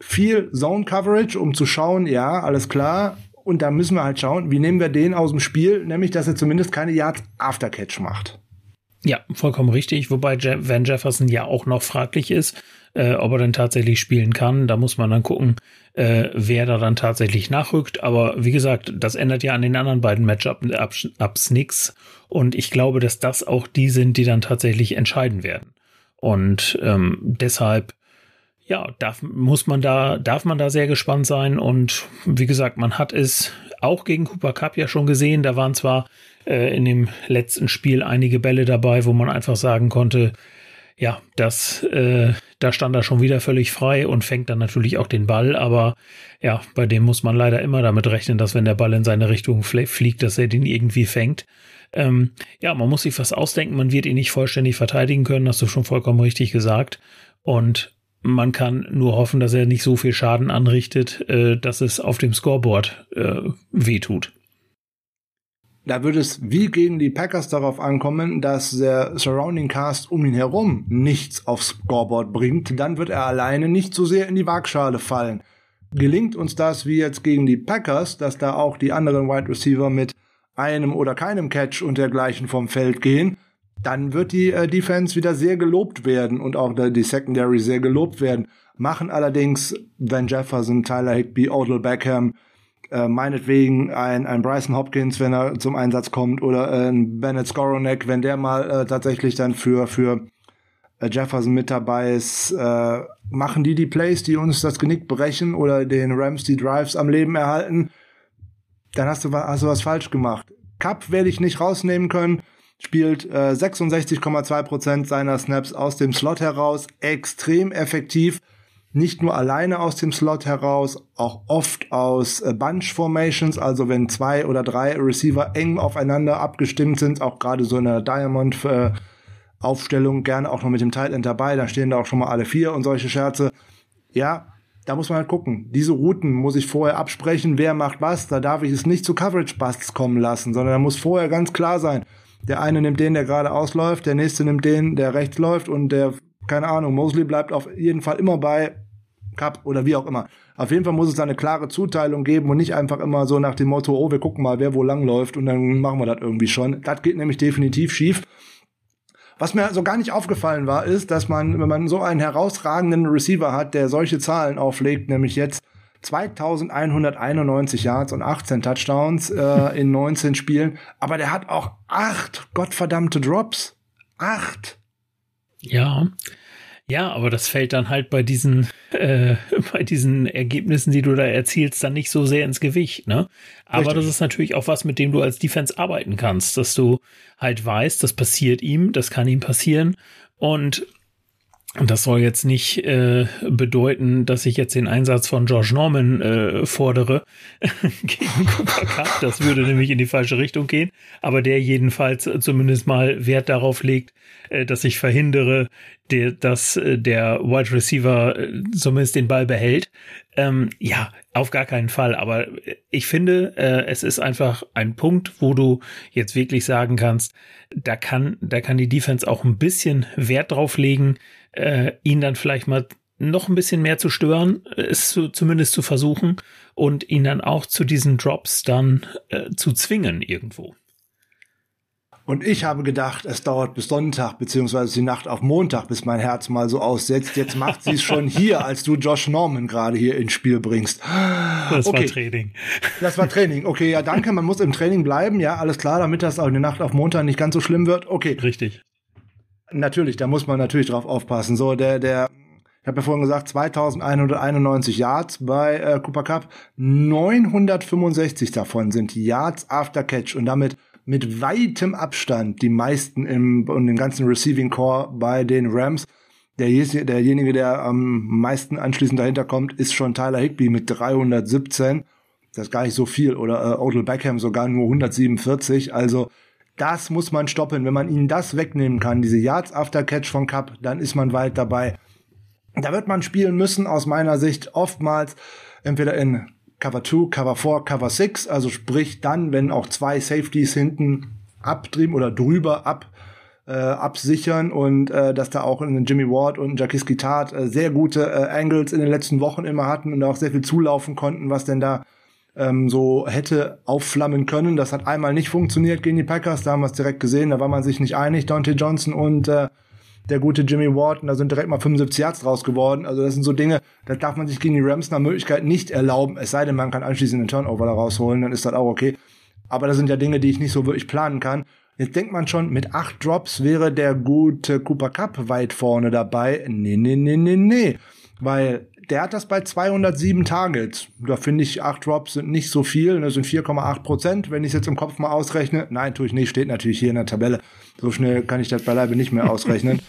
viel Zone Coverage, um zu schauen, ja, alles klar. Und da müssen wir halt schauen, wie nehmen wir den aus dem Spiel, nämlich dass er zumindest keine Yards Aftercatch macht. Ja, vollkommen richtig, wobei Van Jefferson ja auch noch fraglich ist, äh, ob er denn tatsächlich spielen kann. Da muss man dann gucken, äh, wer da dann tatsächlich nachrückt. Aber wie gesagt, das ändert ja an den anderen beiden Matchups nichts. Und ich glaube, dass das auch die sind, die dann tatsächlich entscheiden werden. Und ähm, deshalb, ja, darf, muss man da, darf man da sehr gespannt sein. Und wie gesagt, man hat es auch gegen Cooper Cup ja schon gesehen. Da waren zwar äh, in dem letzten Spiel einige Bälle dabei, wo man einfach sagen konnte, ja, das, äh, da stand er schon wieder völlig frei und fängt dann natürlich auch den Ball, aber ja, bei dem muss man leider immer damit rechnen, dass wenn der Ball in seine Richtung fliegt, dass er den irgendwie fängt. Ähm, ja, man muss sich was ausdenken, man wird ihn nicht vollständig verteidigen können, hast du schon vollkommen richtig gesagt. Und man kann nur hoffen, dass er nicht so viel Schaden anrichtet, äh, dass es auf dem Scoreboard äh, wehtut. Da würde es wie gegen die Packers darauf ankommen, dass der Surrounding Cast um ihn herum nichts aufs Scoreboard bringt, dann wird er alleine nicht so sehr in die Waagschale fallen. Gelingt uns das wie jetzt gegen die Packers, dass da auch die anderen Wide Receiver mit einem oder keinem Catch und dergleichen vom Feld gehen, dann wird die äh, Defense wieder sehr gelobt werden und auch die Secondary sehr gelobt werden. Machen allerdings Van Jefferson, Tyler Higby, Odell Beckham, äh, meinetwegen ein, ein Bryson Hopkins, wenn er zum Einsatz kommt, oder äh, ein Bennett Skoronek, wenn der mal äh, tatsächlich dann für, für äh, Jefferson mit dabei ist, äh, machen die die Plays, die uns das Genick brechen oder den Rams die Drives am Leben erhalten, dann hast du, hast du was falsch gemacht. Cup werde ich nicht rausnehmen können, spielt äh, 66,2% seiner Snaps aus dem Slot heraus, extrem effektiv nicht nur alleine aus dem Slot heraus, auch oft aus äh, Bunch Formations, also wenn zwei oder drei Receiver eng aufeinander abgestimmt sind, auch gerade so in der Diamond äh, Aufstellung gerne auch noch mit dem Tight End dabei, dann stehen da auch schon mal alle vier und solche Scherze. Ja, da muss man halt gucken. Diese Routen muss ich vorher absprechen, wer macht was. Da darf ich es nicht zu Coverage-Busts kommen lassen, sondern da muss vorher ganz klar sein. Der eine nimmt den, der gerade ausläuft, der nächste nimmt den, der rechts läuft und der, keine Ahnung, Mosley bleibt auf jeden Fall immer bei Cup oder wie auch immer. Auf jeden Fall muss es da eine klare Zuteilung geben und nicht einfach immer so nach dem Motto, oh, wir gucken mal, wer wo lang läuft und dann machen wir das irgendwie schon. Das geht nämlich definitiv schief. Was mir so gar nicht aufgefallen war, ist, dass man, wenn man so einen herausragenden Receiver hat, der solche Zahlen auflegt, nämlich jetzt 2191 Yards und 18 Touchdowns äh, in 19 Spielen, aber der hat auch acht gottverdammte Drops. Acht. Ja, ja, aber das fällt dann halt bei diesen, [LAUGHS] äh, bei diesen Ergebnissen, die du da erzielst, dann nicht so sehr ins Gewicht, ne? Aber Richtig. das ist natürlich auch was, mit dem du als Defense arbeiten kannst, dass du halt weißt, das passiert ihm, das kann ihm passieren und und das soll jetzt nicht äh, bedeuten, dass ich jetzt den Einsatz von George Norman äh, fordere [LAUGHS] gegen Cooper Cup. Das würde nämlich in die falsche Richtung gehen. Aber der jedenfalls zumindest mal Wert darauf legt, äh, dass ich verhindere, der, dass äh, der Wide Receiver äh, zumindest den Ball behält. Ähm, ja, auf gar keinen Fall. Aber ich finde, äh, es ist einfach ein Punkt, wo du jetzt wirklich sagen kannst, da kann, da kann die Defense auch ein bisschen Wert drauf legen, äh, ihn dann vielleicht mal noch ein bisschen mehr zu stören, es zu, zumindest zu versuchen und ihn dann auch zu diesen Drops dann äh, zu zwingen irgendwo. Und ich habe gedacht, es dauert bis Sonntag beziehungsweise die Nacht auf Montag, bis mein Herz mal so aussetzt. Jetzt macht sie es [LAUGHS] schon hier, als du Josh Norman gerade hier ins Spiel bringst. Das okay. war Training. Das war Training. Okay, ja, danke. Man muss im Training bleiben. Ja, alles klar, damit das auch in der Nacht auf Montag nicht ganz so schlimm wird. Okay. Richtig. Natürlich, da muss man natürlich drauf aufpassen. So, der, der, ich habe ja vorhin gesagt, 2191 Yards bei äh, Cooper Cup. 965 davon sind Yards after Catch und damit mit weitem Abstand die meisten im, und den ganzen Receiving Core bei den Rams. Der, derjenige, der am meisten anschließend dahinter kommt, ist schon Tyler Higby mit 317. Das ist gar nicht so viel. Oder äh, Odell Beckham sogar nur 147. Also das muss man stoppen. Wenn man ihnen das wegnehmen kann, diese Yards after Catch von Cup, dann ist man weit dabei. Da wird man spielen müssen, aus meiner Sicht, oftmals entweder in Cover 2, Cover 4, Cover 6, also sprich dann, wenn auch zwei Safeties hinten abtrieben oder drüber ab äh, absichern und äh, dass da auch in Jimmy Ward und Jacques Gittard äh, sehr gute äh, Angles in den letzten Wochen immer hatten und auch sehr viel zulaufen konnten, was denn da ähm, so hätte aufflammen können. Das hat einmal nicht funktioniert gegen die Packers, da haben wir es direkt gesehen, da war man sich nicht einig, Dante Johnson und äh, der gute Jimmy und da sind direkt mal 75 Yards draus geworden. Also das sind so Dinge, das darf man sich gegen die Rams nach Möglichkeit nicht erlauben, es sei denn, man kann anschließend einen Turnover da rausholen, dann ist das auch okay. Aber das sind ja Dinge, die ich nicht so wirklich planen kann. Jetzt denkt man schon, mit acht Drops wäre der gute Cooper Cup weit vorne dabei. Nee, nee, nee, nee, nee. Weil der hat das bei 207 Targets. Da finde ich, acht Drops sind nicht so viel. Das sind 4,8 Prozent. Wenn ich es jetzt im Kopf mal ausrechne, nein, tue ich nicht, steht natürlich hier in der Tabelle. So schnell kann ich das beileibe nicht mehr ausrechnen.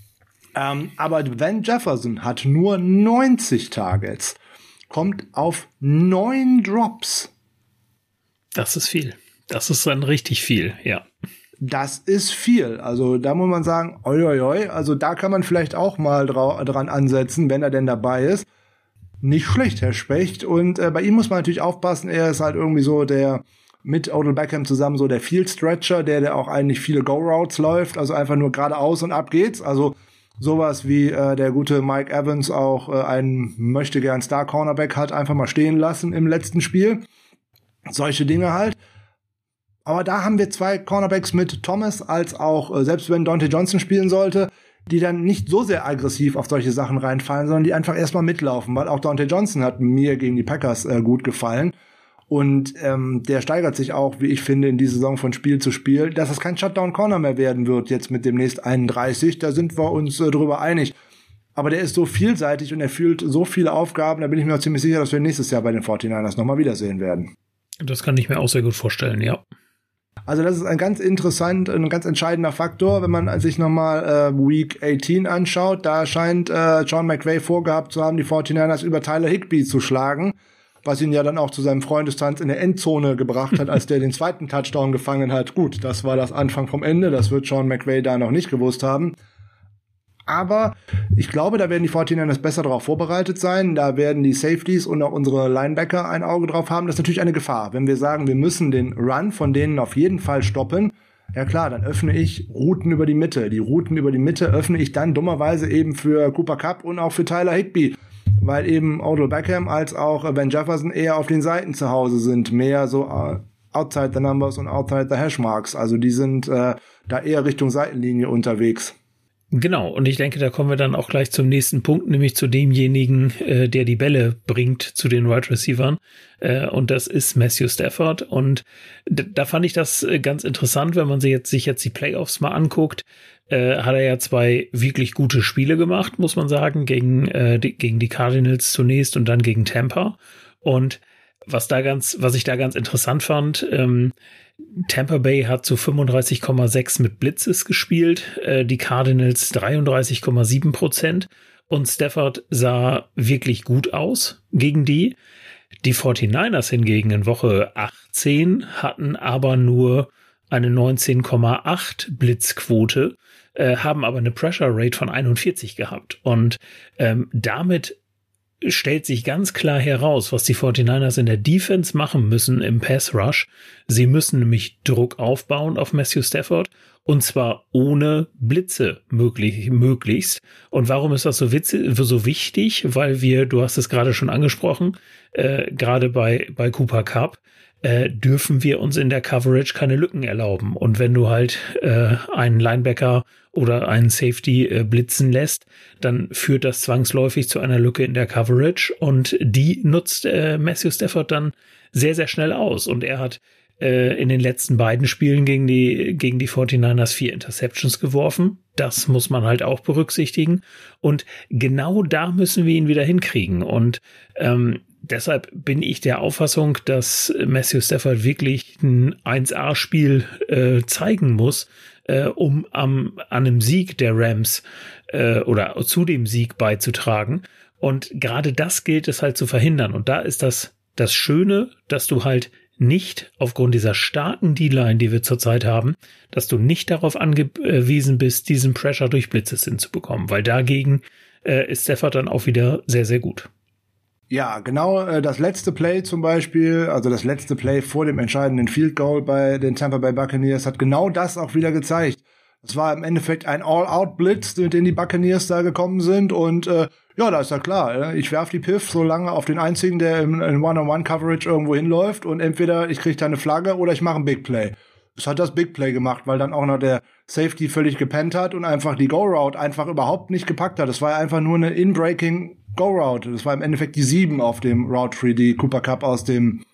[LAUGHS] ähm, aber Van Jefferson hat nur 90 Targets, kommt auf neun Drops. Das ist viel. Das ist dann richtig viel, ja das ist viel. Also da muss man sagen, oi, oi, oi, also da kann man vielleicht auch mal dran ansetzen, wenn er denn dabei ist. Nicht schlecht, Herr Specht. Und äh, bei ihm muss man natürlich aufpassen, er ist halt irgendwie so der mit Odell Beckham zusammen so der Field Stretcher, der, der auch eigentlich viele Go-Routes läuft, also einfach nur geradeaus und ab geht's. Also sowas wie äh, der gute Mike Evans auch äh, einen möchte gern Star Cornerback hat einfach mal stehen lassen im letzten Spiel. Solche Dinge halt. Aber da haben wir zwei Cornerbacks mit Thomas, als auch, äh, selbst wenn Dante Johnson spielen sollte, die dann nicht so sehr aggressiv auf solche Sachen reinfallen, sondern die einfach erstmal mitlaufen, weil auch Dante Johnson hat mir gegen die Packers äh, gut gefallen. Und ähm, der steigert sich auch, wie ich finde, in dieser Saison von Spiel zu Spiel, dass es kein Shutdown-Corner mehr werden wird, jetzt mit demnächst 31. Da sind wir uns äh, drüber einig. Aber der ist so vielseitig und er fühlt so viele Aufgaben, da bin ich mir auch ziemlich sicher, dass wir nächstes Jahr bei den 49ers nochmal wiedersehen werden. Das kann ich mir auch sehr gut vorstellen, ja. Also das ist ein ganz interessant, ein ganz entscheidender Faktor, wenn man sich nochmal äh, Week 18 anschaut. Da scheint äh, John McVay vorgehabt zu haben, die 49ers über Tyler Higby zu schlagen. was ihn ja dann auch zu seinem Freundestanz in der Endzone gebracht hat, als der den zweiten Touchdown gefangen hat. Gut, das war das Anfang vom Ende, das wird Sean McVay da noch nicht gewusst haben. Aber ich glaube, da werden die 49ers besser darauf vorbereitet sein. Da werden die Safeties und auch unsere Linebacker ein Auge drauf haben. Das ist natürlich eine Gefahr. Wenn wir sagen, wir müssen den Run von denen auf jeden Fall stoppen, ja klar, dann öffne ich Routen über die Mitte. Die Routen über die Mitte öffne ich dann dummerweise eben für Cooper Cup und auch für Tyler Higby, weil eben Odell Beckham als auch Ben Jefferson eher auf den Seiten zu Hause sind, mehr so äh, outside the numbers und outside the hashmarks. Also die sind äh, da eher Richtung Seitenlinie unterwegs. Genau, und ich denke, da kommen wir dann auch gleich zum nächsten Punkt, nämlich zu demjenigen, äh, der die Bälle bringt zu den Wide right Receivern. Äh, und das ist Matthew Stafford. Und da fand ich das äh, ganz interessant, wenn man sich jetzt, sich jetzt die Playoffs mal anguckt. Äh, hat er ja zwei wirklich gute Spiele gemacht, muss man sagen, gegen, äh, die, gegen die Cardinals zunächst und dann gegen Tampa. Und was da ganz, was ich da ganz interessant fand, ähm, Tampa Bay hat zu 35,6 mit Blitzes gespielt, äh, die Cardinals 33,7 Prozent und Stafford sah wirklich gut aus gegen die. Die 49ers hingegen in Woche 18 hatten aber nur eine 19,8 Blitzquote, äh, haben aber eine Pressure Rate von 41 gehabt. Und ähm, damit stellt sich ganz klar heraus, was die 49ers in der Defense machen müssen im Pass Rush. Sie müssen nämlich Druck aufbauen auf Matthew Stafford und zwar ohne Blitze möglich, möglichst. Und warum ist das so, witzig, so wichtig? Weil wir, du hast es gerade schon angesprochen, äh, gerade bei, bei Cooper Cup, äh, dürfen wir uns in der Coverage keine Lücken erlauben. Und wenn du halt äh, einen Linebacker oder einen Safety äh, blitzen lässt, dann führt das zwangsläufig zu einer Lücke in der Coverage und die nutzt äh, Matthew Stafford dann sehr, sehr schnell aus. Und er hat äh, in den letzten beiden Spielen gegen die, gegen die 49ers vier Interceptions geworfen. Das muss man halt auch berücksichtigen. Und genau da müssen wir ihn wieder hinkriegen. Und ähm, deshalb bin ich der Auffassung, dass Matthew Stafford wirklich ein 1A-Spiel äh, zeigen muss, äh, um am, an einem Sieg der Rams äh, oder zu dem Sieg beizutragen. Und gerade das gilt es halt zu verhindern. Und da ist das, das Schöne, dass du halt nicht aufgrund dieser starken D-Line, die wir zurzeit haben, dass du nicht darauf angewiesen bist, diesen Pressure durch Blitzes hinzubekommen, weil dagegen äh, ist Stafford dann auch wieder sehr, sehr gut. Ja, genau äh, das letzte Play zum Beispiel, also das letzte Play vor dem entscheidenden Field Goal bei den Tampa Bay Buccaneers hat genau das auch wieder gezeigt. Das war im Endeffekt ein All-Out-Blitz, mit dem die Buccaneers da gekommen sind und äh, ja, da ist ja klar. Ich werf die Piff so lange auf den einzigen, der im, in One-on-One-Coverage irgendwo hinläuft und entweder ich kriege da eine Flagge oder ich mache ein Big Play. Es hat das Big Play gemacht, weil dann auch noch der Safety völlig gepennt hat und einfach die Go-Route einfach überhaupt nicht gepackt hat. Das war einfach nur eine In-Breaking Go-Route. Das war im Endeffekt die 7 auf dem Route Tree, die Cooper Cup aus dem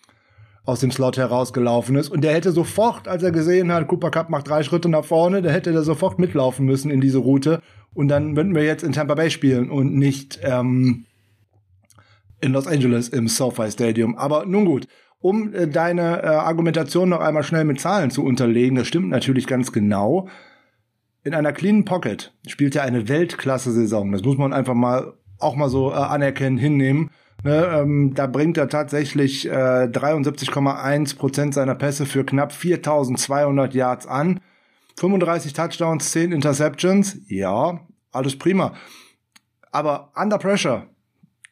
aus dem Slot herausgelaufen ist. Und der hätte sofort, als er gesehen hat, Cooper Cup macht drei Schritte nach vorne, der hätte da sofort mitlaufen müssen in diese Route. Und dann würden wir jetzt in Tampa Bay spielen und nicht ähm, in Los Angeles im SoFi Stadium. Aber nun gut, um äh, deine äh, Argumentation noch einmal schnell mit Zahlen zu unterlegen, das stimmt natürlich ganz genau. In einer cleanen Pocket spielt er eine Weltklasse-Saison. Das muss man einfach mal auch mal so äh, anerkennen, hinnehmen. Ne, ähm, da bringt er tatsächlich äh, 73,1 Prozent seiner Pässe für knapp 4.200 Yards an. 35 Touchdowns, 10 Interceptions. Ja, alles prima. Aber under pressure,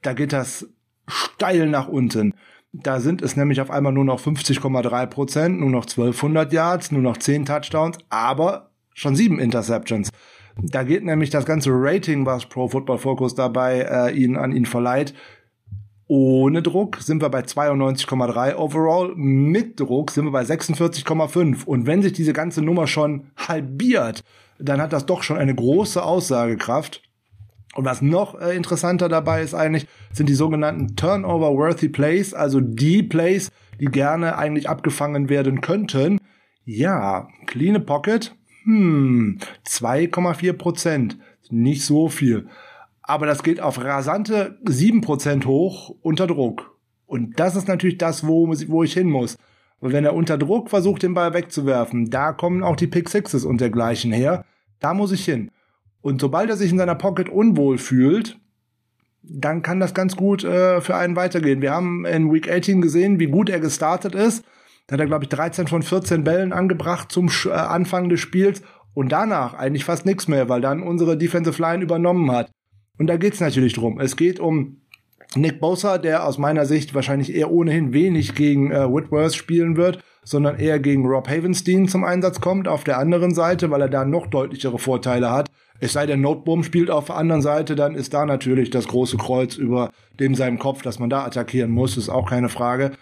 da geht das steil nach unten. Da sind es nämlich auf einmal nur noch 50,3 Prozent, nur noch 1200 Yards, nur noch 10 Touchdowns, aber schon 7 Interceptions. Da geht nämlich das ganze Rating, was Pro Football Focus dabei äh, ihn, an ihn verleiht. Ohne Druck sind wir bei 92,3 overall. Mit Druck sind wir bei 46,5. Und wenn sich diese ganze Nummer schon halbiert, dann hat das doch schon eine große Aussagekraft. Und was noch äh, interessanter dabei ist eigentlich, sind die sogenannten Turnover-worthy Plays, also die Plays, die gerne eigentlich abgefangen werden könnten. Ja, Clean Pocket, hm, 2,4 Prozent. Nicht so viel. Aber das geht auf rasante 7 Prozent hoch unter Druck. Und das ist natürlich das, wo, wo ich hin muss. Und wenn er unter Druck versucht, den Ball wegzuwerfen, da kommen auch die Pick Sixes und dergleichen her. Da muss ich hin. Und sobald er sich in seiner Pocket unwohl fühlt, dann kann das ganz gut äh, für einen weitergehen. Wir haben in Week 18 gesehen, wie gut er gestartet ist. Da hat er, glaube ich, 13 von 14 Bällen angebracht zum äh, Anfang des Spiels und danach eigentlich fast nichts mehr, weil dann unsere Defensive Line übernommen hat. Und da geht's natürlich drum. Es geht um Nick Bosa, der aus meiner Sicht wahrscheinlich eher ohnehin wenig gegen äh, Whitworth spielen wird, sondern eher gegen Rob Havenstein zum Einsatz kommt auf der anderen Seite, weil er da noch deutlichere Vorteile hat. Es sei denn, Noteboom spielt auf der anderen Seite, dann ist da natürlich das große Kreuz über dem seinem Kopf, dass man da attackieren muss, ist auch keine Frage.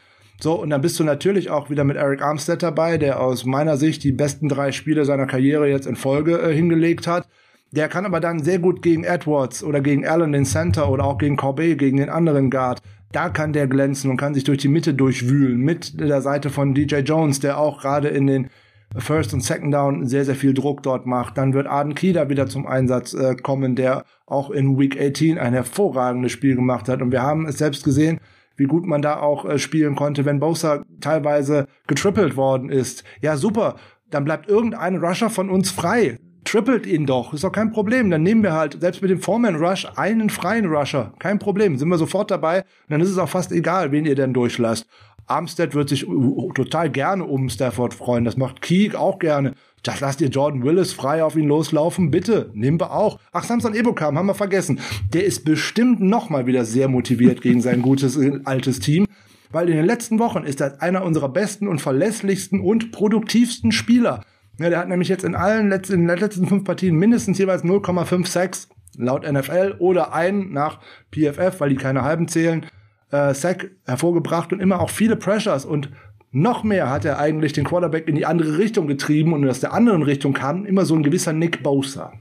So, und dann bist du natürlich auch wieder mit Eric Armstead dabei, der aus meiner Sicht die besten drei Spiele seiner Karriere jetzt in Folge äh, hingelegt hat. Der kann aber dann sehr gut gegen Edwards oder gegen Allen den Center oder auch gegen Corbet, gegen den anderen Guard. Da kann der glänzen und kann sich durch die Mitte durchwühlen mit der Seite von DJ Jones, der auch gerade in den First und Second Down sehr, sehr viel Druck dort macht. Dann wird Arden Kieder wieder zum Einsatz äh, kommen, der auch in Week 18 ein hervorragendes Spiel gemacht hat. Und wir haben es selbst gesehen, wie gut man da auch äh, spielen konnte, wenn Bosa teilweise getrippelt worden ist. Ja, super. Dann bleibt irgendein Rusher von uns frei trippelt ihn doch, ist doch kein Problem. Dann nehmen wir halt, selbst mit dem Foreman Rush, einen freien Rusher. Kein Problem, sind wir sofort dabei. Und dann ist es auch fast egal, wen ihr denn durchlasst. Armstead wird sich total gerne um Stafford freuen. Das macht Keek auch gerne. Das lasst ihr Jordan Willis frei auf ihn loslaufen, bitte. Wir auch. Ach, Samson Ebokam, haben wir vergessen. Der ist bestimmt noch mal wieder sehr motiviert gegen sein gutes altes Team. Weil in den letzten Wochen ist er einer unserer besten und verlässlichsten und produktivsten Spieler. Ja, der hat nämlich jetzt in allen letzten, in den letzten fünf Partien mindestens jeweils 0,56 laut NFL oder ein nach PFF, weil die keine halben zählen, äh, Sack hervorgebracht und immer auch viele Pressures und noch mehr hat er eigentlich den Quarterback in die andere Richtung getrieben und aus der anderen Richtung kam immer so ein gewisser Nick Bosa.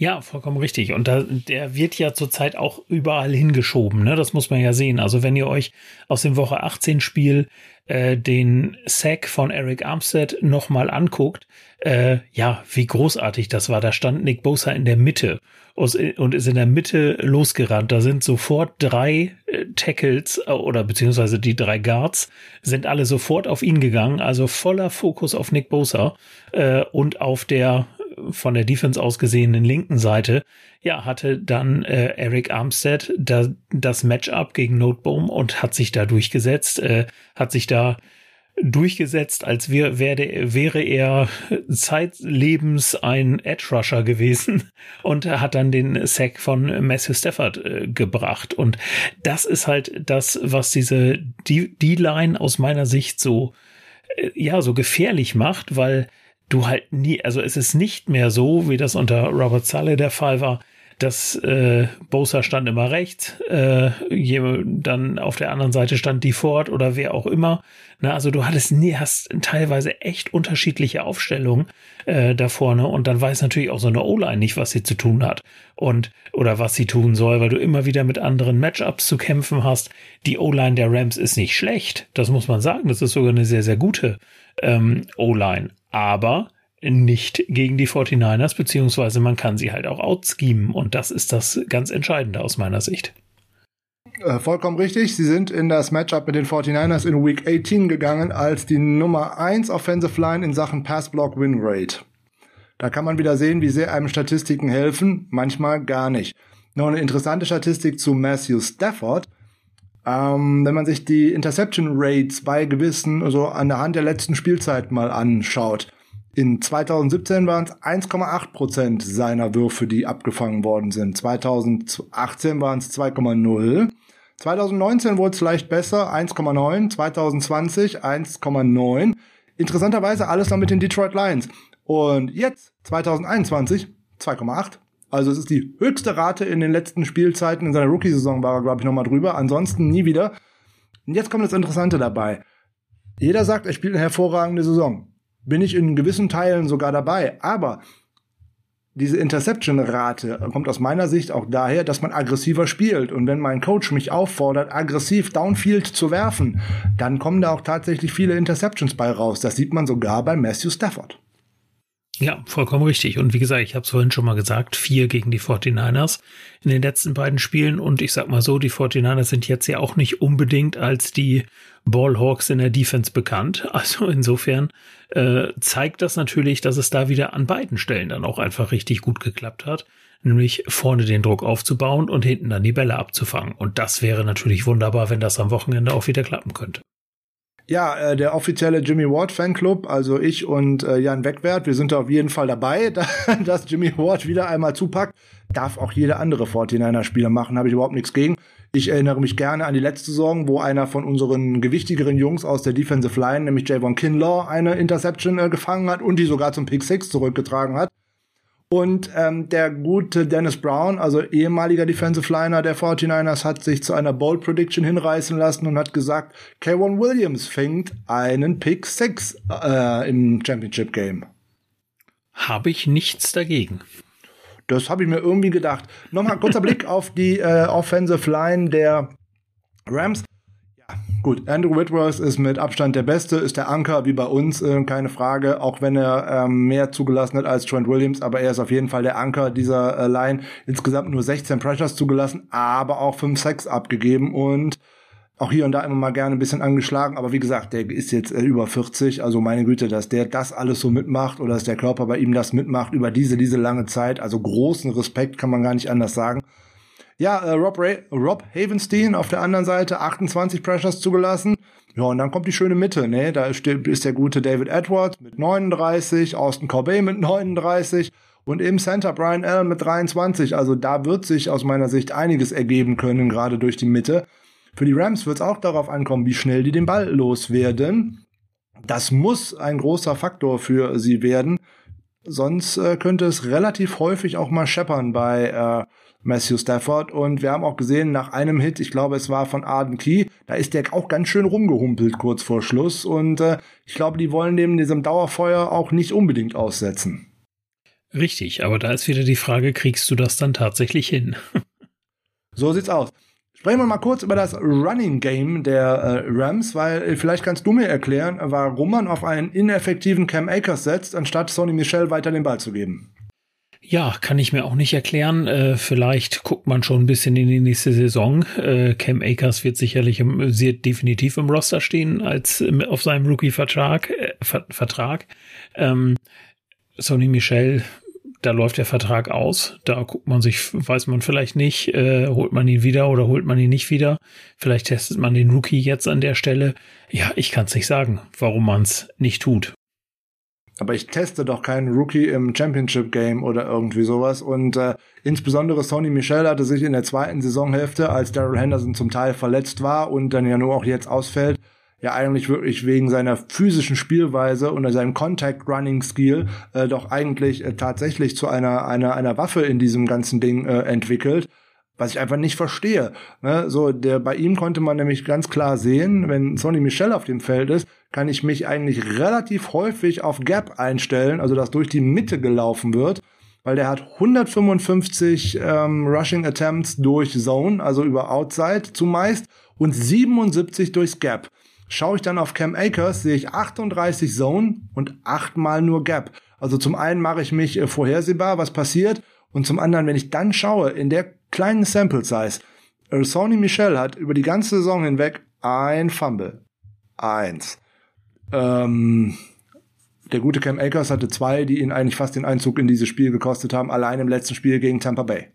Ja, vollkommen richtig. Und da, der wird ja zurzeit auch überall hingeschoben. Ne? Das muss man ja sehen. Also wenn ihr euch aus dem Woche 18 Spiel äh, den Sack von Eric Armstead nochmal anguckt, äh, ja, wie großartig das war. Da stand Nick Bosa in der Mitte und ist in der Mitte losgerannt. Da sind sofort drei äh, Tackles äh, oder beziehungsweise die drei Guards sind alle sofort auf ihn gegangen. Also voller Fokus auf Nick Bosa äh, und auf der von der Defense aus gesehenen linken Seite, ja, hatte dann äh, Eric Armstead da, das Matchup gegen Noteboom und hat sich da durchgesetzt, äh, hat sich da durchgesetzt, als wär, wär, wäre er zeitlebens ein Edge Rusher gewesen [LAUGHS] und hat dann den Sack von Matthew Stafford äh, gebracht. Und das ist halt das, was diese D-Line aus meiner Sicht so, äh, ja, so gefährlich macht, weil du halt nie, also es ist nicht mehr so, wie das unter Robert Saleh der Fall war, dass äh, Bosa stand immer rechts, äh, dann auf der anderen Seite stand die Ford oder wer auch immer. Na, also du hattest nie, hast teilweise echt unterschiedliche Aufstellungen äh, da vorne und dann weiß natürlich auch so eine O-Line nicht, was sie zu tun hat und oder was sie tun soll, weil du immer wieder mit anderen Matchups zu kämpfen hast. Die O-Line der Rams ist nicht schlecht, das muss man sagen, das ist sogar eine sehr, sehr gute ähm, O-Line aber nicht gegen die 49ers, beziehungsweise man kann sie halt auch outschemen und das ist das ganz Entscheidende aus meiner Sicht. Äh, vollkommen richtig. Sie sind in das Matchup mit den 49ers in Week 18 gegangen als die Nummer 1 Offensive Line in Sachen Pass-Block Win Rate. Da kann man wieder sehen, wie sehr einem Statistiken helfen, manchmal gar nicht. Noch eine interessante Statistik zu Matthew Stafford. Ähm, wenn man sich die Interception Rates bei gewissen, also an der Hand der letzten Spielzeit mal anschaut. In 2017 waren es 1,8 Prozent seiner Würfe, die abgefangen worden sind. 2018 waren es 2,0. 2019 wurde es leicht besser, 1,9. 2020 1,9. Interessanterweise alles noch mit den Detroit Lions. Und jetzt, 2021, 2,8. Also es ist die höchste Rate in den letzten Spielzeiten. In seiner Rookie-Saison war er, glaube ich, nochmal drüber. Ansonsten nie wieder. Und jetzt kommt das Interessante dabei. Jeder sagt, er spielt eine hervorragende Saison. Bin ich in gewissen Teilen sogar dabei. Aber diese Interception-Rate kommt aus meiner Sicht auch daher, dass man aggressiver spielt. Und wenn mein Coach mich auffordert, aggressiv Downfield zu werfen, dann kommen da auch tatsächlich viele Interceptions bei raus. Das sieht man sogar bei Matthew Stafford. Ja, vollkommen richtig. Und wie gesagt, ich habe es vorhin schon mal gesagt, vier gegen die 49ers in den letzten beiden Spielen. Und ich sag mal so, die 49ers sind jetzt ja auch nicht unbedingt als die Ballhawks in der Defense bekannt. [LAUGHS] Also insofern äh, zeigt das natürlich, dass es da wieder an beiden Stellen dann auch einfach richtig gut geklappt hat. nämlich vorne den Druck aufzubauen und hinten dann die Bälle abzufangen. Und das wäre natürlich wunderbar, wenn das am Wochenende auch wieder klappen könnte. Ja, äh, der offizielle Jimmy Ward Fanclub, also ich und äh, Jan Wegwert, wir sind da auf jeden Fall dabei, [LAUGHS] dass Jimmy Ward wieder einmal zupackt. Darf auch jeder andere 49er-Spieler machen, habe ich überhaupt nichts gegen. Ich erinnere mich gerne an die letzte Saison, wo einer von unseren gewichtigeren Jungs aus der Defensive Line, nämlich Javon Kinlaw, eine Interception äh, gefangen hat und die sogar zum Pick 6 zurückgetragen hat. Und ähm, der gute Dennis Brown, also ehemaliger Defensive Liner der 49ers, hat sich zu einer Bold Prediction hinreißen lassen und hat gesagt, K1 Williams fängt einen Pick 6 äh, im Championship Game. Habe ich nichts dagegen. Das habe ich mir irgendwie gedacht. Nochmal kurzer Blick auf die äh, Offensive Line der Rams. Gut. Andrew Whitworth ist mit Abstand der Beste, ist der Anker wie bei uns, äh, keine Frage. Auch wenn er ähm, mehr zugelassen hat als Trent Williams, aber er ist auf jeden Fall der Anker dieser äh, Line. Insgesamt nur 16 Pressures zugelassen, aber auch 5 Sacks abgegeben und auch hier und da immer mal gerne ein bisschen angeschlagen, aber wie gesagt, der ist jetzt äh, über 40, also meine Güte, dass der das alles so mitmacht oder dass der Körper bei ihm das mitmacht über diese, diese lange Zeit, also großen Respekt kann man gar nicht anders sagen. Ja, äh, Rob, Ray, Rob Havenstein auf der anderen Seite, 28 Pressures zugelassen. Ja, und dann kommt die schöne Mitte, ne? Da ist, der gute David Edwards mit 39, Austin Corbett mit 39 und im Center Brian Allen mit 23. Also da wird sich aus meiner Sicht einiges ergeben können, gerade durch die Mitte. Für die Rams wird es auch darauf ankommen, wie schnell die den Ball loswerden. Das muss ein großer Faktor für sie werden. Sonst äh, könnte es relativ häufig auch mal scheppern bei äh, Matthew Stafford. Und wir haben auch gesehen, nach einem Hit, ich glaube, es war von Arden Key, da ist der auch ganz schön rumgehumpelt kurz vor Schluss. Und äh, ich glaube, die wollen dem diesem Dauerfeuer auch nicht unbedingt aussetzen. Richtig, aber da ist wieder die Frage, kriegst du das dann tatsächlich hin? [LAUGHS] so sieht's aus. Sprechen wir mal kurz über das Running Game der äh, Rams, weil äh, vielleicht kannst du mir erklären, warum man auf einen ineffektiven Cam Akers setzt, anstatt Sonny Michel weiter den Ball zu geben. Ja, kann ich mir auch nicht erklären. Äh, vielleicht guckt man schon ein bisschen in die nächste Saison. Äh, Cam Akers wird sicherlich im, sehr definitiv im Roster stehen als auf seinem Rookie-Vertrag. Äh, Vertrag. Ähm, Sonny Michel da läuft der Vertrag aus. Da guckt man sich, weiß man vielleicht nicht, äh, holt man ihn wieder oder holt man ihn nicht wieder. Vielleicht testet man den Rookie jetzt an der Stelle. Ja, ich kann es nicht sagen, warum man es nicht tut. Aber ich teste doch keinen Rookie im Championship Game oder irgendwie sowas. Und äh, insbesondere Sonny Michel hatte sich in der zweiten Saisonhälfte, als Daryl Henderson zum Teil verletzt war und dann ja nur auch jetzt ausfällt, ja eigentlich wirklich wegen seiner physischen Spielweise und seinem Contact Running Skill äh, doch eigentlich äh, tatsächlich zu einer einer einer Waffe in diesem ganzen Ding äh, entwickelt was ich einfach nicht verstehe. Ne? So, der, bei ihm konnte man nämlich ganz klar sehen, wenn Sonny Michel auf dem Feld ist, kann ich mich eigentlich relativ häufig auf Gap einstellen, also dass durch die Mitte gelaufen wird, weil der hat 155 ähm, Rushing Attempts durch Zone, also über Outside zumeist, und 77 durchs Gap. Schaue ich dann auf Cam Akers, sehe ich 38 Zone und achtmal nur Gap. Also zum einen mache ich mich äh, vorhersehbar, was passiert, und zum anderen, wenn ich dann schaue, in der kleinen Sample Size, Sony Michel hat über die ganze Saison hinweg ein Fumble. Eins. Ähm, der gute Cam Akers hatte zwei, die ihn eigentlich fast den Einzug in dieses Spiel gekostet haben, allein im letzten Spiel gegen Tampa Bay.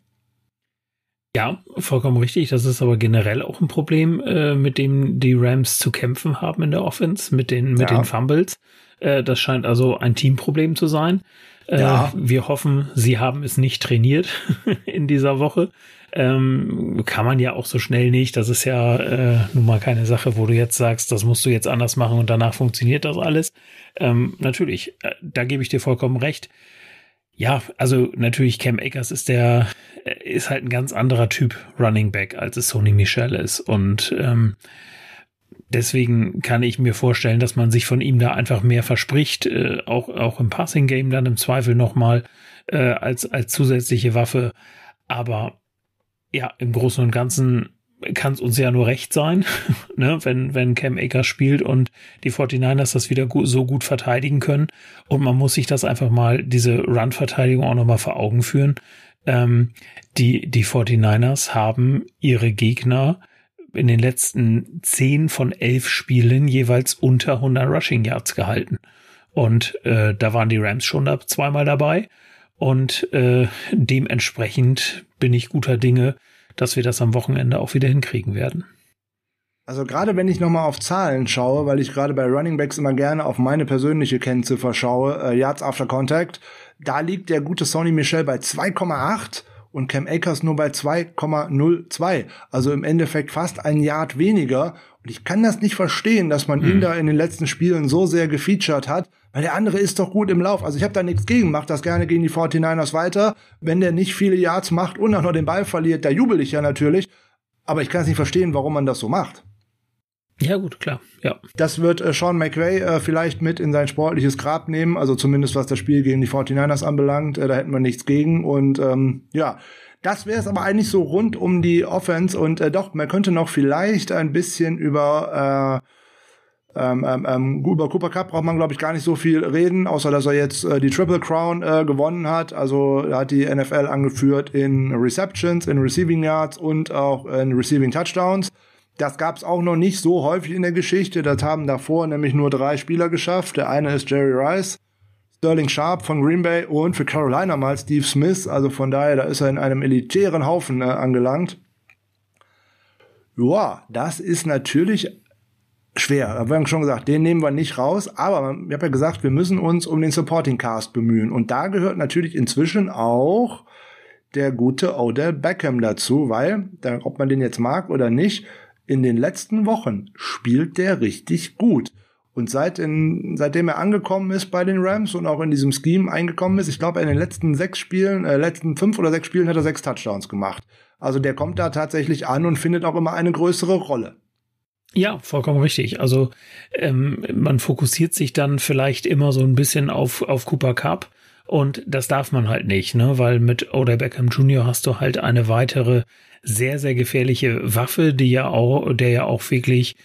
Ja, vollkommen richtig. Das ist aber generell auch ein Problem, äh, mit dem die Rams zu kämpfen haben in der Offense, mit den, mit ja. den Fumbles. Äh, das scheint also ein Teamproblem zu sein. Äh, ja. Wir hoffen, sie haben es nicht trainiert [LAUGHS] in dieser Woche. Ähm, kann man ja auch so schnell nicht. Das ist ja äh, nun mal keine Sache, wo du jetzt sagst, das musst du jetzt anders machen und danach funktioniert das alles. Ähm, natürlich, äh, da gebe ich dir vollkommen recht. Ja, also natürlich Cam Akers ist der, ist halt ein ganz anderer Typ Running Back, als es Sony Michel ist. Und ähm, deswegen kann ich mir vorstellen, dass man sich von ihm da einfach mehr verspricht, äh, auch, auch im Passing Game dann im Zweifel nochmal äh, als, als zusätzliche Waffe. Aber ja, im Großen und Ganzen kann es uns ja nur recht sein, [LAUGHS] ne, wenn, wenn Cam Akers spielt und die 49ers das wieder gut, so gut verteidigen können. Und man muss sich das einfach mal, diese Run-Verteidigung auch nochmal vor Augen führen. Ähm, die, die 49ers haben ihre Gegner in den letzten zehn von elf Spielen jeweils unter 100 Rushing Yards gehalten. Und äh, da waren die Rams schon da zweimal dabei. Und äh, dementsprechend bin ich guter Dinge, dass wir das am Wochenende auch wieder hinkriegen werden. Also gerade wenn ich nochmal auf Zahlen schaue, weil ich gerade bei Running Backs immer gerne auf meine persönliche Kennziffer schaue, äh, Yards After Contact, da liegt der gute Sonny Michel bei 2,8 und Cam Akers nur bei 2,02. Also im Endeffekt fast ein Yard weniger. Und ich kann das nicht verstehen, dass man hm. ihn da in den letzten Spielen so sehr gefeatured hat, weil der andere ist doch gut im Lauf. Also ich habe da nichts gegen, macht das gerne gegen die 49ers weiter. Wenn der nicht viele Yards macht und auch noch den Ball verliert, da jubel ich ja natürlich. Aber ich kann es nicht verstehen, warum man das so macht. Ja, gut, klar, ja. Das wird äh, Sean McVay äh, vielleicht mit in sein sportliches Grab nehmen, also zumindest was das Spiel gegen die 49ers anbelangt, äh, da hätten wir nichts gegen und ähm, ja, das wäre es aber eigentlich so rund um die Offense und äh, doch, man könnte noch vielleicht ein bisschen über äh, ähm, ähm, ähm, über Cooper Cup braucht man, glaube ich, gar nicht so viel reden, außer dass er jetzt äh, die Triple Crown äh, gewonnen hat. Also er hat die NFL angeführt in Receptions, in Receiving Yards und auch in Receiving Touchdowns. Das gab es auch noch nicht so häufig in der Geschichte. Das haben davor nämlich nur drei Spieler geschafft. Der eine ist Jerry Rice, Sterling Sharp von Green Bay und für Carolina mal Steve Smith. Also von daher, da ist er in einem elitären Haufen äh, angelangt. Ja, das ist natürlich schwer. Wir haben schon gesagt, den nehmen wir nicht raus, aber ich habe ja gesagt, wir müssen uns um den Supporting Cast bemühen. Und da gehört natürlich inzwischen auch der gute Odell Beckham dazu, weil, ob man den jetzt mag oder nicht, in den letzten Wochen spielt der richtig gut. Und seit in, seitdem er angekommen ist bei den Rams und auch in diesem Scheme eingekommen ist, ich glaube, in den letzten sechs Spielen, äh, letzten fünf oder sechs Spielen hat er sechs Touchdowns gemacht. Also der kommt da tatsächlich an und findet auch immer eine größere Rolle. Ja, vollkommen richtig. Also ähm, man fokussiert sich dann vielleicht immer so ein bisschen auf, auf Cooper Cup und das darf man halt nicht, ne? Weil mit Odell Beckham Jr. hast du halt eine weitere sehr, sehr gefährliche Waffe, die ja auch, der ja auch wirklich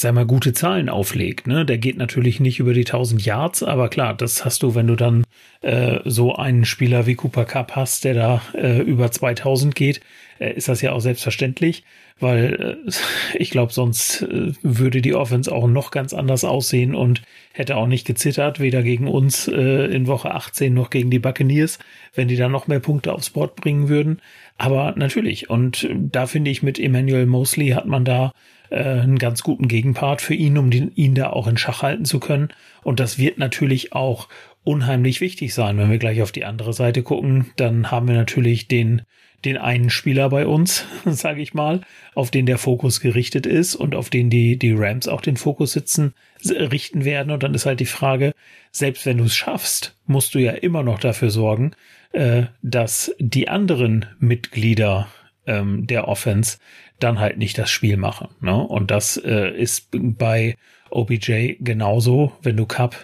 sag mal, gute Zahlen auflegt. Ne? Der geht natürlich nicht über die 1000 Yards, aber klar, das hast du, wenn du dann äh, so einen Spieler wie Cooper Cup hast, der da äh, über 2000 geht, äh, ist das ja auch selbstverständlich, weil äh, [LAUGHS] ich glaube, sonst äh, würde die Offense auch noch ganz anders aussehen und hätte auch nicht gezittert, weder gegen uns äh, in Woche 18 noch gegen die Buccaneers, wenn die da noch mehr Punkte aufs Board bringen würden. Aber natürlich, und da finde ich, mit Emmanuel Mosley hat man da äh, einen ganz guten Gegenpart für ihn, um den, ihn da auch in Schach halten zu können. Und das wird natürlich auch unheimlich wichtig sein. Wenn wir gleich auf die andere Seite gucken, dann haben wir natürlich den, den einen Spieler bei uns, [LAUGHS] sage ich mal, auf den der Fokus gerichtet ist und auf den die, die Rams auch den Fokus sitzen, richten werden. Und dann ist halt die Frage, selbst wenn du es schaffst, musst du ja immer noch dafür sorgen, äh, dass die anderen Mitglieder ähm, der Offense dann halt nicht das Spiel machen. Ne? Und das äh, ist bei OBJ genauso. Wenn du Cup,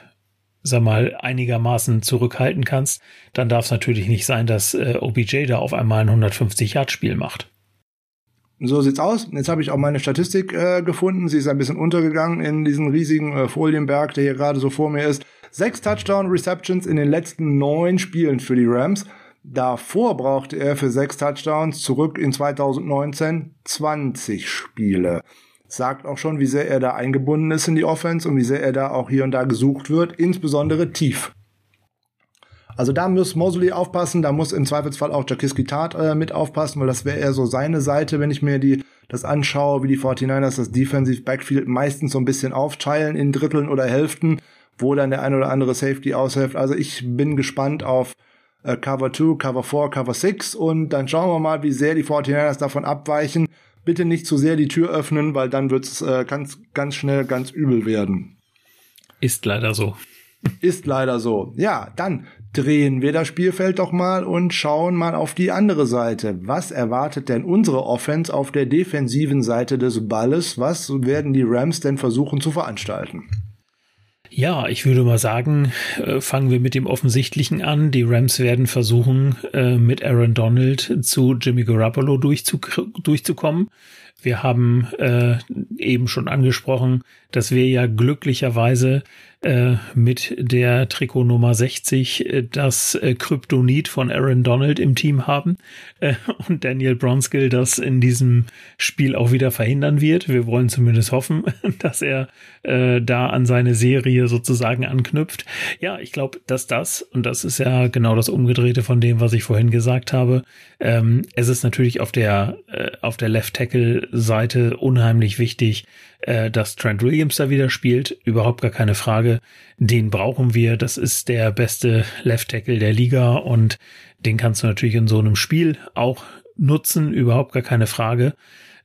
sag mal, einigermaßen zurückhalten kannst, dann darf es natürlich nicht sein, dass äh, OBJ da auf einmal ein 150-Yard-Spiel macht. So sieht's aus. Jetzt habe ich auch meine Statistik äh, gefunden. Sie ist ein bisschen untergegangen in diesen riesigen äh, Folienberg, der hier gerade so vor mir ist. Sechs Touchdown-Receptions in den letzten neun Spielen für die Rams. Davor brauchte er für sechs Touchdowns zurück in 2019 20 Spiele. Sagt auch schon, wie sehr er da eingebunden ist in die Offense und wie sehr er da auch hier und da gesucht wird, insbesondere tief. Also da muss Mosley aufpassen, da muss im Zweifelsfall auch Jakiski Tat äh, mit aufpassen, weil das wäre eher so seine Seite, wenn ich mir die das anschaue, wie die 49ers das Defensive Backfield meistens so ein bisschen aufteilen in Dritteln oder Hälften, wo dann der ein oder andere Safety aushilft. Also ich bin gespannt auf äh, Cover 2, Cover 4, Cover 6 und dann schauen wir mal, wie sehr die 49ers davon abweichen. Bitte nicht zu sehr die Tür öffnen, weil dann wird es äh, ganz, ganz schnell ganz übel werden. Ist leider so. Ist leider so. Ja, dann drehen wir das Spielfeld doch mal und schauen mal auf die andere Seite. Was erwartet denn unsere Offense auf der defensiven Seite des Balles? Was werden die Rams denn versuchen zu veranstalten? Ja, ich würde mal sagen, äh, fangen wir mit dem Offensichtlichen an. Die Rams werden versuchen, äh, mit Aaron Donald zu Jimmy Garoppolo durchzu durchzukommen. Wir haben äh, eben schon angesprochen, dass wir ja glücklicherweise äh, mit der Trikot Nummer 60 äh, das äh, Kryptonit von Aaron Donald im Team haben und Daniel Bronskill das in diesem Spiel auch wieder verhindern wird. Wir wollen zumindest hoffen, [LAUGHS] dass er da an seine Serie sozusagen anknüpft. Ja, ich glaube, dass das, und das ist ja genau das Umgedrehte von dem, was ich vorhin gesagt habe, ähm, es ist natürlich auf der, auf der Left Tackle Seite unheimlich wichtig, äh, dass Trent Williams da wieder spielt. Überhaupt gar keine Frage. Den brauchen wir. Das ist der beste Left Tackle der Liga und den kannst du natürlich in so einem Spiel auch nutzen. Überhaupt gar keine Frage.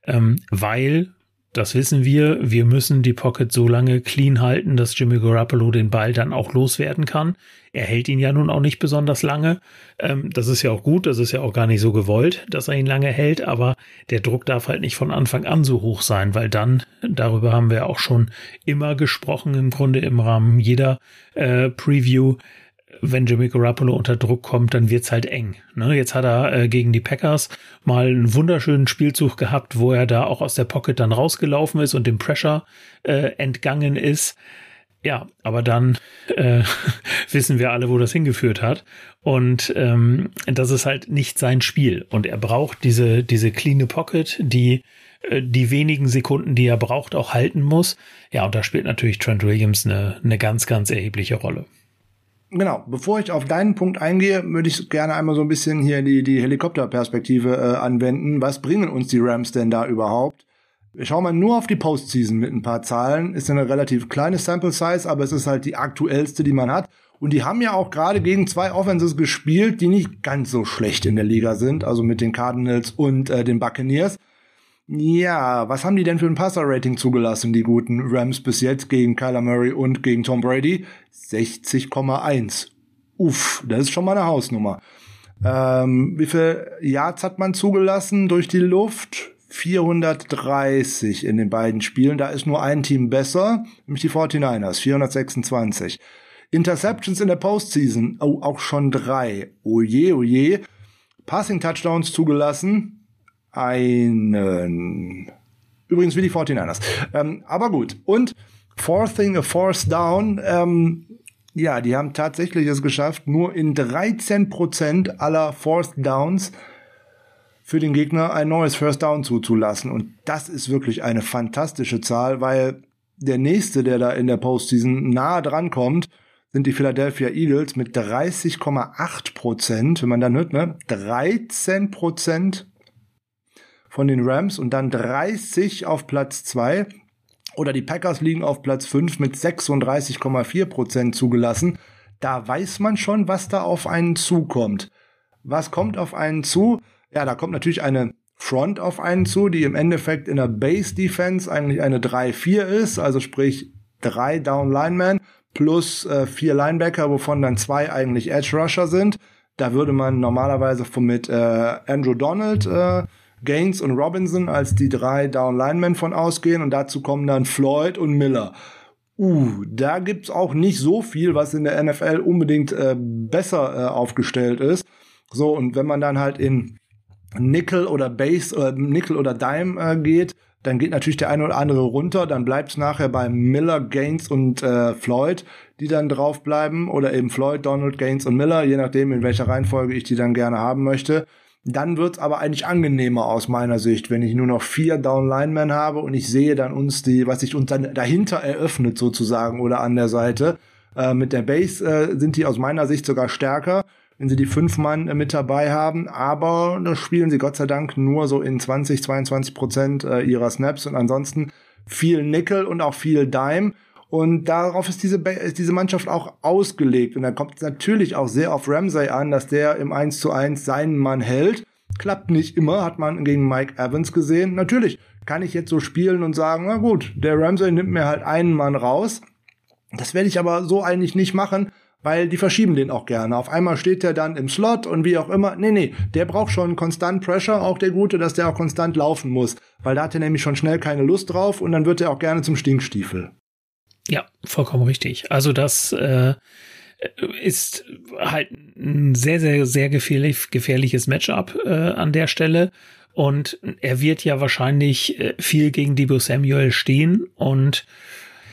Ähm, weil das wissen wir. Wir müssen die Pocket so lange clean halten, dass Jimmy Garoppolo den Ball dann auch loswerden kann. Er hält ihn ja nun auch nicht besonders lange. Ähm, das ist ja auch gut. Das ist ja auch gar nicht so gewollt, dass er ihn lange hält. Aber der Druck darf halt nicht von Anfang an so hoch sein, weil dann, darüber haben wir auch schon immer gesprochen, im Grunde im Rahmen jeder äh, Preview, wenn Jimmy Garoppolo unter Druck kommt, dann wird's halt eng. Ne? Jetzt hat er äh, gegen die Packers mal einen wunderschönen Spielzug gehabt, wo er da auch aus der Pocket dann rausgelaufen ist und dem Pressure äh, entgangen ist. Ja, aber dann äh, [LAUGHS] wissen wir alle, wo das hingeführt hat. Und ähm, das ist halt nicht sein Spiel. Und er braucht diese, diese clean Pocket, die äh, die wenigen Sekunden, die er braucht, auch halten muss. Ja, und da spielt natürlich Trent Williams eine, eine ganz, ganz erhebliche Rolle. Genau, bevor ich auf deinen Punkt eingehe, würde ich gerne einmal so ein bisschen hier die, die Helikopterperspektive äh, anwenden. Was bringen uns die Rams denn da überhaupt? Wir schauen mal nur auf die Postseason mit ein paar Zahlen. Ist eine relativ kleine Sample Size, aber es ist halt die aktuellste, die man hat. Und die haben ja auch gerade gegen zwei Offenses gespielt, die nicht ganz so schlecht in der Liga sind, also mit den Cardinals und äh, den Buccaneers. Ja, was haben die denn für ein Passer-Rating zugelassen, die guten Rams bis jetzt gegen Kyler Murray und gegen Tom Brady? 60,1. Uff, das ist schon mal eine Hausnummer. Ähm, wie viel Yards hat man zugelassen durch die Luft? 430 in den beiden Spielen. Da ist nur ein Team besser, nämlich die 49ers, 426. Interceptions in der Postseason, oh, auch schon drei. Oh je, oh je. Passing Touchdowns zugelassen, einen. Übrigens wie die 49ers. Ähm, aber gut. Und Forcing a Force Down, ähm, ja, die haben tatsächlich es geschafft, nur in 13% aller Forced Downs für den Gegner ein neues First Down zuzulassen. Und das ist wirklich eine fantastische Zahl, weil der nächste, der da in der Postseason nahe dran kommt, sind die Philadelphia Eagles mit 30,8 Prozent. Wenn man dann hört, ne, 13 Prozent von den Rams und dann 30 auf Platz 2. Oder die Packers liegen auf Platz 5 mit 36,4 Prozent zugelassen. Da weiß man schon, was da auf einen zukommt. Was kommt auf einen zu? Ja, da kommt natürlich eine Front auf einen zu, die im Endeffekt in der Base Defense eigentlich eine 3-4 ist, also sprich drei Down Linemen plus äh, vier Linebacker, wovon dann zwei eigentlich Edge Rusher sind. Da würde man normalerweise mit äh, Andrew Donald äh, Gaines und Robinson als die drei Down Linemen von ausgehen und dazu kommen dann Floyd und Miller. Uh, da gibt's auch nicht so viel, was in der NFL unbedingt äh, besser äh, aufgestellt ist. So, und wenn man dann halt in Nickel oder Base, äh, Nickel oder Dime äh, geht, dann geht natürlich der eine oder andere runter, dann bleibt's nachher bei Miller, Gaines und äh, Floyd, die dann draufbleiben, oder eben Floyd, Donald, Gaines und Miller, je nachdem, in welcher Reihenfolge ich die dann gerne haben möchte. Dann wird's aber eigentlich angenehmer aus meiner Sicht, wenn ich nur noch vier Down Linemen habe und ich sehe dann uns die, was sich uns dann dahinter eröffnet sozusagen oder an der Seite. Äh, mit der Base äh, sind die aus meiner Sicht sogar stärker, wenn sie die fünf Mann äh, mit dabei haben. Aber da spielen sie Gott sei Dank nur so in 20, 22 Prozent äh, ihrer Snaps und ansonsten viel Nickel und auch viel Dime. Und darauf ist diese, ist diese Mannschaft auch ausgelegt. Und da kommt es natürlich auch sehr auf Ramsey an, dass der im 1 zu 1 seinen Mann hält. Klappt nicht immer, hat man gegen Mike Evans gesehen. Natürlich kann ich jetzt so spielen und sagen, na gut, der Ramsey nimmt mir halt einen Mann raus. Das werde ich aber so eigentlich nicht machen, weil die verschieben den auch gerne. Auf einmal steht der dann im Slot und wie auch immer. Nee, nee, der braucht schon konstant Pressure, auch der Gute, dass der auch konstant laufen muss. Weil da hat er nämlich schon schnell keine Lust drauf und dann wird er auch gerne zum Stinkstiefel. Ja, vollkommen richtig. Also das äh, ist halt ein sehr, sehr, sehr gefährlich, gefährliches Matchup äh, an der Stelle. Und er wird ja wahrscheinlich äh, viel gegen Debo Samuel stehen und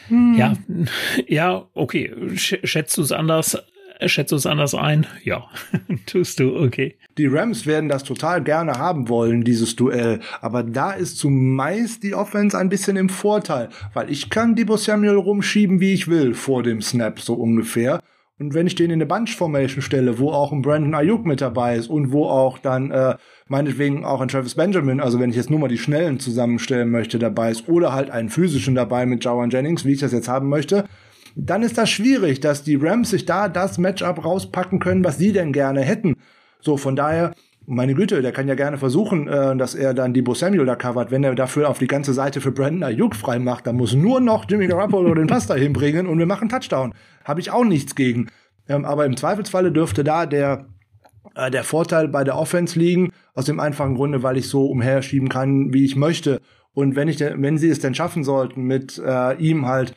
Hm. Ja, [LAUGHS] ja, okay. Schätzt du es anders? Schätzt du es anders ein? Ja, [LAUGHS] tust du, okay. Die Rams werden das total gerne haben wollen, dieses Duell. Aber da ist zumeist die Offense ein bisschen im Vorteil, weil ich kann Debo Samuel rumschieben, wie ich will, vor dem Snap, so ungefähr. Und wenn ich den in eine Bunch Formation stelle, wo auch ein Brandon Ayuk mit dabei ist und wo auch dann äh, meinetwegen auch ein Travis Benjamin, also wenn ich jetzt nur mal die Schnellen zusammenstellen möchte, dabei ist oder halt einen physischen dabei mit Jawan Jennings, wie ich das jetzt haben möchte, dann ist das schwierig, dass die Rams sich da das Matchup rauspacken können, was sie denn gerne hätten. So, von daher, meine Güte, der kann ja gerne versuchen, äh, dass er dann Debo Samuel da covert. Wenn er dafür auf die ganze Seite für Brandon Ayuk frei macht, dann muss nur noch Jimmy Garoppolo den Pass dahin bringen und wir machen Touchdown. Habe ich auch nichts gegen. Ähm, aber im Zweifelsfalle dürfte da der äh, der Vorteil bei der Offense liegen, aus dem einfachen Grunde, weil ich so umherschieben kann, wie ich möchte. Und wenn ich, wenn sie es denn schaffen sollten, mit äh, ihm halt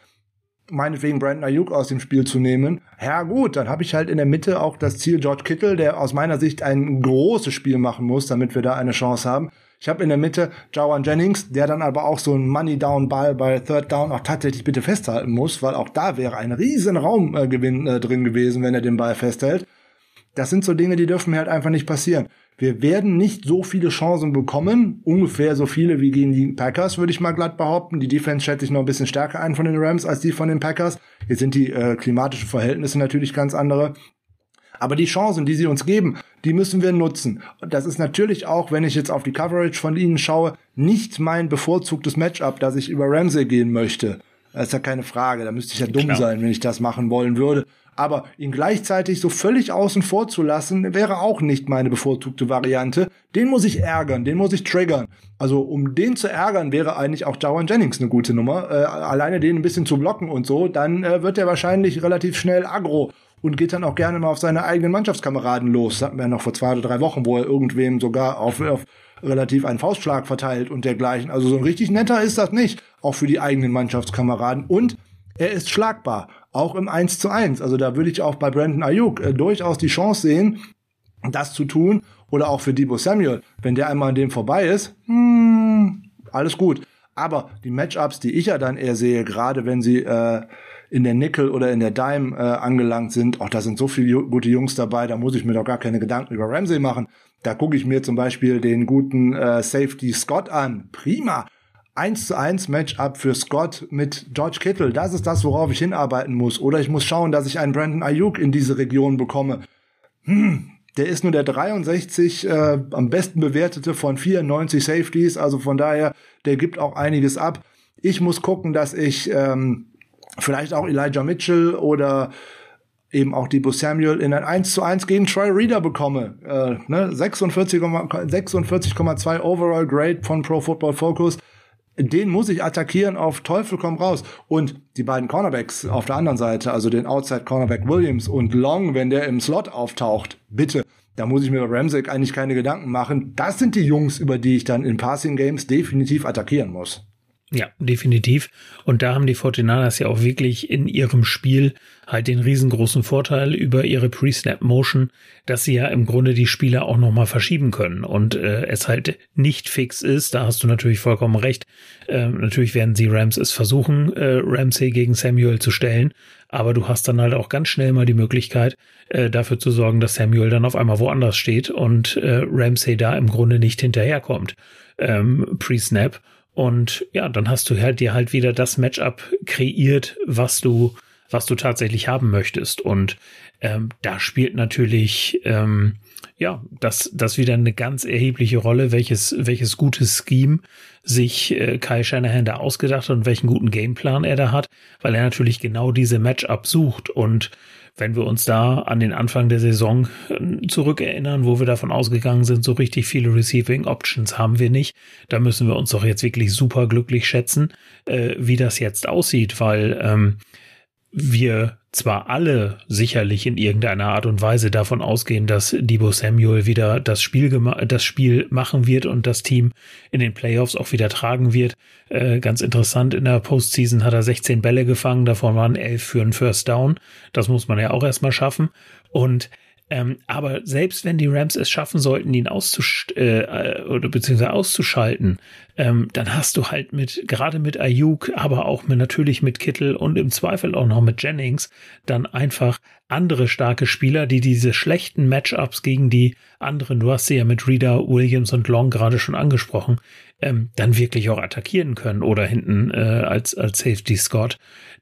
meinetwegen Brandon Ayuk aus dem Spiel zu nehmen, ja gut, dann habe ich halt in der Mitte auch das Ziel George Kittle, der aus meiner Sicht ein großes Spiel machen muss, damit wir da eine Chance haben. Ich habe in der Mitte Jawan Jennings, der dann aber auch so ein Money-Down-Ball bei Third Down auch tatsächlich bitte festhalten muss, weil auch da wäre ein riesen Raumgewinn äh, drin gewesen, wenn er den Ball festhält. Das sind so Dinge, die dürfen mir halt einfach nicht passieren. Wir werden nicht so viele Chancen bekommen, ungefähr so viele wie gegen die Packers, würde ich mal glatt behaupten. Die Defense schätze ich noch ein bisschen stärker ein von den Rams als die von den Packers. Jetzt sind die äh, klimatischen Verhältnisse natürlich ganz andere. Aber die Chancen, die sie uns geben, die müssen wir nutzen. Und das ist natürlich auch, wenn ich jetzt auf die Coverage von ihnen schaue, nicht mein bevorzugtes Matchup, dass ich über Ramsey gehen möchte. Das ist ja keine Frage. Da müsste ich ja dumm Klar. sein, wenn ich das machen wollen würde. Aber ihn gleichzeitig so völlig außen vor zu lassen, wäre auch nicht meine bevorzugte Variante. Den muss ich ärgern, den muss ich triggern. Also um den zu ärgern, wäre eigentlich auch Jawan Jennings eine gute Nummer. Äh, alleine den ein bisschen zu blocken und so, dann äh, wird er wahrscheinlich relativ schnell aggro und geht dann auch gerne mal auf seine eigenen Mannschaftskameraden los. Das hatten wir ja noch vor zwei oder drei Wochen, wo er irgendwem sogar auf, auf relativ einen Faustschlag verteilt und dergleichen. Also so ein richtig netter ist das nicht, auch für die eigenen Mannschaftskameraden. Und er ist schlagbar, auch im 1 zu 1. Also da würde ich auch bei Brandon Ayuk äh, durchaus die Chance sehen, das zu tun. Oder auch für Debo Samuel, wenn der einmal an dem vorbei ist, hm, alles gut. Aber die Matchups, die ich ja dann eher sehe, gerade wenn sie äh, in der Nickel oder in der Dime äh, angelangt sind, auch da sind so viele gute Jungs dabei, da muss ich mir doch gar keine Gedanken über Ramsey machen. Da gucke ich mir zum Beispiel den guten äh, Safety Scott an. Prima. 1 zu 1 Matchup für Scott mit George Kittle. Das ist das, worauf ich hinarbeiten muss. Oder ich muss schauen, dass ich einen Brandon Ayuk in diese Region bekomme. Hm, der ist nur der 63 äh, am besten bewertete von 94 Safeties. Also von daher, der gibt auch einiges ab. Ich muss gucken, dass ich ähm, vielleicht auch Elijah Mitchell oder eben auch Debo Samuel in ein 1 zu 1 gegen Troy Reader bekomme. Äh, ne? 46,2 46, Overall Grade von Pro Football Focus den muss ich attackieren auf Teufel komm raus. Und die beiden Cornerbacks auf der anderen Seite, also den Outside Cornerback Williams und Long, wenn der im Slot auftaucht, bitte. Da muss ich mir bei Ramsey eigentlich keine Gedanken machen. Das sind die Jungs, über die ich dann in Passing Games definitiv attackieren muss. Ja, definitiv. Und da haben die 49ers ja auch wirklich in ihrem Spiel halt den riesengroßen Vorteil über ihre Pre-Snap-Motion, dass sie ja im Grunde die Spieler auch nochmal verschieben können und äh, es halt nicht fix ist. Da hast du natürlich vollkommen recht. Äh, natürlich werden sie Rams es versuchen, äh, Ramsey gegen Samuel zu stellen, aber du hast dann halt auch ganz schnell mal die Möglichkeit, äh, dafür zu sorgen, dass Samuel dann auf einmal woanders steht und äh, Ramsey da im Grunde nicht hinterherkommt. Ähm, Pre-Snap. Und ja, dann hast du halt dir halt wieder das Matchup kreiert, was du, was du tatsächlich haben möchtest. Und ähm, da spielt natürlich ähm, ja das, das wieder eine ganz erhebliche Rolle, welches, welches gutes Scheme sich äh, Kai Shanahan da ausgedacht hat und welchen guten Gameplan er da hat, weil er natürlich genau diese Matchup sucht und wenn wir uns da an den Anfang der Saison äh, zurückerinnern, wo wir davon ausgegangen sind, so richtig viele Receiving Options haben wir nicht, da müssen wir uns doch jetzt wirklich super glücklich schätzen, äh, wie das jetzt aussieht, weil ähm, wir zwar alle sicherlich in irgendeiner Art und Weise davon ausgehen, dass Debo Samuel wieder das Spiel, das Spiel machen wird und das Team in den Playoffs auch wieder tragen wird. Äh, ganz interessant, in der Postseason hat er 16 Bälle gefangen, davon waren 11 für einen First Down. Das muss man ja auch erstmal schaffen. Und Ähm, aber selbst wenn die Rams es schaffen sollten, ihn auszusch äh, äh, oder beziehungsweise auszuschalten, ähm, dann hast du halt mit, gerade mit Ayuk, aber auch mit, natürlich mit Kittel und im Zweifel auch noch mit Jennings, dann einfach andere starke Spieler, die diese schlechten Matchups gegen die anderen, du hast sie ja mit Reader, Williams und Long gerade schon angesprochen, ähm, dann wirklich auch attackieren können oder hinten äh, als, als Safety Scott.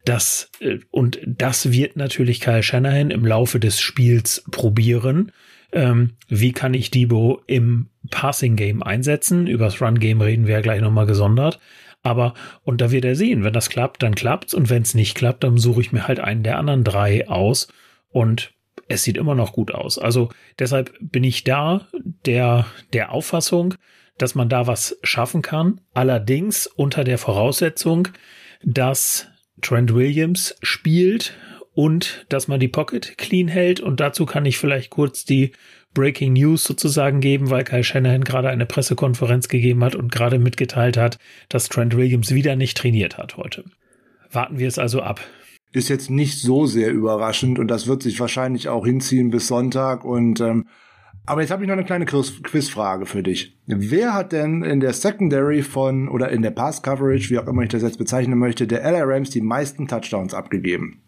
Das, äh, und das wird natürlich Kyle Shanahan im Laufe des Spiels probieren. Ähm, wie kann ich Debo im Passing Game einsetzen? Übers Run Game reden wir ja gleich nochmal gesondert. Aber, und da wird er sehen, wenn das klappt, dann klappt's. Und wenn es nicht klappt, dann suche ich mir halt einen der anderen drei aus. Und es sieht immer noch gut aus. Also deshalb bin ich da der, der Auffassung, dass man da was schaffen kann. Allerdings unter der Voraussetzung, dass Trent Williams spielt und dass man die Pocket clean hält. Und dazu kann ich vielleicht kurz die Breaking News sozusagen geben, weil Kyle Shanahan gerade eine Pressekonferenz gegeben hat und gerade mitgeteilt hat, dass Trent Williams wieder nicht trainiert hat heute. Warten wir es also ab. Ist jetzt nicht so sehr überraschend und das wird sich wahrscheinlich auch hinziehen bis Sonntag und ähm, aber jetzt habe ich noch eine kleine Quizfrage für dich. Wer hat denn in der Secondary von oder in der Pass Coverage, wie auch immer ich das jetzt bezeichnen möchte, der LA Rams die meisten Touchdowns abgegeben?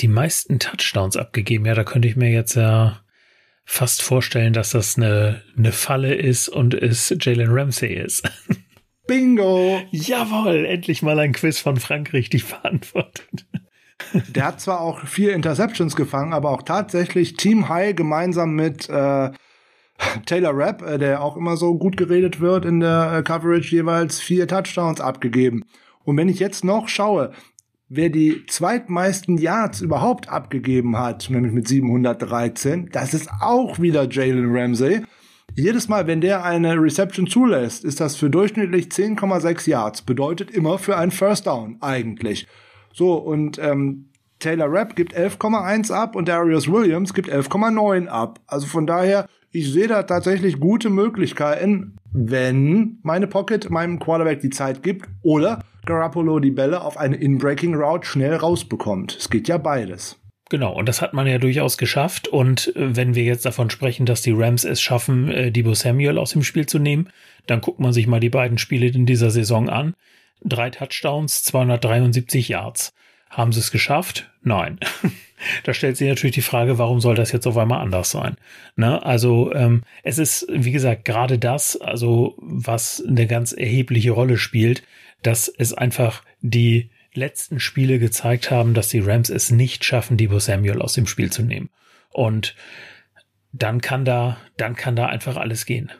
Die meisten Touchdowns abgegeben? Ja, da könnte ich mir jetzt ja fast vorstellen, dass das eine, eine Falle ist und es Jalen Ramsey ist. Bingo! [LAUGHS] Jawohl, endlich mal ein Quiz von Frank richtig beantwortet. Der hat zwar auch vier Interceptions gefangen, aber auch tatsächlich Team High gemeinsam mit äh, Taylor Rapp, äh, der auch immer so gut geredet wird in der äh, Coverage, jeweils vier Touchdowns abgegeben. Und wenn ich jetzt noch schaue, wer die zweitmeisten Yards überhaupt abgegeben hat, nämlich mit 713, das ist auch wieder Jalen Ramsey. Jedes Mal, wenn der eine Reception zulässt, ist das für durchschnittlich 10,6 Yards. Bedeutet immer für einen First Down eigentlich. So, und ähm, Taylor Rapp gibt 11,1 ab und Darius Williams gibt 11,9 ab. Also von daher, ich sehe da tatsächlich gute Möglichkeiten, wenn meine Pocket meinem Quarterback die Zeit gibt oder Garoppolo die Bälle auf eine In-Breaking Route schnell rausbekommt. Es geht ja beides. Genau, und das hat man ja durchaus geschafft. Und äh, wenn wir jetzt davon sprechen, dass die Rams es schaffen, äh, Debo Samuel aus dem Spiel zu nehmen, dann guckt man sich mal die beiden Spiele in dieser Saison an. Drei Touchdowns, 273 Yards. Haben sie es geschafft? Nein. [LAUGHS] da stellt sich natürlich die Frage, warum soll das jetzt auf einmal anders sein? Ne? Also ähm, es ist, wie gesagt, gerade das, also was eine ganz erhebliche Rolle spielt, dass es einfach die letzten Spiele gezeigt haben, dass die Rams es nicht schaffen, Debo Samuel aus dem Spiel zu nehmen. Und dann kann da, dann kann da einfach alles gehen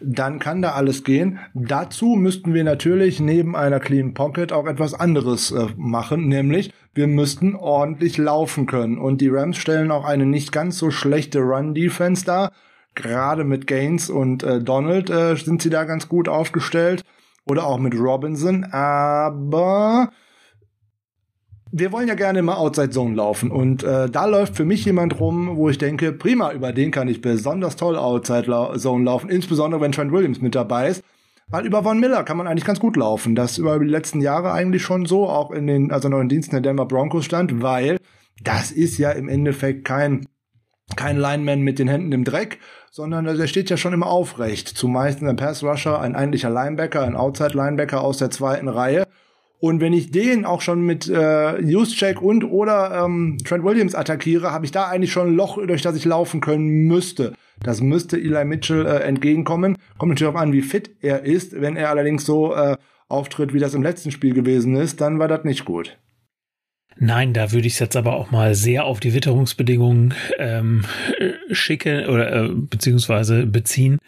dann kann da alles gehen. Dazu müssten wir natürlich neben einer Clean Pocket auch etwas anderes äh, machen, nämlich wir müssten ordentlich laufen können. Und die Rams stellen auch eine nicht ganz so schlechte Run-Defense dar. Gerade mit Gaines und äh, Donald äh, sind sie da ganz gut aufgestellt. Oder auch mit Robinson. Aber wir wollen ja gerne immer Outside Zone laufen und äh, da läuft für mich jemand rum, wo ich denke, prima, über den kann ich besonders toll Outside Zone laufen, insbesondere wenn Trent Williams mit dabei ist. Weil über Von Miller kann man eigentlich ganz gut laufen. Das über die letzten Jahre eigentlich schon so, auch in den, also in Diensten der Denver Broncos stand, weil das ist ja im Endeffekt kein, kein Lineman mit den Händen im Dreck, sondern der steht ja schon immer aufrecht. Zumeist ein Pass Rusher, ein eigentlicher Linebacker, ein Outside Linebacker aus der zweiten Reihe. Und wenn ich den auch schon mit äh, Juszczyk und oder ähm, Trent Williams attackiere, habe ich da eigentlich schon ein Loch, durch das ich laufen können müsste. Das müsste Eli Mitchell äh, entgegenkommen. Kommt natürlich auch an, wie fit er ist. Wenn er allerdings so äh, auftritt, wie das im letzten Spiel gewesen ist, dann war das nicht gut. Nein, da würde ich es jetzt aber auch mal sehr auf die Witterungsbedingungen ähm, schicken oder äh, beziehungsweise beziehen.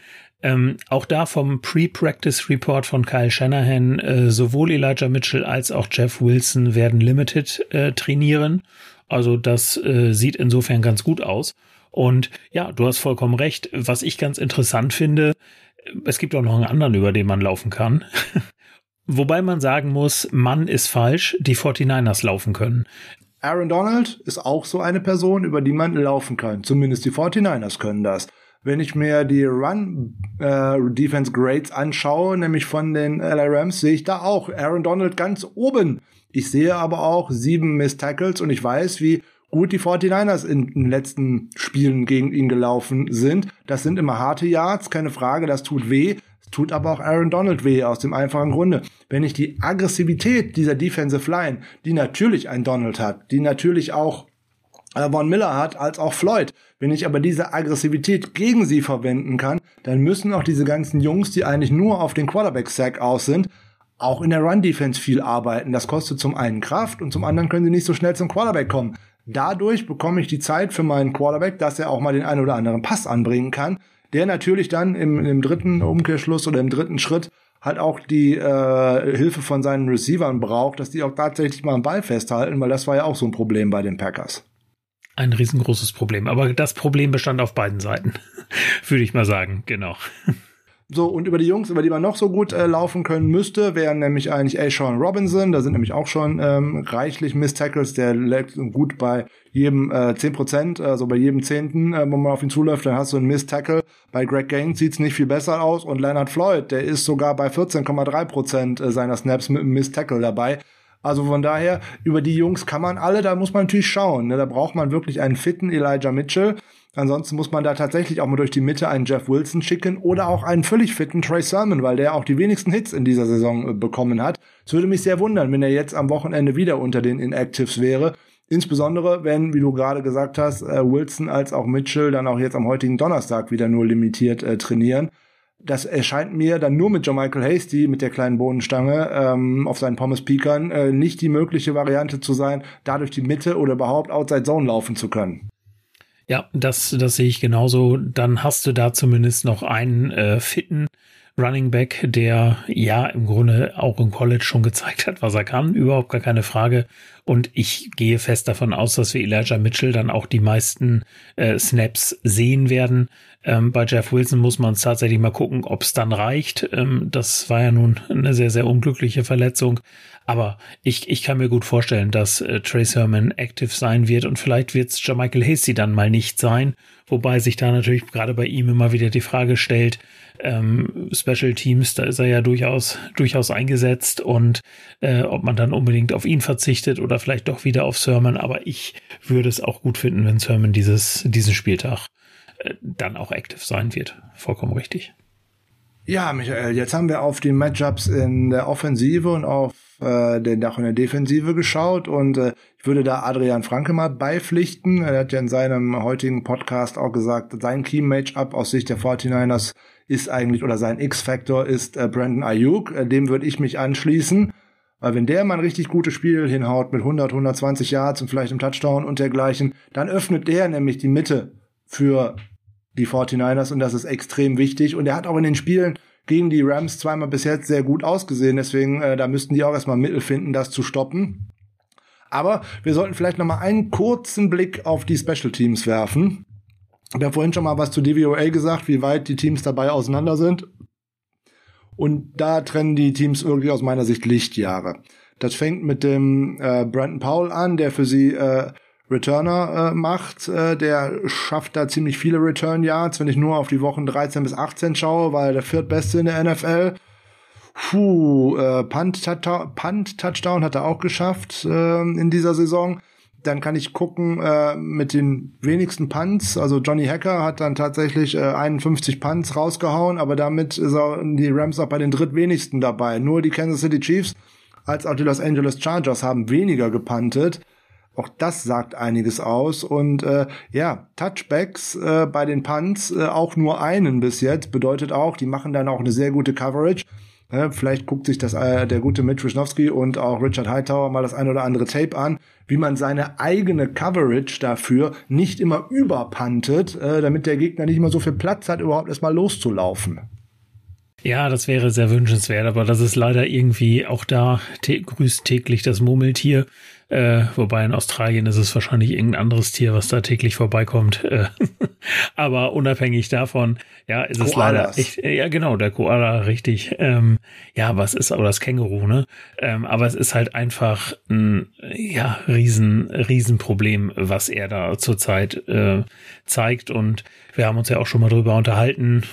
Ähm, auch da vom Pre-Practice Report von Kyle Shanahan, äh, sowohl Elijah Mitchell als auch Jeff Wilson werden Limited äh, trainieren. Also das äh, sieht insofern ganz gut aus. Und ja, du hast vollkommen recht. Was ich ganz interessant finde, es gibt auch noch einen anderen, über den man laufen kann. [LAUGHS] Wobei man sagen muss, Mann ist falsch, die 49ers laufen können. Aaron Donald ist auch so eine Person, über die man laufen kann. Zumindest die 49ers können das. Wenn ich mir die Run äh, Defense Grades anschaue, nämlich von den LA Rams, sehe ich da auch Aaron Donald ganz oben. Ich sehe aber auch sieben Miss Tackles und ich weiß, wie gut die 49ers in den letzten Spielen gegen ihn gelaufen sind. Das sind immer harte Yards, keine Frage, das tut weh. Es tut aber auch Aaron Donald weh, aus dem einfachen Grunde. Wenn ich die Aggressivität dieser Defensive Line, die natürlich ein Donald hat, die natürlich auch äh, Von Miller hat, als auch Floyd. Wenn ich aber diese Aggressivität gegen sie verwenden kann, dann müssen auch diese ganzen Jungs, die eigentlich nur auf den Quarterback-Sack aus sind, auch in der Run-Defense viel arbeiten. Das kostet zum einen Kraft und zum anderen können sie nicht so schnell zum Quarterback kommen. Dadurch bekomme ich die Zeit für meinen Quarterback, dass er auch mal den einen oder anderen Pass anbringen kann, der natürlich dann im, im dritten Umkehrschluss oder im dritten Schritt halt auch die äh, Hilfe von seinen Receivern braucht, dass die auch tatsächlich mal einen Ball festhalten, weil das war ja auch so ein Problem bei den Packers. Ein riesengroßes Problem. Aber das Problem bestand auf beiden Seiten, [LAUGHS] würde ich mal sagen, genau. So, und über die Jungs, über die man noch so gut äh, laufen können müsste, wären nämlich eigentlich A. Sean Robinson. Da sind nämlich auch schon ähm, reichlich Miss-Tackles. Der legt gut bei jedem äh, 10%, also bei jedem Zehnten, äh, wo man auf ihn zuläuft, dann hast du einen Miss-Tackle. Bei Greg Gaines sieht's nicht viel besser aus. Und Leonard Floyd, der ist sogar bei 14,3% äh, seiner Snaps mit einem Miss-Tackle dabei. Also von daher, über die Jungs kann man alle, da muss man natürlich schauen. Ne? Da braucht man wirklich einen fitten Elijah Mitchell. Ansonsten muss man da tatsächlich auch mal durch die Mitte einen Jeff Wilson schicken oder auch einen völlig fitten Trey Sermon, weil der auch die wenigsten Hits in dieser Saison äh, bekommen hat. Es würde mich sehr wundern, wenn er jetzt am Wochenende wieder unter den Inactives wäre. Insbesondere, wenn, wie du gerade gesagt hast, äh, Wilson als auch Mitchell dann auch jetzt am heutigen Donnerstag wieder nur limitiert äh, trainieren. Das erscheint mir dann nur mit John Michael Hasty, mit der kleinen Bohnenstange ähm, auf seinen Pommes Peakern, äh, nicht die mögliche Variante zu sein, dadurch die Mitte oder überhaupt Outside Zone laufen zu können. Ja, das, das sehe ich genauso. Dann hast du da zumindest noch einen äh, fitten Running Back, der ja im Grunde auch im College schon gezeigt hat, was er kann. Überhaupt gar keine Frage. Und ich gehe fest davon aus, dass wir Elijah Mitchell dann auch die meisten äh, Snaps sehen werden. Ähm, bei Jeff Wilson muss man es tatsächlich mal gucken, ob es dann reicht. Ähm, das war ja nun eine sehr, sehr unglückliche Verletzung. Aber ich, ich kann mir gut vorstellen, dass äh, Trace Herman active sein wird und vielleicht wird es Michael Hasty dann mal nicht sein. Wobei sich da natürlich gerade bei ihm immer wieder die Frage stellt, ähm, Special Teams, da ist er ja durchaus, durchaus eingesetzt und äh, ob man dann unbedingt auf ihn verzichtet oder vielleicht doch wieder auf Sermon. Aber ich würde es auch gut finden, wenn Sermon dieses, diesen Spieltag äh, dann auch active sein wird. Vollkommen richtig. Ja, Michael, jetzt haben wir auf die Matchups in der Offensive und auf äh, den auch in der Defensive geschaut und äh, ich würde da Adrian Franke mal beipflichten. Er hat ja in seinem heutigen Podcast auch gesagt, sein Key-Matchup aus Sicht der 49ers ist eigentlich, oder sein X-Factor ist äh, Brandon Ayuk. Äh, dem würde ich mich anschließen. Weil wenn der mal ein richtig gutes Spiel hinhaut mit 100, 120 Yards und vielleicht einem Touchdown und dergleichen, dann öffnet der nämlich die Mitte für die 49ers und das ist extrem wichtig. Und er hat auch in den Spielen gegen die Rams zweimal bis jetzt sehr gut ausgesehen. Deswegen, äh, da müssten die auch erstmal Mittel finden, das zu stoppen. Aber wir sollten vielleicht noch mal einen kurzen Blick auf die Special Teams werfen. Ich habe vorhin schon mal was zu DVOA gesagt, wie weit die Teams dabei auseinander sind. Und da trennen die Teams irgendwie aus meiner Sicht Lichtjahre. Das fängt mit dem äh, Brandon Powell an, der für sie äh, Returner äh, macht. Äh, der schafft da ziemlich viele Return Yards, wenn ich nur auf die Wochen 13 bis 18 schaue, weil der viertbeste in der NFL. Puh, äh, Punt, Punt Touchdown hat er auch geschafft äh, in dieser Saison. Dann kann ich gucken äh, mit den wenigsten Punts. Also Johnny Hacker hat dann tatsächlich äh, 51 Punts rausgehauen, aber damit auch die Rams auch bei den drittwenigsten dabei. Nur die Kansas City Chiefs als auch die Los Angeles Chargers haben weniger gepuntet. Auch das sagt einiges aus. Und äh, ja, Touchbacks äh, bei den Punts äh, auch nur einen bis jetzt. Bedeutet auch, die machen dann auch eine sehr gute Coverage. Äh, vielleicht guckt sich das äh, der gute Mitch Wisnowski und auch Richard Hightower mal das ein oder andere Tape an, wie man seine eigene Coverage dafür nicht immer überpantet, äh, damit der Gegner nicht immer so viel Platz hat, überhaupt erstmal loszulaufen. Ja, das wäre sehr wünschenswert, aber das ist leider irgendwie auch da grüßt täglich das Murmeltier. Äh, wobei in Australien ist es wahrscheinlich irgendein anderes Tier, was da täglich vorbeikommt. Äh, [LAUGHS] aber unabhängig davon, ja, ist es leider echt, ja genau, der Koala, richtig. Ähm, ja, was ist aber das Känguru, ne? Ähm, aber es ist halt einfach ein, ja, riesen, Riesenproblem, was er da zurzeit äh, zeigt. Und wir haben uns ja auch schon mal drüber unterhalten.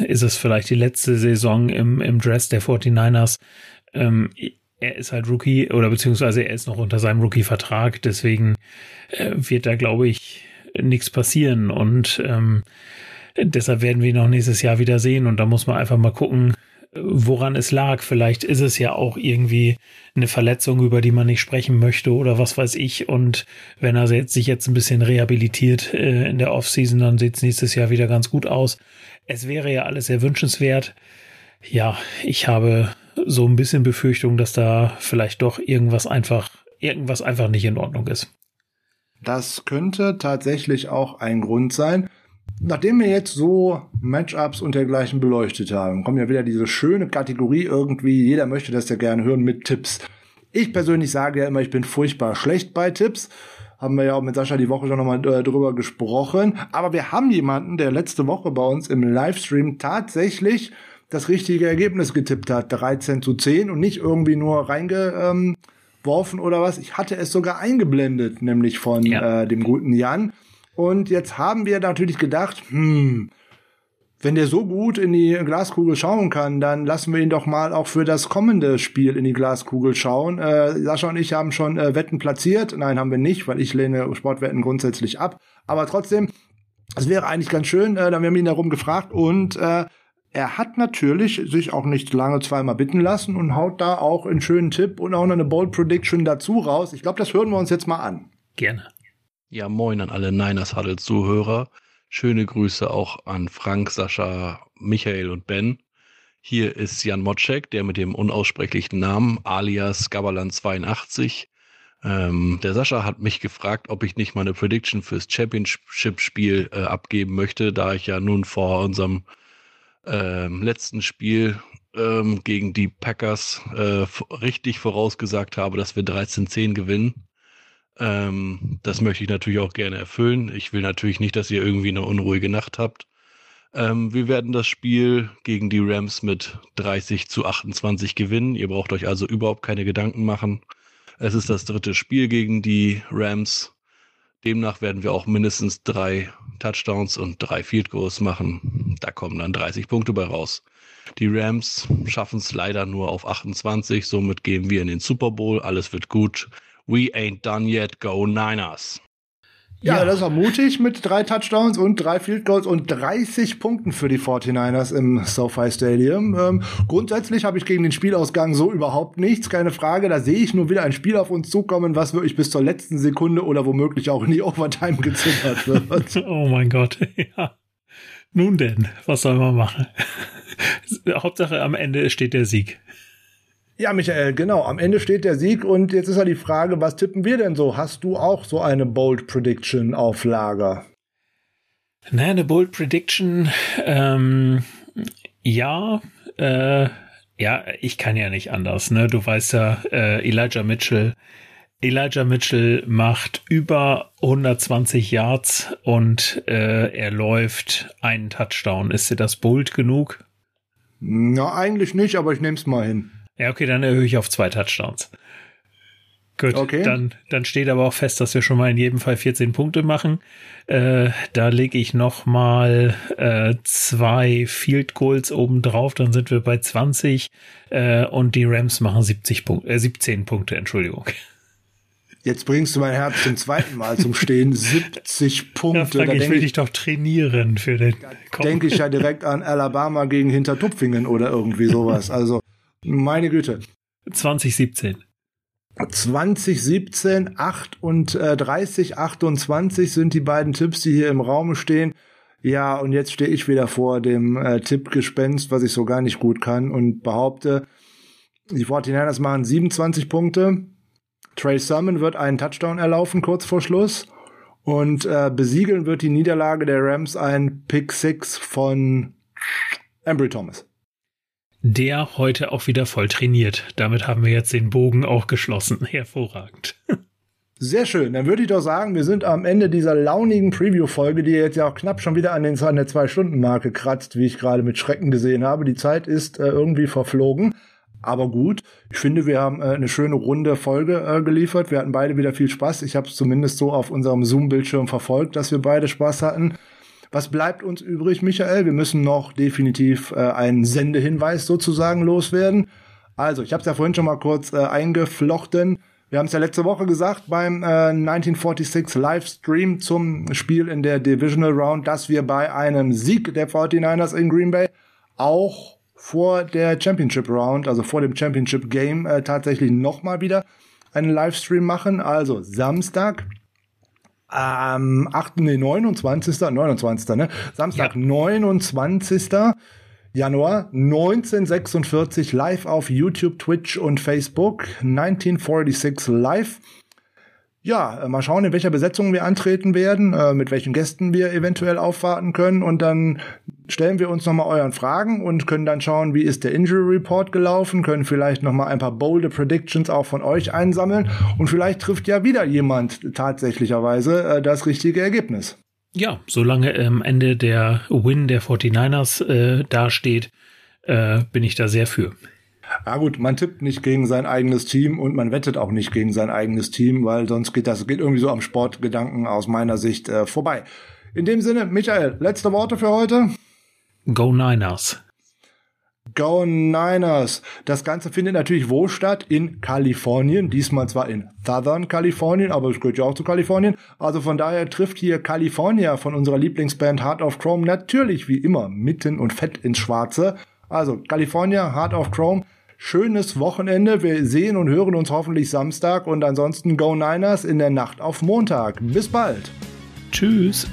Ist es vielleicht die letzte Saison im, im Dress der 49ers? Ähm, er ist halt Rookie oder beziehungsweise er ist noch unter seinem Rookie-Vertrag, deswegen äh, wird da, glaube ich, nichts passieren und ähm, deshalb werden wir ihn auch nächstes Jahr wieder sehen und da muss man einfach mal gucken, woran es lag. Vielleicht ist es ja auch irgendwie eine Verletzung, über die man nicht sprechen möchte oder was weiß ich. Und wenn er sich jetzt ein bisschen rehabilitiert äh, in der Offseason, dann sieht es nächstes Jahr wieder ganz gut aus. Es wäre ja alles sehr wünschenswert. Ja, ich habe so ein bisschen Befürchtung, dass da vielleicht doch irgendwas einfach, irgendwas einfach nicht in Ordnung ist. Das könnte tatsächlich auch ein Grund sein. Nachdem wir jetzt so Matchups und dergleichen beleuchtet haben, kommt ja wieder diese schöne Kategorie irgendwie, jeder möchte das ja gerne hören mit Tipps. Ich persönlich sage ja immer, ich bin furchtbar schlecht bei Tipps. Haben wir ja auch mit Sascha die Woche schon nochmal äh, drüber gesprochen. Aber wir haben jemanden, der letzte Woche bei uns im Livestream tatsächlich das richtige Ergebnis getippt hat. 13 zu 10 und nicht irgendwie nur reingeworfen oder was. Ich hatte es sogar eingeblendet, nämlich von ja. äh, dem guten Jan. Und jetzt haben wir natürlich gedacht, hm, wenn der so gut in die Glaskugel schauen kann, dann lassen wir ihn doch mal auch für das kommende Spiel in die Glaskugel schauen. Äh, Sascha und ich haben schon äh, Wetten platziert. Nein, haben wir nicht, weil ich lehne Sportwetten grundsätzlich ab. Aber trotzdem, es wäre eigentlich ganz schön. Äh, dann haben wir ihn darum gefragt und äh, er hat natürlich sich auch nicht lange zweimal bitten lassen und haut da auch einen schönen Tipp und auch noch eine Bold Prediction dazu raus. Ich glaube, das hören wir uns jetzt mal an. Gerne. Ja, moin an alle Niners Huddle Zuhörer. Schöne Grüße auch an Frank, Sascha, Michael und Ben. Hier ist Jan Motschek, der mit dem unaussprechlichen Namen alias Gabalan82. Ähm, der Sascha hat mich gefragt, ob ich nicht meine Prediction fürs Championship-Spiel äh, abgeben möchte, da ich ja nun vor unserem ähm, letzten Spiel ähm, gegen die Packers äh, richtig vorausgesagt habe, dass wir 13-10 gewinnen. Ähm, das möchte ich natürlich auch gerne erfüllen. Ich will natürlich nicht, dass ihr irgendwie eine unruhige Nacht habt. Ähm, wir werden das Spiel gegen die Rams mit 30 zu 28 gewinnen. Ihr braucht euch also überhaupt keine Gedanken machen. Es ist das dritte Spiel gegen die Rams. Demnach werden wir auch mindestens drei Touchdowns und drei Field Goals machen. Da kommen dann 30 Punkte bei raus. Die Rams schaffen es leider nur auf 28, somit gehen wir in den Super Bowl. Alles wird gut. We ain't done yet, go Niners. Ja, ja, das war mutig mit drei Touchdowns und drei Field Goals und 30 Punkten für die 49ers im SoFi Stadium. Ähm, grundsätzlich habe ich gegen den Spielausgang so überhaupt nichts, keine Frage. Da sehe ich nur wieder ein Spiel auf uns zukommen, was wirklich bis zur letzten Sekunde oder womöglich auch in die Overtime gezittert wird. [LAUGHS] oh mein Gott, [LAUGHS] ja. Nun denn, was soll man machen? [LAUGHS] Hauptsache am Ende steht der Sieg. Ja, Michael, genau. Am Ende steht der Sieg und jetzt ist ja die Frage, was tippen wir denn so? Hast du auch so eine Bold Prediction auf Lager? Naja, eine Bold Prediction, ähm, ja, äh, ja, ich kann ja nicht anders, ne? Du weißt ja, äh, Elijah Mitchell, Elijah Mitchell macht über 120 Yards und äh, er läuft einen Touchdown. Ist dir das bold genug? Na, eigentlich nicht, aber ich nehme es mal hin. Ja, okay, dann erhöhe ich auf zwei Touchdowns. Gut, okay. dann, dann steht aber auch fest, dass wir schon mal in jedem Fall 14 Punkte machen. Äh, da lege ich noch mal äh, zwei Field Goals oben drauf, dann sind wir bei 20 äh, und die Rams machen 70 Punkte, äh, 17 Punkte, Entschuldigung. Jetzt bringst du mein Herz zum zweiten Mal zum Stehen. [LAUGHS] 70 Punkte. Ja, Frank, ich will ich, dich doch trainieren für den. Denke ich ja direkt an Alabama gegen Hintertupfingen oder irgendwie sowas. Also meine Güte. 2017. 2017, 38, 28 sind die beiden Tipps, die hier im Raum stehen. Ja, und jetzt stehe ich wieder vor dem äh, Tippgespenst, was ich so gar nicht gut kann und behaupte, die 49ers machen 27 Punkte. Trey Sermon wird einen Touchdown erlaufen kurz vor Schluss. Und äh, besiegeln wird die Niederlage der Rams ein Pick 6 von Embry Thomas der heute auch wieder voll trainiert. Damit haben wir jetzt den Bogen auch geschlossen. [LAUGHS] Hervorragend. Sehr schön. Dann würde ich doch sagen, wir sind am Ende dieser launigen Preview-Folge, die jetzt ja auch knapp schon wieder an, den, an der Zwei-Stunden-Marke kratzt, wie ich gerade mit Schrecken gesehen habe. Die Zeit ist äh, irgendwie verflogen. Aber gut, ich finde, wir haben äh, eine schöne runde Folge äh, geliefert. Wir hatten beide wieder viel Spaß. Ich habe es zumindest so auf unserem Zoom-Bildschirm verfolgt, dass wir beide Spaß hatten. Was bleibt uns übrig, Michael? Wir müssen noch definitiv äh, einen Sendehinweis sozusagen loswerden. Also, ich habe es ja vorhin schon mal kurz äh, eingeflochten. Wir haben es ja letzte Woche gesagt beim äh, 1946 Livestream zum Spiel in der Divisional Round, dass wir bei einem Sieg der 49ers in Green Bay auch vor der Championship Round, also vor dem Championship Game, äh, tatsächlich nochmal wieder einen Livestream machen. Also Samstag, am 8. Nee, 29. 29. Ne? Samstag, ja. 29. Januar 1946 live auf YouTube, Twitch und Facebook. 1946 live. Ja, äh, mal schauen, in welcher Besetzung wir antreten werden, äh, mit welchen Gästen wir eventuell aufwarten können und dann stellen wir uns nochmal euren Fragen und können dann schauen, wie ist der Injury Report gelaufen, können vielleicht nochmal ein paar bolde Predictions auch von euch einsammeln und vielleicht trifft ja wieder jemand tatsächlicherweise äh, das richtige Ergebnis. Ja, solange am Ende der Win der 49ers äh, dasteht, äh, bin ich da sehr für. Ja gut, man tippt nicht gegen sein eigenes Team und man wettet auch nicht gegen sein eigenes Team, weil sonst geht das geht irgendwie so am Sportgedanken aus meiner Sicht äh, vorbei. In dem Sinne, Michael, letzte Worte für heute. Go Niners. Go Niners. Das Ganze findet natürlich wo statt? In Kalifornien. Diesmal zwar in Southern Kalifornien, aber es gehört ja auch zu Kalifornien. Also von daher trifft hier California von unserer Lieblingsband Heart of Chrome natürlich wie immer mitten und fett ins Schwarze. Also California, Heart of Chrome schönes Wochenende. Wir sehen und hören uns hoffentlich Samstag und ansonsten Go Niners in der Nacht auf Montag. Bis bald. Tschüss.